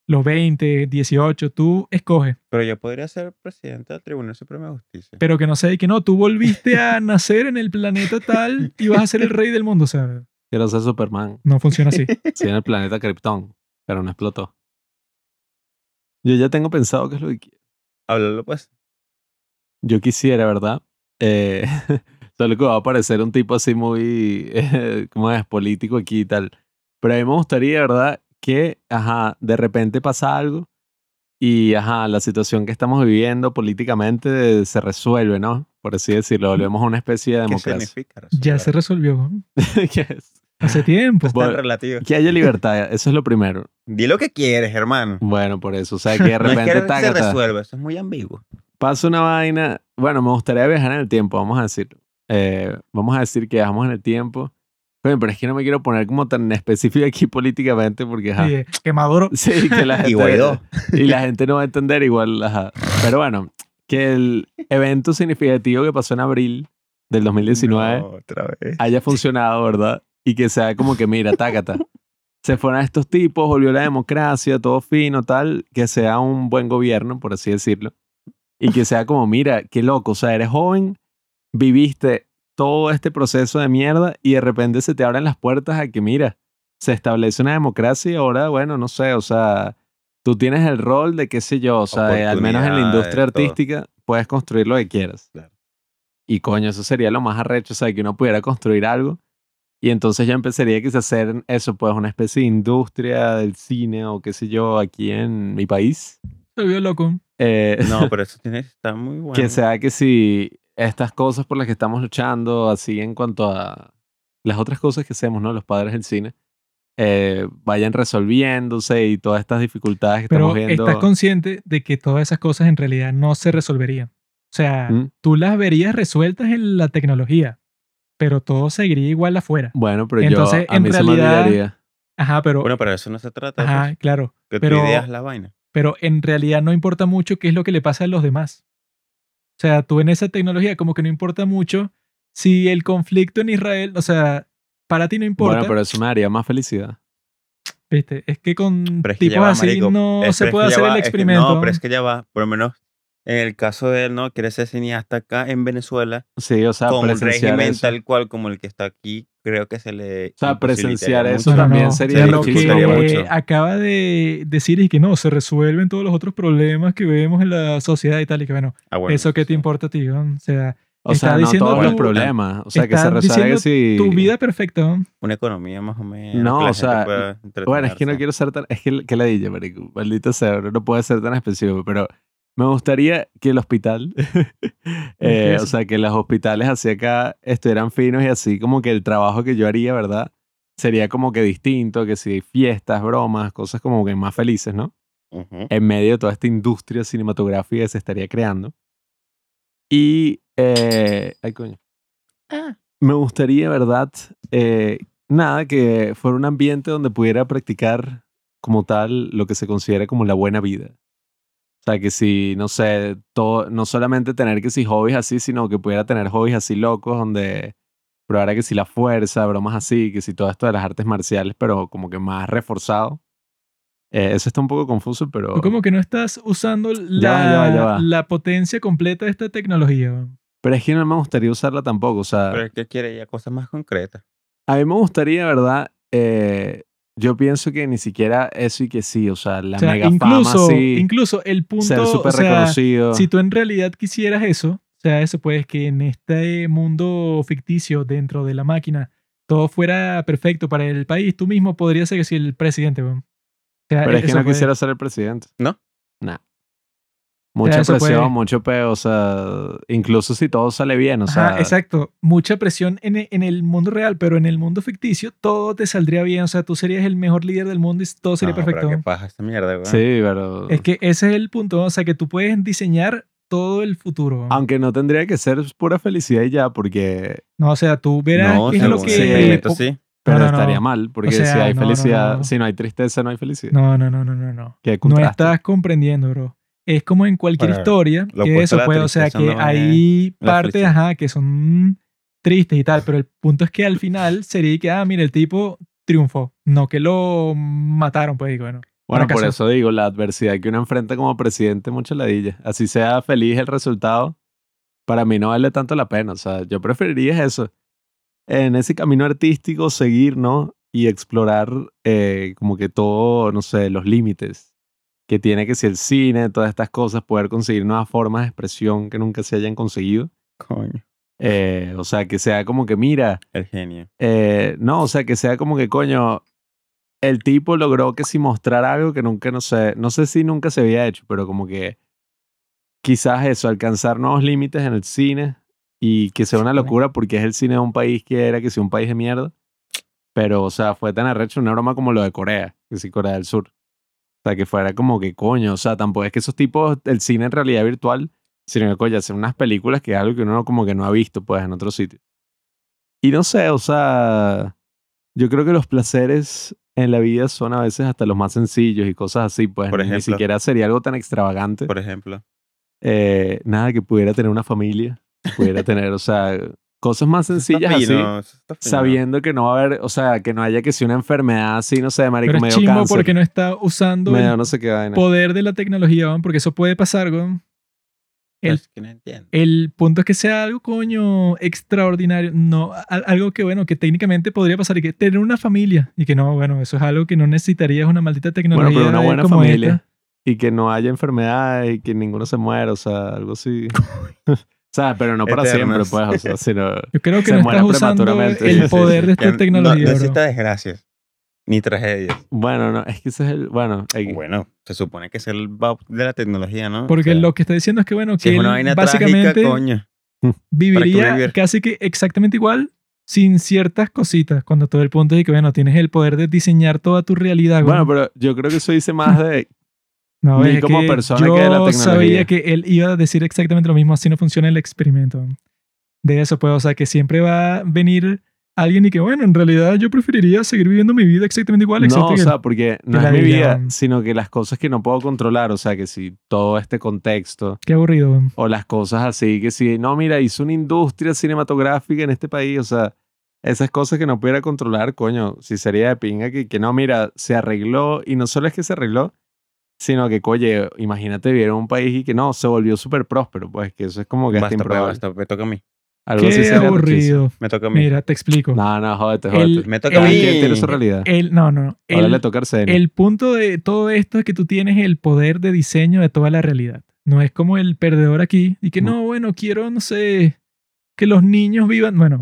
los 20, 18, tú escoges. Pero yo podría ser presidente del Tribunal Supremo de Justicia. Pero que no sé, que no, tú volviste a nacer en el planeta tal y vas a ser el rey del mundo, o sea, Quiero ser Superman. no funciona así. Sí, en el planeta Krypton, pero no explotó. Yo ya tengo pensado qué es lo que quiero. Háblalo, pues. Yo quisiera, ¿verdad? Eh, solo que va a parecer un tipo así muy, eh, ¿cómo es? Político aquí y tal. Pero a mí me gustaría, ¿verdad? Que, ajá, de repente pasa algo y, ajá, la situación que estamos viviendo políticamente se resuelve, ¿no? Por así decirlo, volvemos a una especie de ¿Qué democracia. significa? Ya se resolvió. que, es- Hace tiempo. Es Bueno, tan relativo. que haya libertad, eso es lo primero. Di lo que quieres, hermano. Bueno, por eso, o sea, que de No es repente que se tácata, resuelva, eso es muy ambiguo. pasa una vaina. Bueno, me gustaría viajar en el tiempo, vamos a decirlo. Eh, vamos a decir que viajamos en el tiempo. Coño, pero es que no me quiero poner como tan específico aquí políticamente porque, ajá. Sí, que Maduro. Sí, que la gente, Y Guaidó. y la gente no va a entender igual, ajá. Pero bueno, que el evento significativo que pasó en abril del 2019 No, otra vez. haya funcionado, ¿verdad? Y que sea como que, mira, tácata. Se fueron estos tipos, volvió la democracia, todo fino, tal, que sea un buen gobierno, por así decirlo. Y que sea como, mira, qué loco, o sea, eres joven, viviste todo este proceso de mierda y de repente se te abren las puertas a que, mira, se establece una democracia y ahora, bueno, no sé, o sea, tú tienes el rol de, qué sé yo, o sea, al menos en la industria todo. artística, puedes construir lo que quieras. Claro. Y coño, eso sería lo más arrecho, o sea, que uno pudiera construir algo y entonces ya empezaría quizás a hacer eso, pues una especie de industria del cine o qué sé yo, aquí en mi país. Se volvió loco. Eh, No, pero eso tiene que estar muy bueno. que sea que si estas cosas por las que estamos luchando, así en cuanto a las otras cosas que hacemos, ¿no? Los padres del cine, eh, vayan resolviéndose y todas estas dificultades que Pero estamos viendo. estás consciente de que todas esas cosas en realidad no se resolverían. O sea, ¿Mm? tú las verías resueltas en la tecnología, pero todo seguiría igual afuera. Bueno, pero Entonces, yo a en mí se me realidad- olvidaría. Ajá, pero, Bueno, pero eso no se trata. ajá, pues, claro. que pero- tú ideas la vaina. Pero en realidad no importa mucho qué es lo que le pasa a los demás. O sea, tú en esa tecnología como que no importa mucho si el conflicto en Israel, o sea, para ti no importa. Bueno, pero eso me daría más felicidad. ¿viste? Es que con es que tipos va, así marico. no Es- se puede hacer va, el es que- experimento. no, pero es que ya va. Por lo menos en el caso de él, ¿no? Quiere ser cineasta acá en Venezuela Sí, o sea, con un régimen eso. tal cual como el que está aquí. Creo que se le. O sea, presenciar eso mucho. No, no, también no. sería lo que mucho. acaba de decir es que no, se resuelven todos los otros problemas que vemos en la sociedad y tal. Y que bueno, Ah, bueno, ¿eso qué te importa a ti? ¿no? O sea, O está sea, no diciendo todos los problemas. O sea, que se resuelve que si... tu vida perfecta. ¿no? Una economía más o menos. No, que o sea, Bueno, es que no quiero ser tan... Es que, que la dije, marico. Maldito sea, no puede ser tan específico, pero me gustaría que el hospital, eh, o sea, que los hospitales así acá estuvieran finos y así como que el trabajo que yo haría, ¿verdad? Sería como que distinto, que si fiestas, bromas, cosas como que más felices, ¿no? Ujú. en medio de toda esta industria cinematográfica que se estaría creando. Y, eh, ay coño, me gustaría, ¿verdad? Eh, nada, que fuera un ambiente donde pudiera practicar como tal lo que se considera como la buena vida. O sea, que si, no sé, todo, no solamente tener que si hobbies así, sino que pudiera tener hobbies así locos donde probara que si la fuerza, bromas así, que si todo esto de las artes marciales, pero como que más reforzado. Eh, eso está un poco confuso, pero... Tú como que no estás usando la, Ya ya va, ya la potencia completa de esta tecnología. ¿no? Pero es que no me gustaría usarla tampoco. O sea, Pero es que quiere ya cosas más concretas. a mí me gustaría, ¿verdad? Eh, yo pienso que ni siquiera eso y que sí. O sea, la O sea, mega incluso, fama, sí. incluso el ser punto, súper o sea, reconocido. si tú en realidad quisieras eso, o sea, eso pues que en este mundo ficticio dentro de la máquina todo fuera perfecto para el país, tú mismo podrías ser que si el presidente, weón. O sea, Pero es que no puede- quisiera ser el presidente. ¿No? Mucha eso presión, puede- mucho peo, o sea, incluso si todo sale bien, o Ajá, sea, exacto. Mucha presión en, en el mundo real, pero en el mundo ficticio todo te saldría bien. O sea, tú serías el mejor líder del mundo y todo sería No, pero perfecto. qué paja esta mierda, weón. sí, pero Es que ese es el punto. O sea, que tú puedes diseñar todo el futuro. aunque no tendría que ser pura felicidad y ya, porque No, o sea, tú verás No, qué es lo que... experimento o- sí. pero no, no. estaría mal, porque si sea, hay no, no, felicidad, no. si no hay tristeza, no hay felicidad. No, no, no, no, no, no. Qué No estás comprendiendo, bro. Es como en cualquier Bueno, historia, que eso puede, o sea, que no hay partes, ajá, que son tristes y tal, pero el punto es que al final sería que, ah, mira, el tipo triunfó, no que lo mataron, pues, y bueno. Bueno, por eso digo, la adversidad que uno enfrenta como presidente, mucha ladilla. Así sea feliz el resultado, para mí no vale tanto la pena. O sea, yo preferiría eso. En ese camino artístico, seguir, ¿no? Y explorar eh, como que todo, no sé, los límites que tiene que si el cine, todas estas cosas, poder conseguir nuevas formas de expresión que nunca se hayan conseguido. Coño. Eh, o sea, que sea como que, mira, El genio. eh, no, o sea, que sea como que, coño, el tipo logró que si mostrar algo que nunca, no sé, no sé si nunca se había hecho, pero como que quizás eso, alcanzar nuevos límites en el cine y que sea una locura porque es el cine de un país que era que sea un país de mierda. Pero, o sea, fue tan arrecho una broma como lo de Corea, que sí, Corea del Sur. Sea, que fuera como que coño, o sea, tampoco es que esos tipos, el cine en realidad virtual, sino que coño, hacen unas películas que es algo que uno como que no ha visto, pues, en otro sitio. Y no sé, o sea, yo creo que los placeres en la vida son a veces hasta los más sencillos y cosas así, pues Por ni ejemplo. siquiera sería algo tan extravagante. Por ejemplo. Eh, nada que pudiera tener una familia, pudiera tener, o sea, cosas más sencillas así, fino, sabiendo que no va a haber, o sea, que no haya que sea una enfermedad así, no sé, marico, Pero medio chimbo cáncer, porque no está usando medio el no sé qué vaina. poder de la tecnología, porque eso puede pasar, weón. El, Es que no entiendo. el punto es que sea algo, coño, extraordinario. No, a- algo que, bueno, que técnicamente podría pasar y que tener una familia. Y que no, bueno, eso es algo que no necesitarías una maldita tecnología. Bueno, pero una buena como familia. esta. y que no haya enfermedades y que ninguno se muera, o sea, algo así. sea, pero no para siempre, pues, o sea, sino... Yo creo que Se no estás usando prematuramente. el poder de esta no- tecnología, No necesita desgracias. Ni tragedias. Bueno, no, es que ese es el... Bueno, hay- Bueno, se supone que es el de la tecnología, ¿no? Porque O sea, lo que está diciendo es que, bueno, si que es una él vaina básicamente trágica, coño. viviría vivir. casi que exactamente igual sin ciertas cositas. Cuando todo el punto es que, bueno, tienes el poder de diseñar toda tu realidad. bueno, güey. pero yo creo que eso dice más de... no, ni como que persona yo que de la tecnología. sabía que él iba a decir exactamente lo mismo, así no funciona el experimento. De eso, pues, o sea, que siempre va a venir alguien y que, bueno, en realidad yo preferiría seguir viviendo mi vida exactamente igual. No, excepto o sea, porque no es mi vida, sino que las cosas que no puedo controlar, o sea, que si todo este contexto Qué aburrido. o las cosas así, que si, no, mira, hizo una industria cinematográfica en este país, o sea, esas cosas que no pudiera controlar, coño, si sería de pinga que, que no, mira, se arregló y no solo es que se arregló, sino que, oye, imagínate vivir en un país y que no, se volvió súper próspero, pues que eso es como que Basta, pues, improbable. basta, me toca a mí. Algo así Qué sería rechísimo. aburrido. Me toca a mí. Mira, te explico. No, no, jódete, El- jódete. Me toca el- a mí. ¿Quién tiene su realidad? El, no, no. Ahora el- le toca a Arsenio. El punto de todo esto es que tú tienes el poder de diseño de toda la realidad. No es como el perdedor aquí y que no, bueno, quiero, no sé, que los niños vivan. Bueno,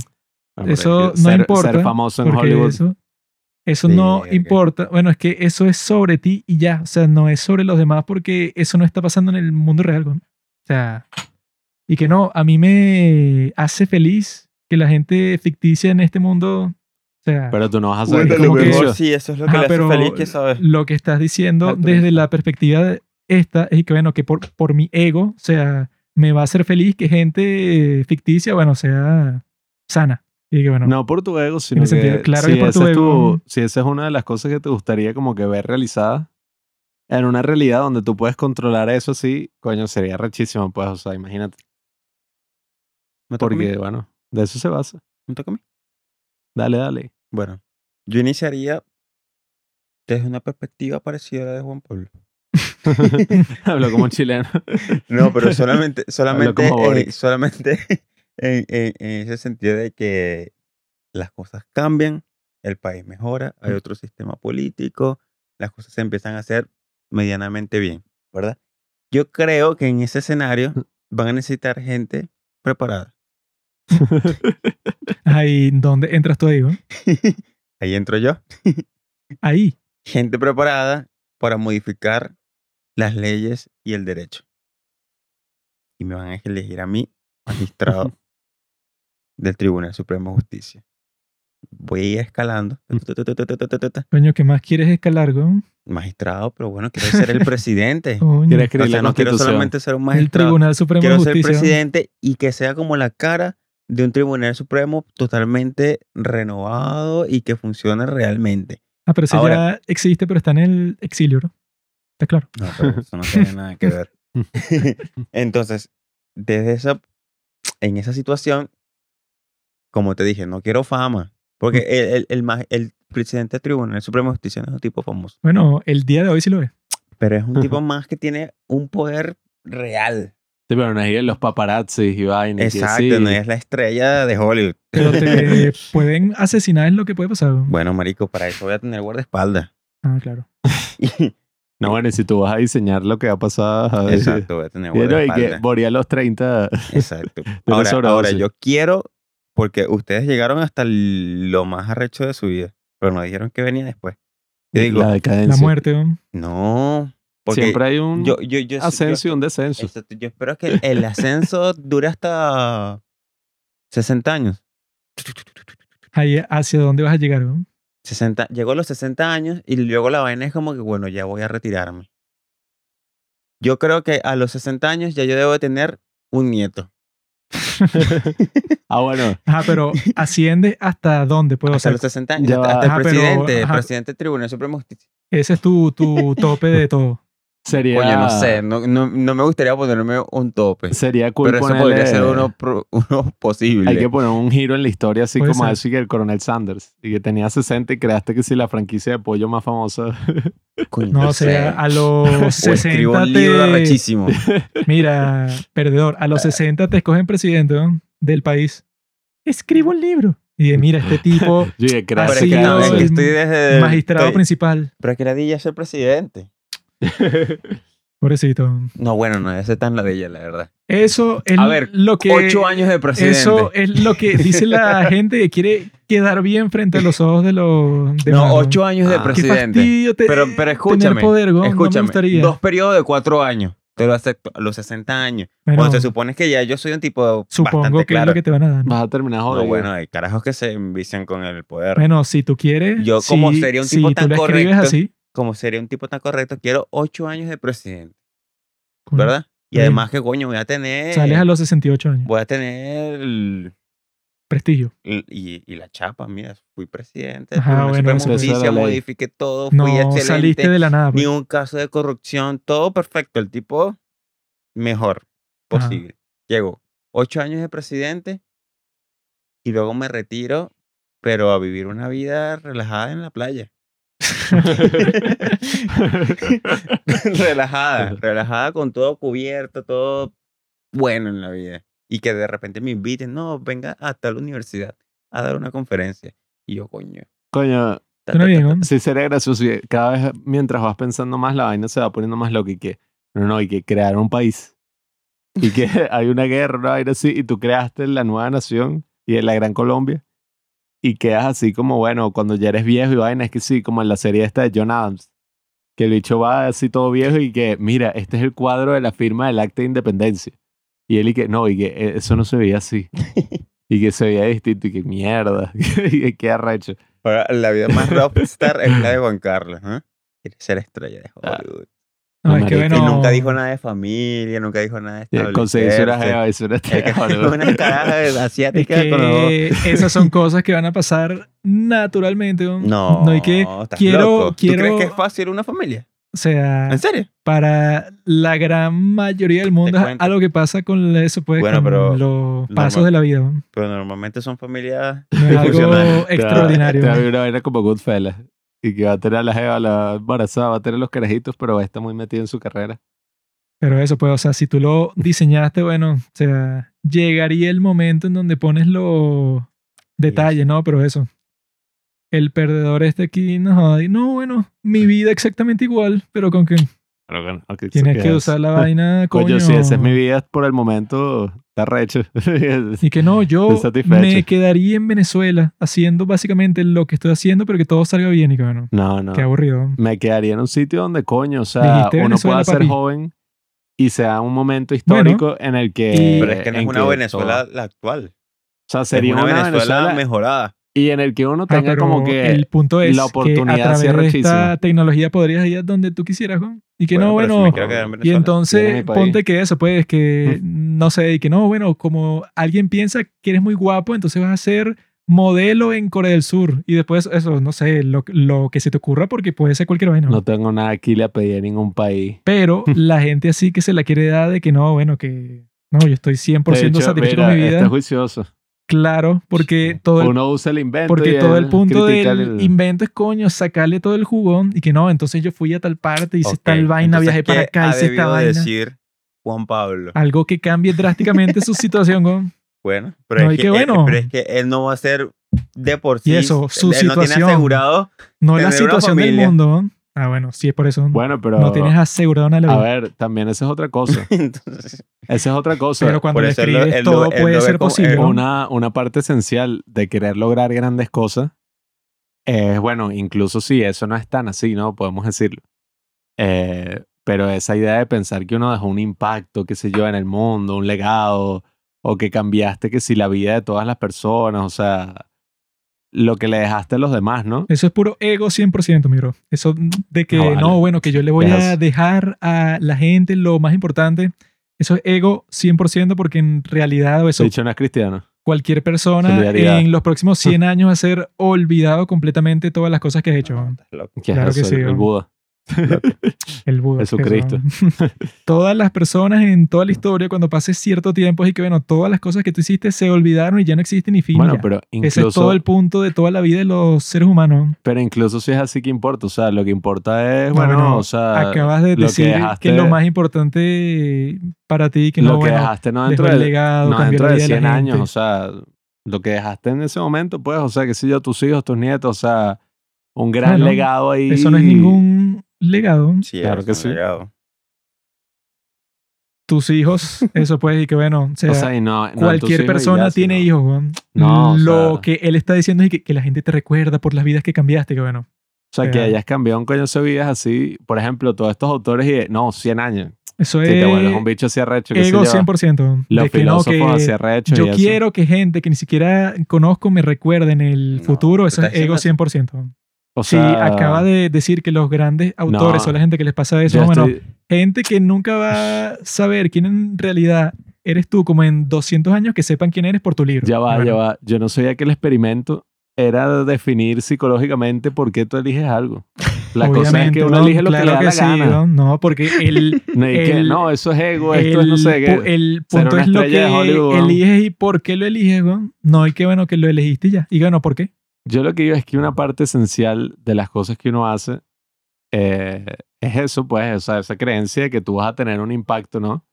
eso no ser- importa. Ser famoso en Hollywood. eso, eso Sí, no importa. Bueno, es que eso es sobre ti y ya. O sea, no es sobre los demás porque eso no está pasando en el mundo real. O sea, y que no, a mí me hace feliz que la gente ficticia en este mundo. O sea, Pero tú no vas a saber Bueno, lo que- mejor sí, eso es lo que Ajá, le hace pero feliz, que sabes. lo que estás diciendo desde la perspectiva de esta es que, bueno, que por, por mi ego, o sea, me va a hacer feliz que gente ficticia, bueno, sea sana. Y que, bueno, No por tu ego, sino sentido. Claro si, que por tu ese es si esa es una de las cosas que te gustaría como que ver realizada en una realidad donde tú puedes controlar eso así, coño, sería rechísimo, pues, o sea, imagínate. Me mí. Porque, bueno, de eso se basa. Me toca a mí. Dale, dale. Bueno, yo iniciaría desde una perspectiva parecida a la de Juan Pablo. Hablo como chileno. No, pero solamente, solamente, eh, solamente en, en- en ese sentido de que las cosas cambian, el país mejora, hay otro sistema político, las cosas se empiezan a hacer medianamente bien, ¿verdad? Yo creo que en ese escenario van a necesitar gente preparada. Ahí, ¿dónde entras tú ahí? weón? Ahí entro yo. Ahí. Gente preparada para modificar las leyes y el derecho. Y me van a elegir a mí, magistrado del Tribunal Supremo de Justicia. Voy a ir escalando. Coño, ¿qué más quieres escalar, weón? Magistrado, pero bueno, quiero ser el presidente. Coño, ¿Quieres O sea, la no quiero solamente ser un el magistrado. Tribunal Supremo quiero de ser Justicia. presidente y que sea como la cara de un tribunal supremo totalmente renovado y que funcione realmente. Ah, pero ese Ahora- ya existe, pero está en el exilio, ¿no? Está claro. No, pero eso no tiene nada que ver. Entonces, desde esa, en esa situación, como te dije, no quiero fama. Porque el, el, el, el presidente del Tribunal Supremo de Justicia no es un tipo famoso, Bueno, el día de hoy sí lo es. pero es un tipo más que tiene un poder real. Sí, pero no es los paparazzi y vainas. Exacto, sí. no es la estrella de Hollywood. Pero te pueden asesinar, es lo que puede pasar. Bueno, marico, para eso voy a tener guardaespaldas. Ah, claro. No, bueno, y si tú vas a diseñar lo que va a pasar. a ver, Exacto, voy a tener y no, y que guardaespaldas. moría a los 30. Exacto. Ahora, ahora, yo quiero, porque ustedes llegaron hasta lo más arrecho de su vida, pero no dijeron que venía después. Yo digo, la decadencia. La muerte, no, porque Siempre hay un yo, yo, yo, ascenso y yo, un descenso. yo espero que el ascenso dure hasta 60 años. Ahí, ¿hacia dónde vas a llegar? 60, llegó a los 60 años y luego la vaina es como que, bueno, ya voy a retirarme. Yo creo que a los 60 años ya yo debo de tener un nieto. ah, bueno. Ajá, pero asciende hasta dónde, pues, o hasta los 60 años. ya Hasta, el Ajá, pero, presidente, el ajá. presidente del Tribunal Supremo de Justicia. ese es tu, tu tope de todo. Sería, Oye, no sé, no, no, no me gustaría ponerme un tope. Sería cool pero eso ponerle- podría ser uno, pro- uno posible. Hay que poner un giro en la historia, así Puede como eso que el coronel Sanders. Y que tenía 60 y creaste que si la franquicia de pollo más famosa. Coño, No, o sé. sea, a los O 60 escribo un libro te... arrechísimo. Mira, perdedor, a los 60 te escogen presidente ¿no? del país. Escribo un libro. Y de, mira, este tipo, Yo Ha es que, no, es que el estoy desde... magistrado estoy- principal. Pero es que ladilla ser presidente. Pobrecito. No, bueno, no debe ser tan ladilla, la verdad. Eso es A ver, lo que... Ocho años de presidente. Eso es lo que dice la gente que quiere quedar bien frente a los ojos de los no, ocho años de Ah. Qué presidente. fastidio te- Pero, pero escúchame. tener poder, ¿no? No me escúchame. gustaría. dos periodos de cuatro años. Te lo acepto. A los 60 años. Bueno, Cuando se supone que ya yo soy un tipo supongo bastante que es claro. lo que te van a dar. ¿no? Vas a terminar jodido. No, bueno, hay carajos que se envician con el poder. Bueno, si tú quieres... Yo como si- sería un si tipo tú tan lo escribes correcto, así, Como sería un tipo tan correcto, quiero ocho años de presidente, coño, ¿verdad? Y además que, coño, voy a tener... Sales a los 68 años. Voy a tener... el- Prestigio. el- y, y la chapa, mira, fui presidente, Ajá, bueno, Justicia, modifiqué todo, No fui excelente. saliste de la nada. pues. ni un caso de corrupción, todo perfecto. El tipo mejor Ajá. posible. Llegó ocho años de presidente y luego me retiro, pero a vivir una vida relajada en la playa. relajada, relajada con todo cubierto, todo bueno en la vida. Y que de repente me inviten, no, venga hasta la universidad a dar una conferencia. Y yo, coño. Coño, ta, ta, bien, ta, sí sería gracioso. y Cada vez mientras vas pensando más, la vaina se va poniendo más loca y que, no, no, y que crear un país. Y que hay una guerra, una vaina así, y tú creaste la nueva nación y la Gran Colombia. Y quedas así como, bueno, cuando ya eres viejo y vaina, es que sí, como en la serie esta de John Adams. Que el bicho va así todo viejo y que, mira, este es el cuadro de la firma del acta de independencia. Y él y que, no, y que eh, eso no se veía así. y que se veía distinto y que mierda. y que qué arrecho. La vida más rockstar es la de Juan Carlos, ¿eh? Quiere ser estrella de Ah. Hollywood. No, es que bueno, nunca dijo nada de familia, nunca dijo nada de Conseguirse una jeva, Es una caraja Es asiática los- que esas son cosas que van a pasar naturalmente. ¿no? No, hay que. estás quiero- loco. ¿Tú quiero- crees que es fácil una familia? O sea, ¿En serio? para la gran mayoría del mundo es cuento. algo que pasa con eso, pues, Bueno, con pero los normal. pasos de la vida. Pero normalmente son familias No es algo extraordinario. Te a una vaina como Goodfellas. Y que va a tener a la jeva, la embarazada, va a tener los carajitos, pero va a estar muy metido en su carrera. Pero eso, pues, o sea, si tú lo diseñaste, bueno, o sea, llegaría el momento en donde pones los detalles, ¿no? Pero eso. El perdedor este aquí, no, no, bueno, mi vida exactamente igual, pero con que Pero Tienes que usar la vaina, coño. Coño, si esa es mi vida por el momento, está recho. Y que no, yo me quedaría en Venezuela haciendo básicamente lo que estoy haciendo, pero que todo salga bien y que bueno, no, no. qué aburrido. Me quedaría en un sitio donde, coño, o sea, Dijiste uno Venezuela, pueda ser papi. joven y sea un momento histórico en el que... Y- Pero es que no es una Venezuela todo- la actual. o sea, sería es una, una, Venezuela, Venezuela mejorada. Y en el que uno Ah, tenga como que... el punto es la que oportunidad a sí es través de esta tecnología podrías ir a donde tú quisieras, Juan. Y que no, si bueno, en y entonces ponte que eso, pues, que no sé, y que no, bueno, como alguien piensa que eres muy guapo, entonces vas a ser modelo en Corea del Sur. Y después, eso, no sé, lo, lo que se te ocurra porque puede ser cualquier vaina. No tengo nada aquí le pedí a ningún país. Pero la gente así que se la quiere dar de que no, bueno, que no, yo estoy 100% De hecho, satisfecho mira, con mi vida. Está juicioso. Claro, porque todo el Uno usa el invento Porque y todo él el punto del el- invento es, coño, sacarle todo el jugón y que no, entonces yo fui a tal parte, hice Ok, tal vaina, entonces, viajé para ¿qué acá, hice esta vaina. decir Juan Pablo? Algo que cambie drásticamente su situación, ¿no? Bueno, pero, No, es que, él- bueno. pero es que él no va a ser de por sí. Y eso, su él no tiene situación. asegurado. No la situación del mundo. ¿no? Ah, bueno, sí es por eso. Bueno, pero... no tienes asegurado la A ver, también esa es otra cosa. Entonces, Esa es otra cosa. Pero cuando lo escribes, él lo- todo él puede ser posible. una, una parte esencial de querer lograr grandes cosas es, bueno, incluso si eso no es tan así, ¿no? Podemos decirlo. Eh, pero esa idea de pensar que uno dejó un impacto, qué sé yo, en el mundo, un legado, o que cambiaste que si la vida de todas las personas, o sea, lo que le dejaste a los demás, ¿no? Eso es puro ego 100%, mi bro. Eso de que, Ah, vale. no, bueno, que yo le voy a Dejas- dejar a la gente lo más importante. Eso es ego 100% porque en realidad eso Dicho no es cristiano. cualquier persona en los próximos 100 años va a ser olvidado completamente todas las cosas que has hecho. no, estás loco. ¿Qué Claro que sí, el. Buda. El Buda. Jesucristo. todas las personas en toda la historia, cuando pase cierto tiempo, y que bueno, todas las cosas que tú hiciste se olvidaron y ya no existen ni fin. Bueno, ya. pero Ese incluso, es todo el punto de toda la vida de los seres humanos. pero incluso si es así que importa, o sea, lo que importa es, No, bueno, bueno, o sea, Acabas de lo que decir que, dejaste- lo más importante para ti, que lo no, que bueno, dejaste no dentro el de, legado, no dentro de vida de 100 la años, o sea, lo que dejaste en ese momento, pues, o sea, qué sé yo, tus hijos, tus nietos, o sea, un gran Claro, legado ahí. Eso no es ningún legado. Sí, Claro es que un sí. legado. Tus hijos, eso puede decir que bueno, o sea, O sea, y no, no en tus cualquier y persona ya, tiene sino- hijos, weón. No, o Lo sea- que él está diciendo es que, que la gente te recuerda por las vidas que cambiaste, que bueno. O sea, que hayas cambiado un coño de vidas así, por ejemplo, todos estos autores y de, no, 100 años. Eso Si te vuelves es un bicho así arrecho, que ego sé yo, 100%. los de que no, filósofos así que arrechos yo y eso. quiero que gente que ni siquiera conozco me recuerde en el No, futuro. ¿tú Eso es ego diciendo 100%. O Sí, sea, acaba de decir que los grandes autores No. son la gente que les pasa eso. bueno, estoy- gente que nunca va a saber quién en realidad eres tú, como en 200 años, que sepan quién eres por tu libro. Ya va, Bueno, ya va. Yo no sabía que el experimento era definir psicológicamente por qué tú eliges algo. La cosa es obviamente, que uno ¿no? elige lo Claro que le da la sí, gana. ¿no? No, porque el, No, que, eso es ego, esto es no sé qué. el punto es lo que eliges y por qué lo eliges, ¿no? No, y qué bueno que lo elegiste ya. Y bueno, ¿por qué? Yo lo que digo es que una parte esencial de las cosas que uno hace eh, es eso, pues, o sea, esa creencia de que tú vas a tener un impacto, ¿no?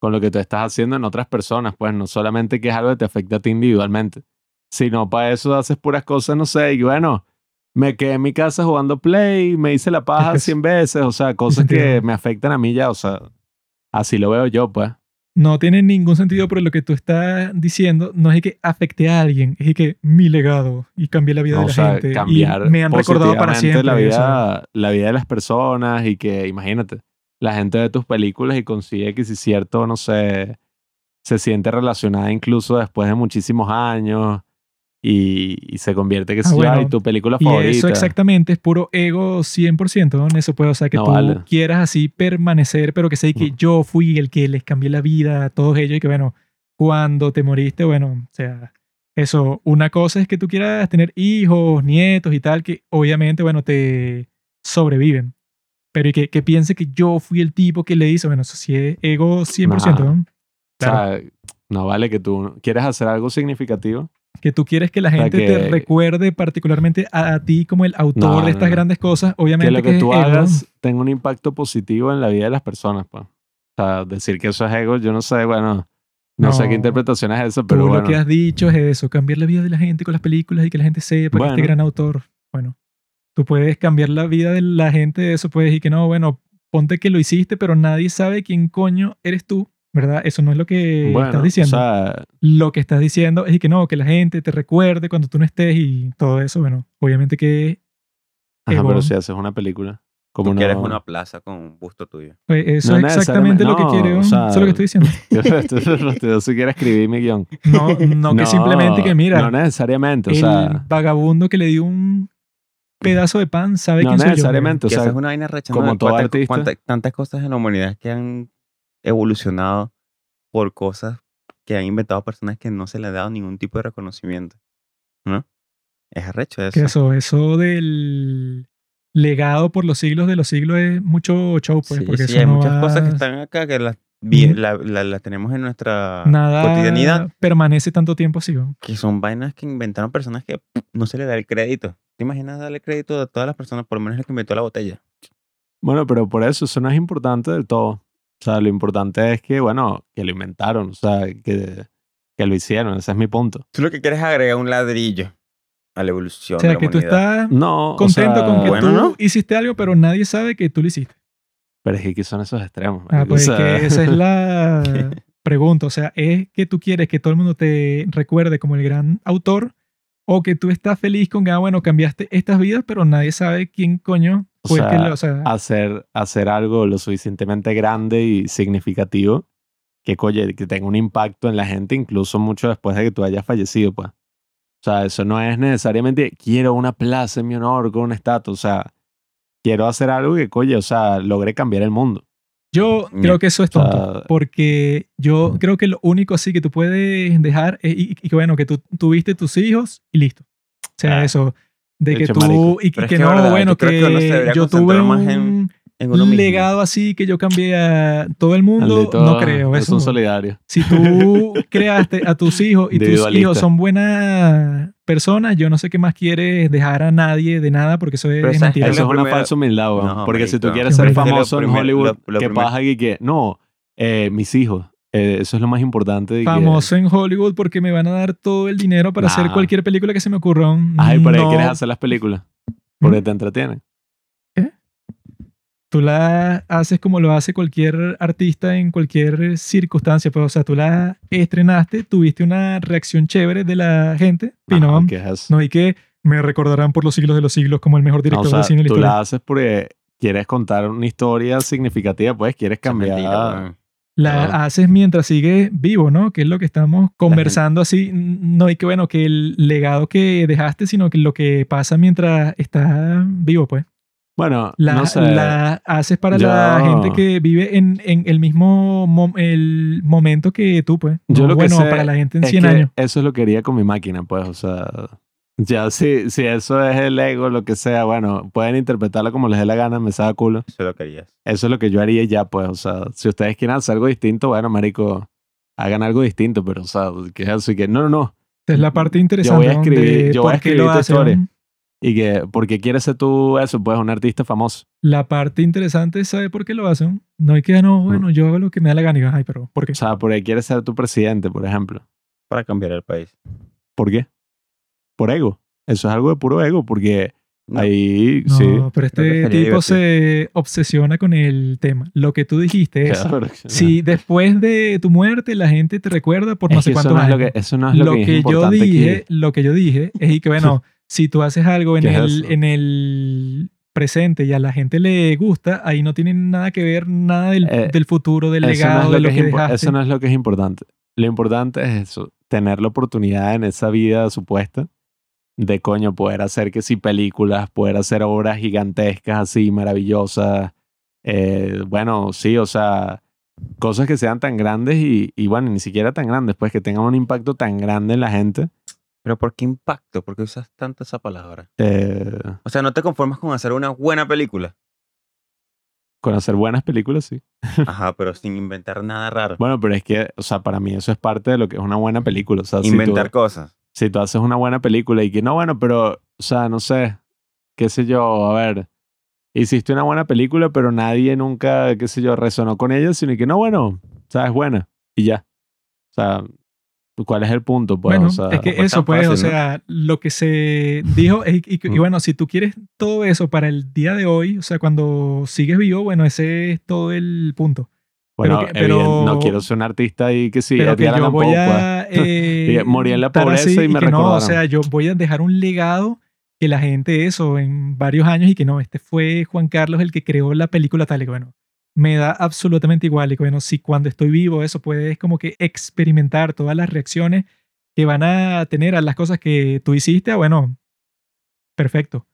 Con lo que tú estás haciendo en otras personas, pues, no solamente que es algo que te afecta a ti individualmente, sino para eso haces puras cosas, no sé, y bueno, me quedé en mi casa jugando Play, me hice la paja Es que 100 veces, o sea, cosas que me afectan a mí ya, o sea, así lo veo yo, pues. No tiene ningún sentido por lo que tú estás diciendo. No es que afecte a alguien, es que mi legado y cambié la vida No, de o la sea, gente. cambiar y me han recordado para siempre. la vida, la vida de las personas y que, imagínate, la gente ve tus películas y consigue que si cierto, no sé, se siente relacionada incluso después de muchísimos años y, y se convierte que Ah, si bueno. tu película Y favorita. eso exactamente es puro ego 100%, ¿no? Eso puede, o sea, que No tú vale. quieras así permanecer, pero que sé que yo fui el que les cambié la vida a todos ellos y que, bueno, cuando te moriste, bueno, o sea, eso, una cosa es que tú quieras tener hijos, nietos y tal, que obviamente, bueno, te sobreviven. Pero y que, que piense que yo fui el tipo que le hizo, bueno, eso sí es ego 100%, Nah. ¿no? O sea, no vale que tú quieres hacer algo significativo. Que tú quieres que la sea, gente te que- recuerde particularmente a, a ti como el autor No, de estas no. grandes cosas, obviamente Que lo que es tú hagas tenga un impacto positivo en la vida de las personas, pues. O sea, decir que eso es ego, yo no sé, bueno, no, sé No. qué interpretación es eso, Tú pero lo bueno. que has dicho es eso, cambiar la vida de la gente con las películas y que la gente sepa que este Bueno. gran autor, bueno, tú puedes cambiar la vida de la gente, eso puedes decir que no, bueno, ponte que lo hiciste, pero nadie sabe quién coño eres tú, ¿verdad? Eso no es lo que bueno, estás diciendo. O sea, lo que estás diciendo es que no, que la gente te recuerde cuando tú no estés y todo eso, bueno, obviamente que ajá, pero si haces una película. Como Tú no... quieres una plaza con un busto tuyo. pues, eso No es exactamente lo que no, o eso sea- es lo que estoy diciendo. Yo si quiero escribir mi guion. No, no que simplemente que mira, No necesariamente, o el sea, vagabundo que le dio un pedazo de pan sabe no quién soy yo. necesariamente, o que sea, eso es una vaina recha, como todo artista. cuántas- tantas cosas en la humanidad que han evolucionado por cosas que han inventado personas que no se le ha dado ningún tipo de reconocimiento. ¿No? Es arrecho eso. Que eso, eso del legado por los siglos de los siglos es mucho show, pues, Sí, porque sí, eso hay no muchas cosas que están acá que las, la, la- tenemos en nuestra nada cotidianidad, permanece tanto tiempo así. que son vainas que inventaron personas que no se le da el crédito. ¿Te imaginas darle crédito a todas las personas, por lo menos el que inventó la botella? bueno, pero por eso eso no es importante del todo. O sea, lo importante es que, bueno, que lo inventaron, o sea, que, que lo hicieron, ese es mi punto. Tú lo que quieres es agregar un ladrillo a la evolución O sea, de la que tú humanidad. estás No, o contento sea, con que bueno, tú ¿no? hiciste algo, pero nadie sabe que tú lo hiciste. Pero es que ¿qué son esos extremos. Ah, pues O es sea, que esa es la pregunta. O sea, ¿es que tú quieres que todo el mundo te recuerde como el gran autor? ¿O que tú estás feliz con que, ah, bueno, cambiaste estas vidas, pero nadie sabe quién coño O sea, que lo- o sea, hacer, hacer algo lo suficientemente grande y significativo que, coye, que tenga un impacto en la gente incluso mucho después de que tú hayas fallecido, pues. O sea, eso no es necesariamente quiero una plaza en mi honor con un estatus, o sea, quiero hacer algo que, coye, o sea, logre cambiar el mundo. Yo Ñe. creo que eso es O sea, tonto. porque yo creo que lo único así que tú puedes dejar es y, y que bueno, que tú tuviste tus hijos y listo. O sea, Ah, eso. De que tú. marico. Y, es que que no, es verdad, bueno, que que yo tuve concentrar más en- un En uno mismo. legado así que yo cambié a todo el mundo. No creo. son no. solidarios. Si tú creaste a tus hijos y tus hijos son buenas personas, yo no sé qué más quieres dejar a nadie de nada porque eso es Pero, ¿sabes mentira. Eso es una falsa humildad. No, Porque si tú quieres ser famoso en Hollywood, lo- lo ¿qué primer- pasa aquí? Que no, eh, mis hijos. Eh, eso es lo más importante. de que- Famoso en Hollywood porque me van a dar todo el dinero para hacer cualquier película que se me ocurra. Ay, ¿para qué No. quieres hacer las películas? Porque ¿Mm? te entretienen. Tú la haces como lo hace cualquier artista en cualquier circunstancia. Pues, o sea, tú la estrenaste, tuviste una reacción chévere de la gente. Y no, Ah, ¿qué no, y que me recordarán por los siglos de los siglos como el mejor No, director o sea, de cine de la tú historia. la haces porque quieres contar una historia significativa, pues quieres cambiar. La Ah. haces mientras sigue vivo, ¿no? Que es lo que estamos conversando así. No, y que bueno, que el legado que dejaste, sino que lo que pasa mientras está vivo, pues. bueno, La, no sé. la haces para Yo- la gente que vive en, en el mismo mom- el momento que tú, pues. Yo No, lo que sé para la gente en es 100 que años. Eso es lo que haría con mi máquina, pues, o sea. Ya, si, si eso es el ego, lo que sea, bueno, pueden interpretarlo como les dé la gana, me saca culo. Eso lo querías. Eso es lo que yo haría ya, pues, o sea, si ustedes quieren hacer algo distinto, bueno, marico, hagan algo distinto, pero, o sea, que es así que, no, no, no. Es la parte interesante. voy a escribir- de yo voy a por qué escribir tu historia. Y que, porque quieres ser tú eso? Pues, un artista famoso. La parte interesante es saber por qué lo hacen. No hay que, ah, no, bueno, yo hago lo que me da la gana. Y, Ay, pero ¿por qué? O sea, porque quieres ser tu presidente, por ejemplo. Para cambiar el país. ¿Por qué? Por ego. Eso es algo de puro ego, porque No. ahí, No, sí. pero este tipo divertido. se obsesiona con el tema. Lo que tú dijiste es, Claro. si después de tu muerte la gente te recuerda por no Es sé que eso cuántos no es años. lo que, eso no es lo, lo que, es que yo importante aquí. dije, lo que yo dije es y que bueno, si tú haces algo en ¿Qué es el, en el presente y a la gente le gusta, ahí no tiene nada que ver nada del, Eh, del futuro, del no es legado, lo de lo que es dejaste. Eso no es lo que es importante. Lo importante es eso, tener la oportunidad en esa vida supuesta de coño poder hacer que sí películas, poder hacer obras gigantescas así, maravillosas. Eh, bueno, sí, o sea, cosas que sean tan grandes y, y bueno, ni siquiera tan grandes, pues que tengan un impacto tan grande en la gente. Pero ¿por qué impacto? ¿Por qué usas tanto esa palabra? eh, O sea, ¿no te conformas con hacer una buena película? con hacer buenas películas, sí. Ajá, pero sin inventar nada raro. Bueno, pero es que, o sea, para mí eso es parte de lo que es una buena película. O sea, si tú- inventar cosas. Si tú haces una buena película y que no, bueno, pero, o sea, no sé, qué sé yo, a ver, hiciste una buena película, pero nadie nunca, qué sé yo, resonó con ella, sino que no, bueno, o sea, es buena y ya. O sea, ¿cuál es el punto? Pues, bueno, o sea, es que tampoco es eso, pues, o fácil, ¿no? sea, lo que se dijo, y, y- y bueno, si tú quieres todo eso para el día de hoy, o sea, cuando sigues vivo, bueno, ese es todo el punto. Bueno, pero que- pero- evident- no quiero ser un artista y que sí, pero que yo voy Poe, pues. a eh, Y morí en la pobreza y me que no, o recordaron. sea, yo voy a dejar un legado que la gente eso en varios años y que no, este fue Juan Carlos el que creó la película tal y que bueno, me da absolutamente igual y que bueno, si cuando estoy vivo eso puedes como que experimentar todas las reacciones que van a tener a las cosas que tú hiciste, bueno, perfecto.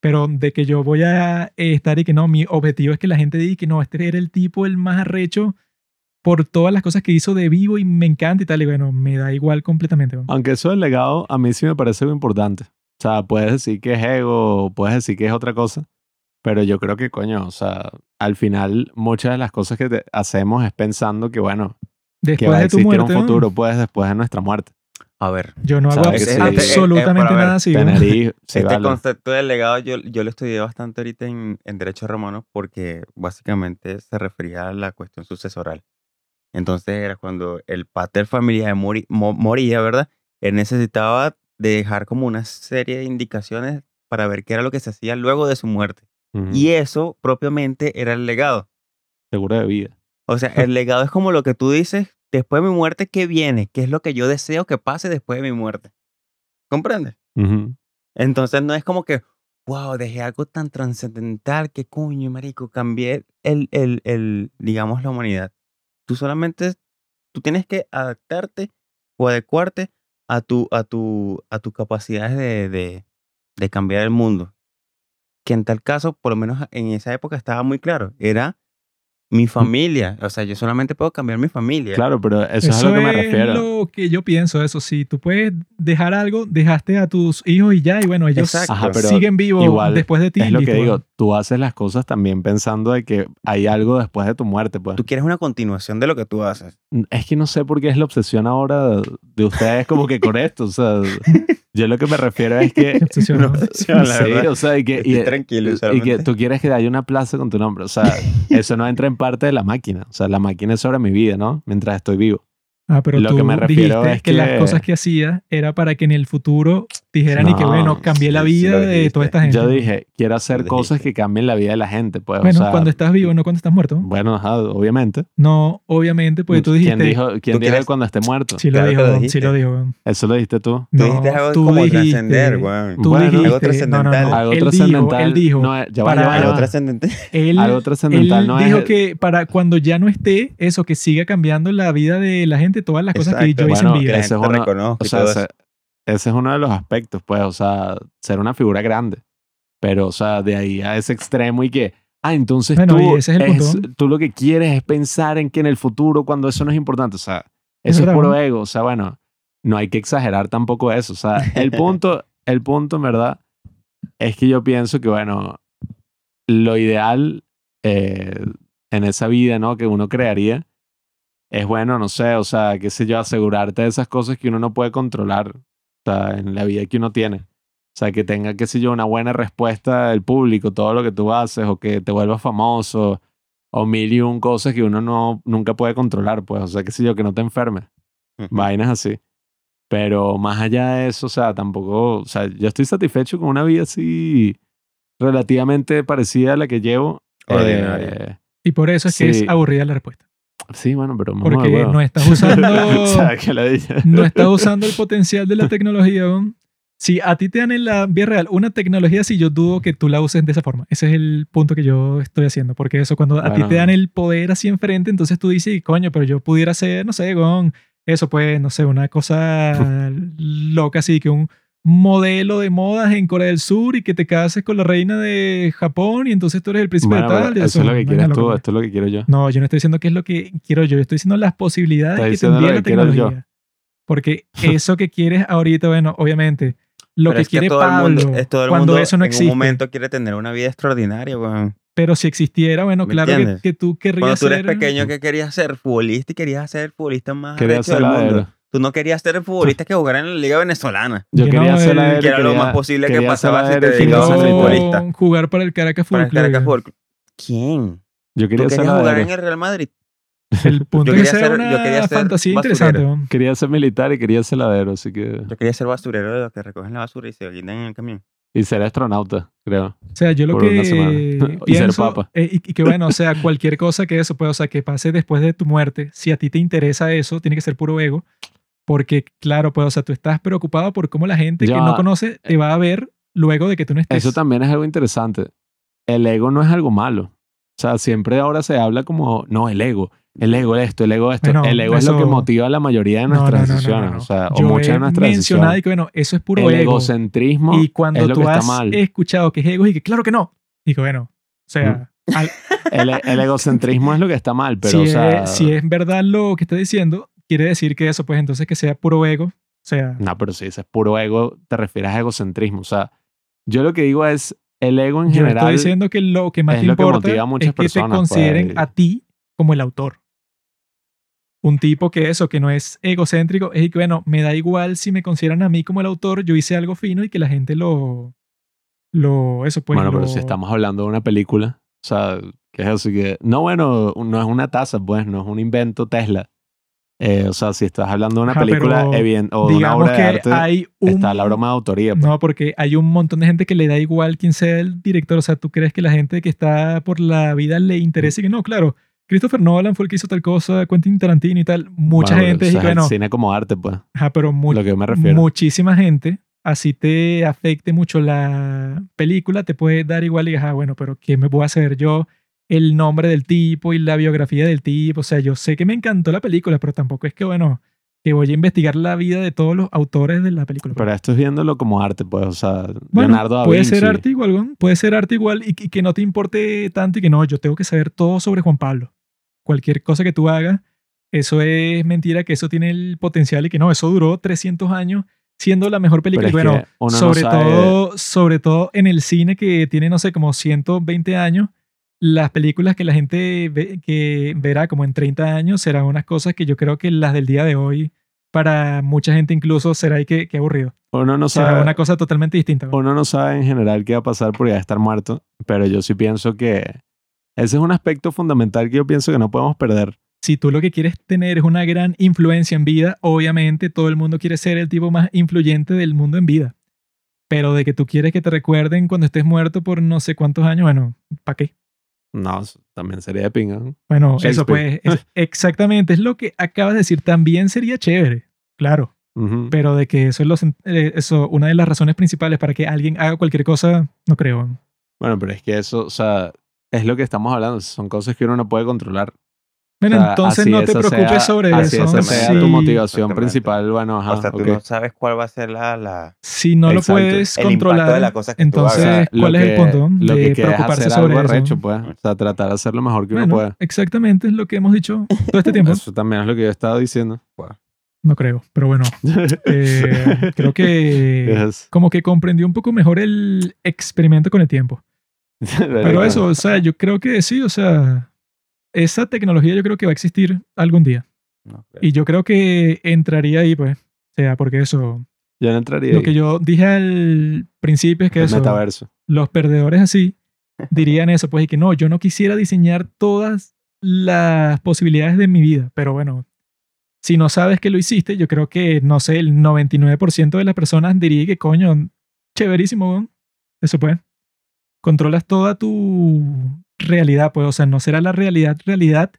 Pero de que yo voy a eh, estar y que no, mi objetivo es que la gente diga que no, este era el tipo el más arrecho por todas las cosas que hizo de vivo y me encanta y tal. Y bueno, me da igual completamente. Aunque eso del legado a mí sí me parece algo importante. O sea, puedes decir que es ego, puedes decir que es otra cosa, pero yo creo que, coño, o sea, al final muchas de las cosas que te- hacemos es pensando que, bueno, que va a de tu existir muerte, un futuro, pues, después de nuestra muerte. A ver, yo no hago ¿Sabes abs- que sí? absolutamente Eh, eh, ver, nada así. este vale. concepto del legado yo, yo lo estudié bastante ahorita en, en Derecho Romano porque básicamente se refería a la cuestión sucesoral. Entonces era cuando el pater familiar mori- mo- moría, ¿verdad? Él necesitaba dejar como una serie de indicaciones para ver qué era lo que se hacía luego de su muerte. Ujú. Y eso propiamente era el legado. Seguro de vida. O sea, el legado es como lo que tú dices, después de mi muerte, ¿qué viene? ¿Qué es lo que yo deseo que pase después de mi muerte? ¿Comprendes? Entonces no es como que, wow, dejé algo tan trascendental que coño, marico, cambié el, el, el, digamos, la humanidad. Tú solamente, tú tienes que adaptarte o adecuarte a tu, a tu, a tus capacidades de, de, de cambiar el mundo. Que en tal caso, por lo menos en esa época estaba muy claro, era mi familia. O sea, yo solamente puedo cambiar mi familia. Claro, pero eso, Eso es a lo que me es refiero. lo que yo pienso, eso. Si tú puedes dejar algo, dejaste a tus hijos y ya, y bueno, ellos. Ajá, siguen vivos igual después de ti. Es lo que digo. Tú haces las cosas también pensando de que hay algo después de tu muerte, pues. Tú quieres una continuación de lo que tú haces. Es que no sé por qué es la obsesión ahora de ustedes como que con esto, o sea, yo lo que me refiero es que... Obsesión. Sí, la sí, verdad. o sea, y que, y, tranquilo. y que tú quieres que haya una plaza con tu nombre, o sea, eso no entra en parte de la máquina, o sea, la máquina es sobre mi vida, ¿no? Mientras estoy vivo. Ah, pero Lo tú que me refiero dijiste es que, las cosas que hacía era para que en el futuro dijeran y que No, bueno, cambié la sí, sí vida lo de toda esta gente. Yo dije, quiero hacer cosas que cambien la vida de la gente, pues, bueno, o sea, cuando estás vivo, no cuando estás muerto. bueno, ajá, obviamente. No, obviamente, porque tú dijiste. ¿Quién dijo, quién ¿Tú dijo cuando esté muerto? Sí lo Claro dijo, lo sí lo dijo. weón. Eso lo dijiste tú. Tú No, dijiste algo tú como dijiste- trascender, weón. Tú Bueno, dijiste, algo no, no, trascendental. no, Algo él dijo, trascendental. él dijo, no, ya para- va, ya Algo va. trascendente. él, Algo trascendental él no dijo es... que para cuando ya no esté, eso, que siga cambiando la vida de la gente, todas las cosas que yo hice en vida. gente es reconozca O sea, ese, es uno de los aspectos, pues, o sea, ser una figura grande. Pero, o sea, de ahí a ese extremo y que, ah, entonces Bueno, tú, ese es el tú lo que quieres es pensar en que en el futuro, cuando eso no es importante, o sea, Es eso es, verdad, puro ego, o sea, bueno, no hay que exagerar tampoco eso, o sea, el punto, el punto, en verdad, es que yo pienso que, bueno, lo ideal eh, en esa vida, ¿no? Que uno crearía es bueno, no sé, o sea, qué sé yo, asegurarte de esas cosas que uno no puede controlar, sea, en la vida que uno tiene. O sea, que tenga, qué sé yo, una buena respuesta del público, todo lo que tú haces, o que te vuelvas famoso, o mil y un cosas que uno no, nunca puede controlar, pues, o sea, qué sé yo, que no te enfermes, vainas así. Pero más allá de eso, o sea, tampoco, o sea, yo estoy satisfecho con una vida así relativamente parecida a la que llevo. Ordinaria. Eh, Y por eso es que Sí. es aburrida la respuesta. Sí, bueno, pero Porque no estás usando, o sea, que la dije. no estás usando el potencial de la tecnología. weón. Si a ti te dan en la vida real una tecnología así, yo dudo que tú la uses de esa forma. Ese es el punto que yo estoy haciendo. Porque eso, cuando a ti Bueno. te dan el poder así enfrente, entonces tú dices, coño, pero yo pudiera hacer, no sé, con eso, pues, no sé, una cosa loca así, que un modelo de modas en Corea del Sur y que te cases con la reina de Japón y entonces tú eres el príncipe Bueno, de tal. y eso es lo que quieres tú, esto es lo que quiero yo. No, yo no estoy diciendo qué es lo que quiero yo, yo estoy diciendo las posibilidades que tendría lo la que quiero yo. tecnología. Porque eso que quieres ahorita, bueno, obviamente, lo Pero que es quiere todo el Pablo mundo, es todo el cuando mundo eso no en existe. un momento quiere tener una vida extraordinaria, weón. Pero si existiera, bueno, ¿Me claro que, que tú Cuando querrías tú eres ser... pequeño, ¿qué querías ser? Futbolista y querías ser el futbolista más Quería arrecho ser del mundo. Tú no querías ser el futbolista que jugara en la liga venezolana. Yo Que quería no, ser el- la que era lo más posible que pasaba ser si te dedicabas a ser futbolista. jugar para el Caracas Fútbol Club. ¿Quién? Yo ¿Tú quería ser querías jugar en el Real Madrid? El punto Yo es que quería sea ser- una yo quería ser fantasía interesante. Quería ser militar y quería ser ladero, así que... Yo quería ser basurero de los que recogen la basura y se quitan en el camión. Y ser astronauta, creo. O sea, yo lo que. Y ser papa. eh, y, y que bueno, o sea, cualquier cosa que eso pueda, o sea, que pase después de tu muerte, si a ti te interesa eso, tiene que ser puro ego, porque claro, pues, o sea, tú estás preocupado por cómo la gente que Ya. no conoce te va a ver luego de que tú no estés. Eso también es algo interesante. El ego no es algo malo. O sea, siempre ahora se habla como, no, el ego, el ego esto, el ego esto. Bueno, el ego es lo que eso- motiva la mayoría de nuestras no, no, decisiones. no. O sea, o Yo muchas de nuestras mencionado y decisiones. que bueno, eso es puro El ego. egocentrismo Y cuando es lo tú que está has mal. escuchado que es ego y que claro que no, que bueno, o sea, al- El, el egocentrismo es lo que está mal, pero si, o sea... es, si es verdad lo que está diciendo, quiere decir que eso, pues entonces que sea puro ego, o sea, No, pero si dices puro ego, te refieres a egocentrismo. O sea, yo lo que digo es, el ego en Yo general... estoy diciendo que lo que más es te que importa muchas es que personas, te consideren pues. a ti como el autor. Un tipo que eso, que no es egocéntrico, es que, bueno, me da igual si me consideran a mí como el autor, yo hice algo fino y que la gente lo... lo eso pues bueno, pero si estamos hablando de una película, o sea, que es así que... No, bueno, no es una taza, pues, no es un invento Tesla. Eh, o sea, si estás hablando de una Ajá, película evien- o de una obra que de arte, hay un... está la broma de autoría. pues. No, porque hay un montón de gente que le da igual quién sea el director. O sea, ¿tú crees que la gente que está por la vida le interesa? Y que no, claro, Christopher Nolan fue el que hizo tal cosa, Quentin Tarantino y tal. Mucha Bueno, gente o sea, que no. el cine como arte, pues, Ajá, pero mu- lo que me refiero. muchísima gente, así te afecte mucho la película, te puede dar igual y ah, bueno, pero ¿qué me voy a hacer yo? El nombre del tipo y la biografía del tipo. O sea, yo sé que me encantó la película, pero tampoco es que, bueno, que voy a investigar la vida de todos los autores de la película. Pero esto es viéndolo como arte, pues, o sea, Bueno, Leonardo da puede Vinci. ser arte igual, weón. puede ser arte igual y, y que no te importe tanto y que no, yo tengo que saber todo sobre Juan Pablo. Cualquier cosa que tú hagas, eso es mentira, que eso tiene el potencial y que no, eso duró 300 años siendo la mejor película. Pero bueno, no sobre, sabe- todo, sobre todo en el cine que tiene, no sé, como 120 años, las películas que la gente ve- que verá como en 30 años serán unas cosas que yo creo que las del día de hoy, para mucha gente incluso, será ahí que, que aburrido. Uno no Será sabe, una cosa totalmente distinta. weón. uno no sabe en general qué va a pasar por ya estar muerto, pero yo sí pienso que ese es un aspecto fundamental que yo pienso que no podemos perder. si tú lo que quieres tener es una gran influencia en vida, obviamente todo el mundo quiere ser el tipo más influyente del mundo en vida. Pero de que tú quieres que te recuerden cuando estés muerto por no sé cuántos años, bueno, ¿para qué? No, también sería de pinga. ¿no? Bueno, eso pues, es- exactamente, es lo que acabas de decir. También sería chévere, claro. Pero de que eso es lo sen- eh, eso, una de las razones principales para que alguien haga cualquier cosa, no creo. Bueno, pero es que eso, o sea, es lo que estamos hablando. Son cosas que uno no puede controlar. Bueno, O sea, entonces no te preocupes sea- sobre así eso. esa sea si, tu motivación principal. Bueno, ajá, o sea, tú ok. no sabes cuál va a ser la... la... si no lo Exacto. puedes El controlar, de la cosa que tú entonces. Lo ¿cuál es el punto? Lo de que preocuparse hacer sobre algo eso. arrecho, pues. O sea, tratar de hacer lo mejor que Bueno, uno pueda. exactamente es lo que hemos dicho todo este tiempo. Eso también es lo que yo he estado diciendo. No creo, pero bueno, eh, creo que Es- como que comprendió un poco mejor el experimento con el tiempo. Pero eso, o sea, yo creo que sí, o sea, esa tecnología yo creo que va a existir algún día. Y yo creo que entraría ahí, pues. O sea, porque eso, Yo no entraría lo ahí. que yo dije al principio es que El eso, metaverso. los perdedores así dirían eso, pues, y que no, yo no quisiera diseñar todas las posibilidades de mi vida, pero bueno, si no sabes que lo hiciste, yo creo que, no sé, el 99% de las personas diría que coño, chéverísimo, eso pues. Controlas toda tu realidad, pues, o sea, no será la realidad realidad,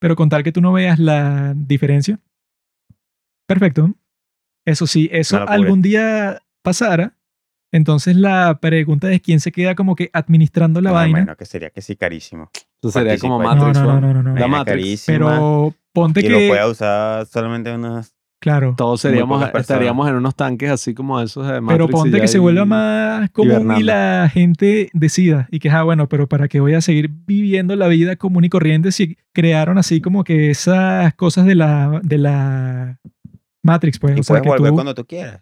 pero con tal que tú no veas la diferencia. Perfecto. Eso sí, eso algún día pasara, entonces la pregunta es quién se queda como que administrando la No, vaina. bueno, que sería que sí carísimo. Eso sería como Matrix. no, no, ¿no? no, no, no. La Matrix. carísima. Pero ponte y que, lo pueda usar solamente unas... claro, Todos seríamos, estaríamos en unos tanques así como esos de Matrix. pero ponte que se vuelva más común y la gente decida y que, ah, bueno, pero ¿para qué voy a seguir viviendo la vida común y corriente si crearon así como que esas cosas de la, de la Matrix, pues? Y o sea, puedes que volver tú cuando tú quieras.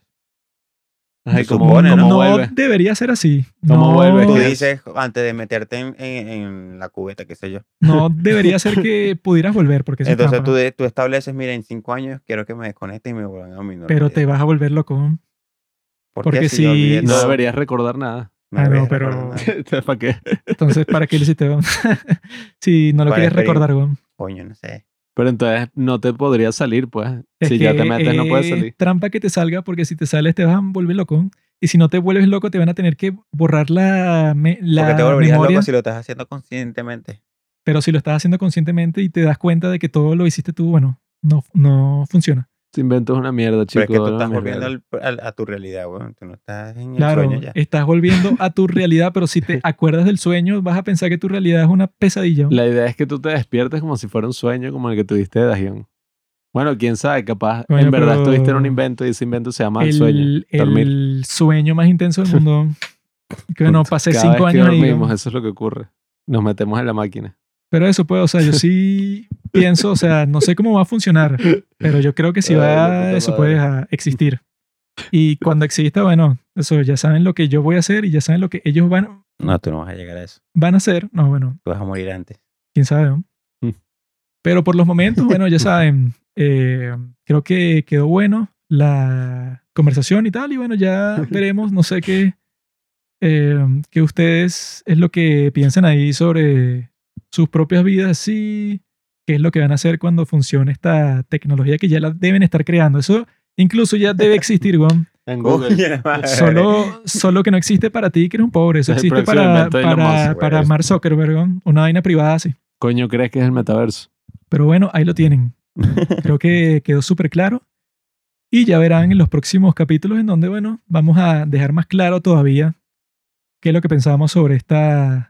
Ay, Se ¿cómo, supone, cómo ¿no? no vuelve? debería ser así. ¿Cómo no, vuelve? Tú dices antes de meterte en, en- en la cubeta, qué sé yo. no debería ser que pudieras volver porque Entonces tú, estableces, mira, en cinco años quiero que me desconecte y me vuelvan a mi pero normalidad. te vas a volver loco. ¿Por porque si- olvidé No todo? deberías recordar nada. Ah, no, pero- ¿para qué? Entonces, ¿para qué lo hiciste? si no lo querías experim- recordar, weón. Coño, no sé. Pero entonces no te podría salir, pues. Es si ya te metes, no puedes es salir. trampa que te salga porque si te sales te vas a volver loco. Y si no te vuelves loco te van a tener que borrar la, me- la Porque te volverías memoria. loco si lo estás haciendo conscientemente. Pero si lo estás haciendo conscientemente y te das cuenta de que todo lo hiciste tú, bueno, no, no funciona. Ese invento es una mierda, chico. Pero es que tú estás mierda. volviendo al- al- a tu realidad, weón. Tú no estás en el Claro, sueño ya. estás volviendo a tu realidad, pero si te acuerdas del sueño, vas a pensar que tu realidad es una pesadilla. La idea es que tú te despiertes como si fuera un sueño como el que tuviste de Dajión. Bueno, quién sabe, capaz en verdad estuviste en un invento y ese invento se llama el, sueño. el, dormir. el sueño más intenso del mundo. que bueno, pasé Cada cinco vez que años ahí. dormimos, ¿no? eso es lo que ocurre. Nos metemos en la máquina. Pero eso pues, o sea, yo sí pienso, o sea, no sé cómo va a funcionar, pero yo creo que la va, eso puede a- existir. Y cuando exista, bueno, eso ya saben lo que yo voy a hacer y ya saben lo que ellos van, No, tú no vas a llegar a eso. van a hacer. No, bueno, Tú vas a morir antes. quién sabe. ¿no? Mm. Pero por los momentos, bueno, ya saben, eh, creo que quedó bueno la conversación y tal. Y bueno, ya veremos, no sé qué, eh, qué ustedes es lo que piensan ahí sobre sus propias vidas, sí, qué es lo que van a hacer cuando funcione esta tecnología que ya la deben estar creando. Eso incluso ya debe existir, weón. En madre. Solo, solo que no existe para ti, que eres un pobre. Eso Es existe para, para, Musk, para. Mark Zuckerberg, una vaina privada así. Coño, ¿crees que es el metaverso? Pero bueno, ahí lo tienen. Creo que quedó súper claro. Y ya verán en los próximos capítulos en donde, bueno, vamos a dejar más claro todavía qué es lo que pensábamos sobre esta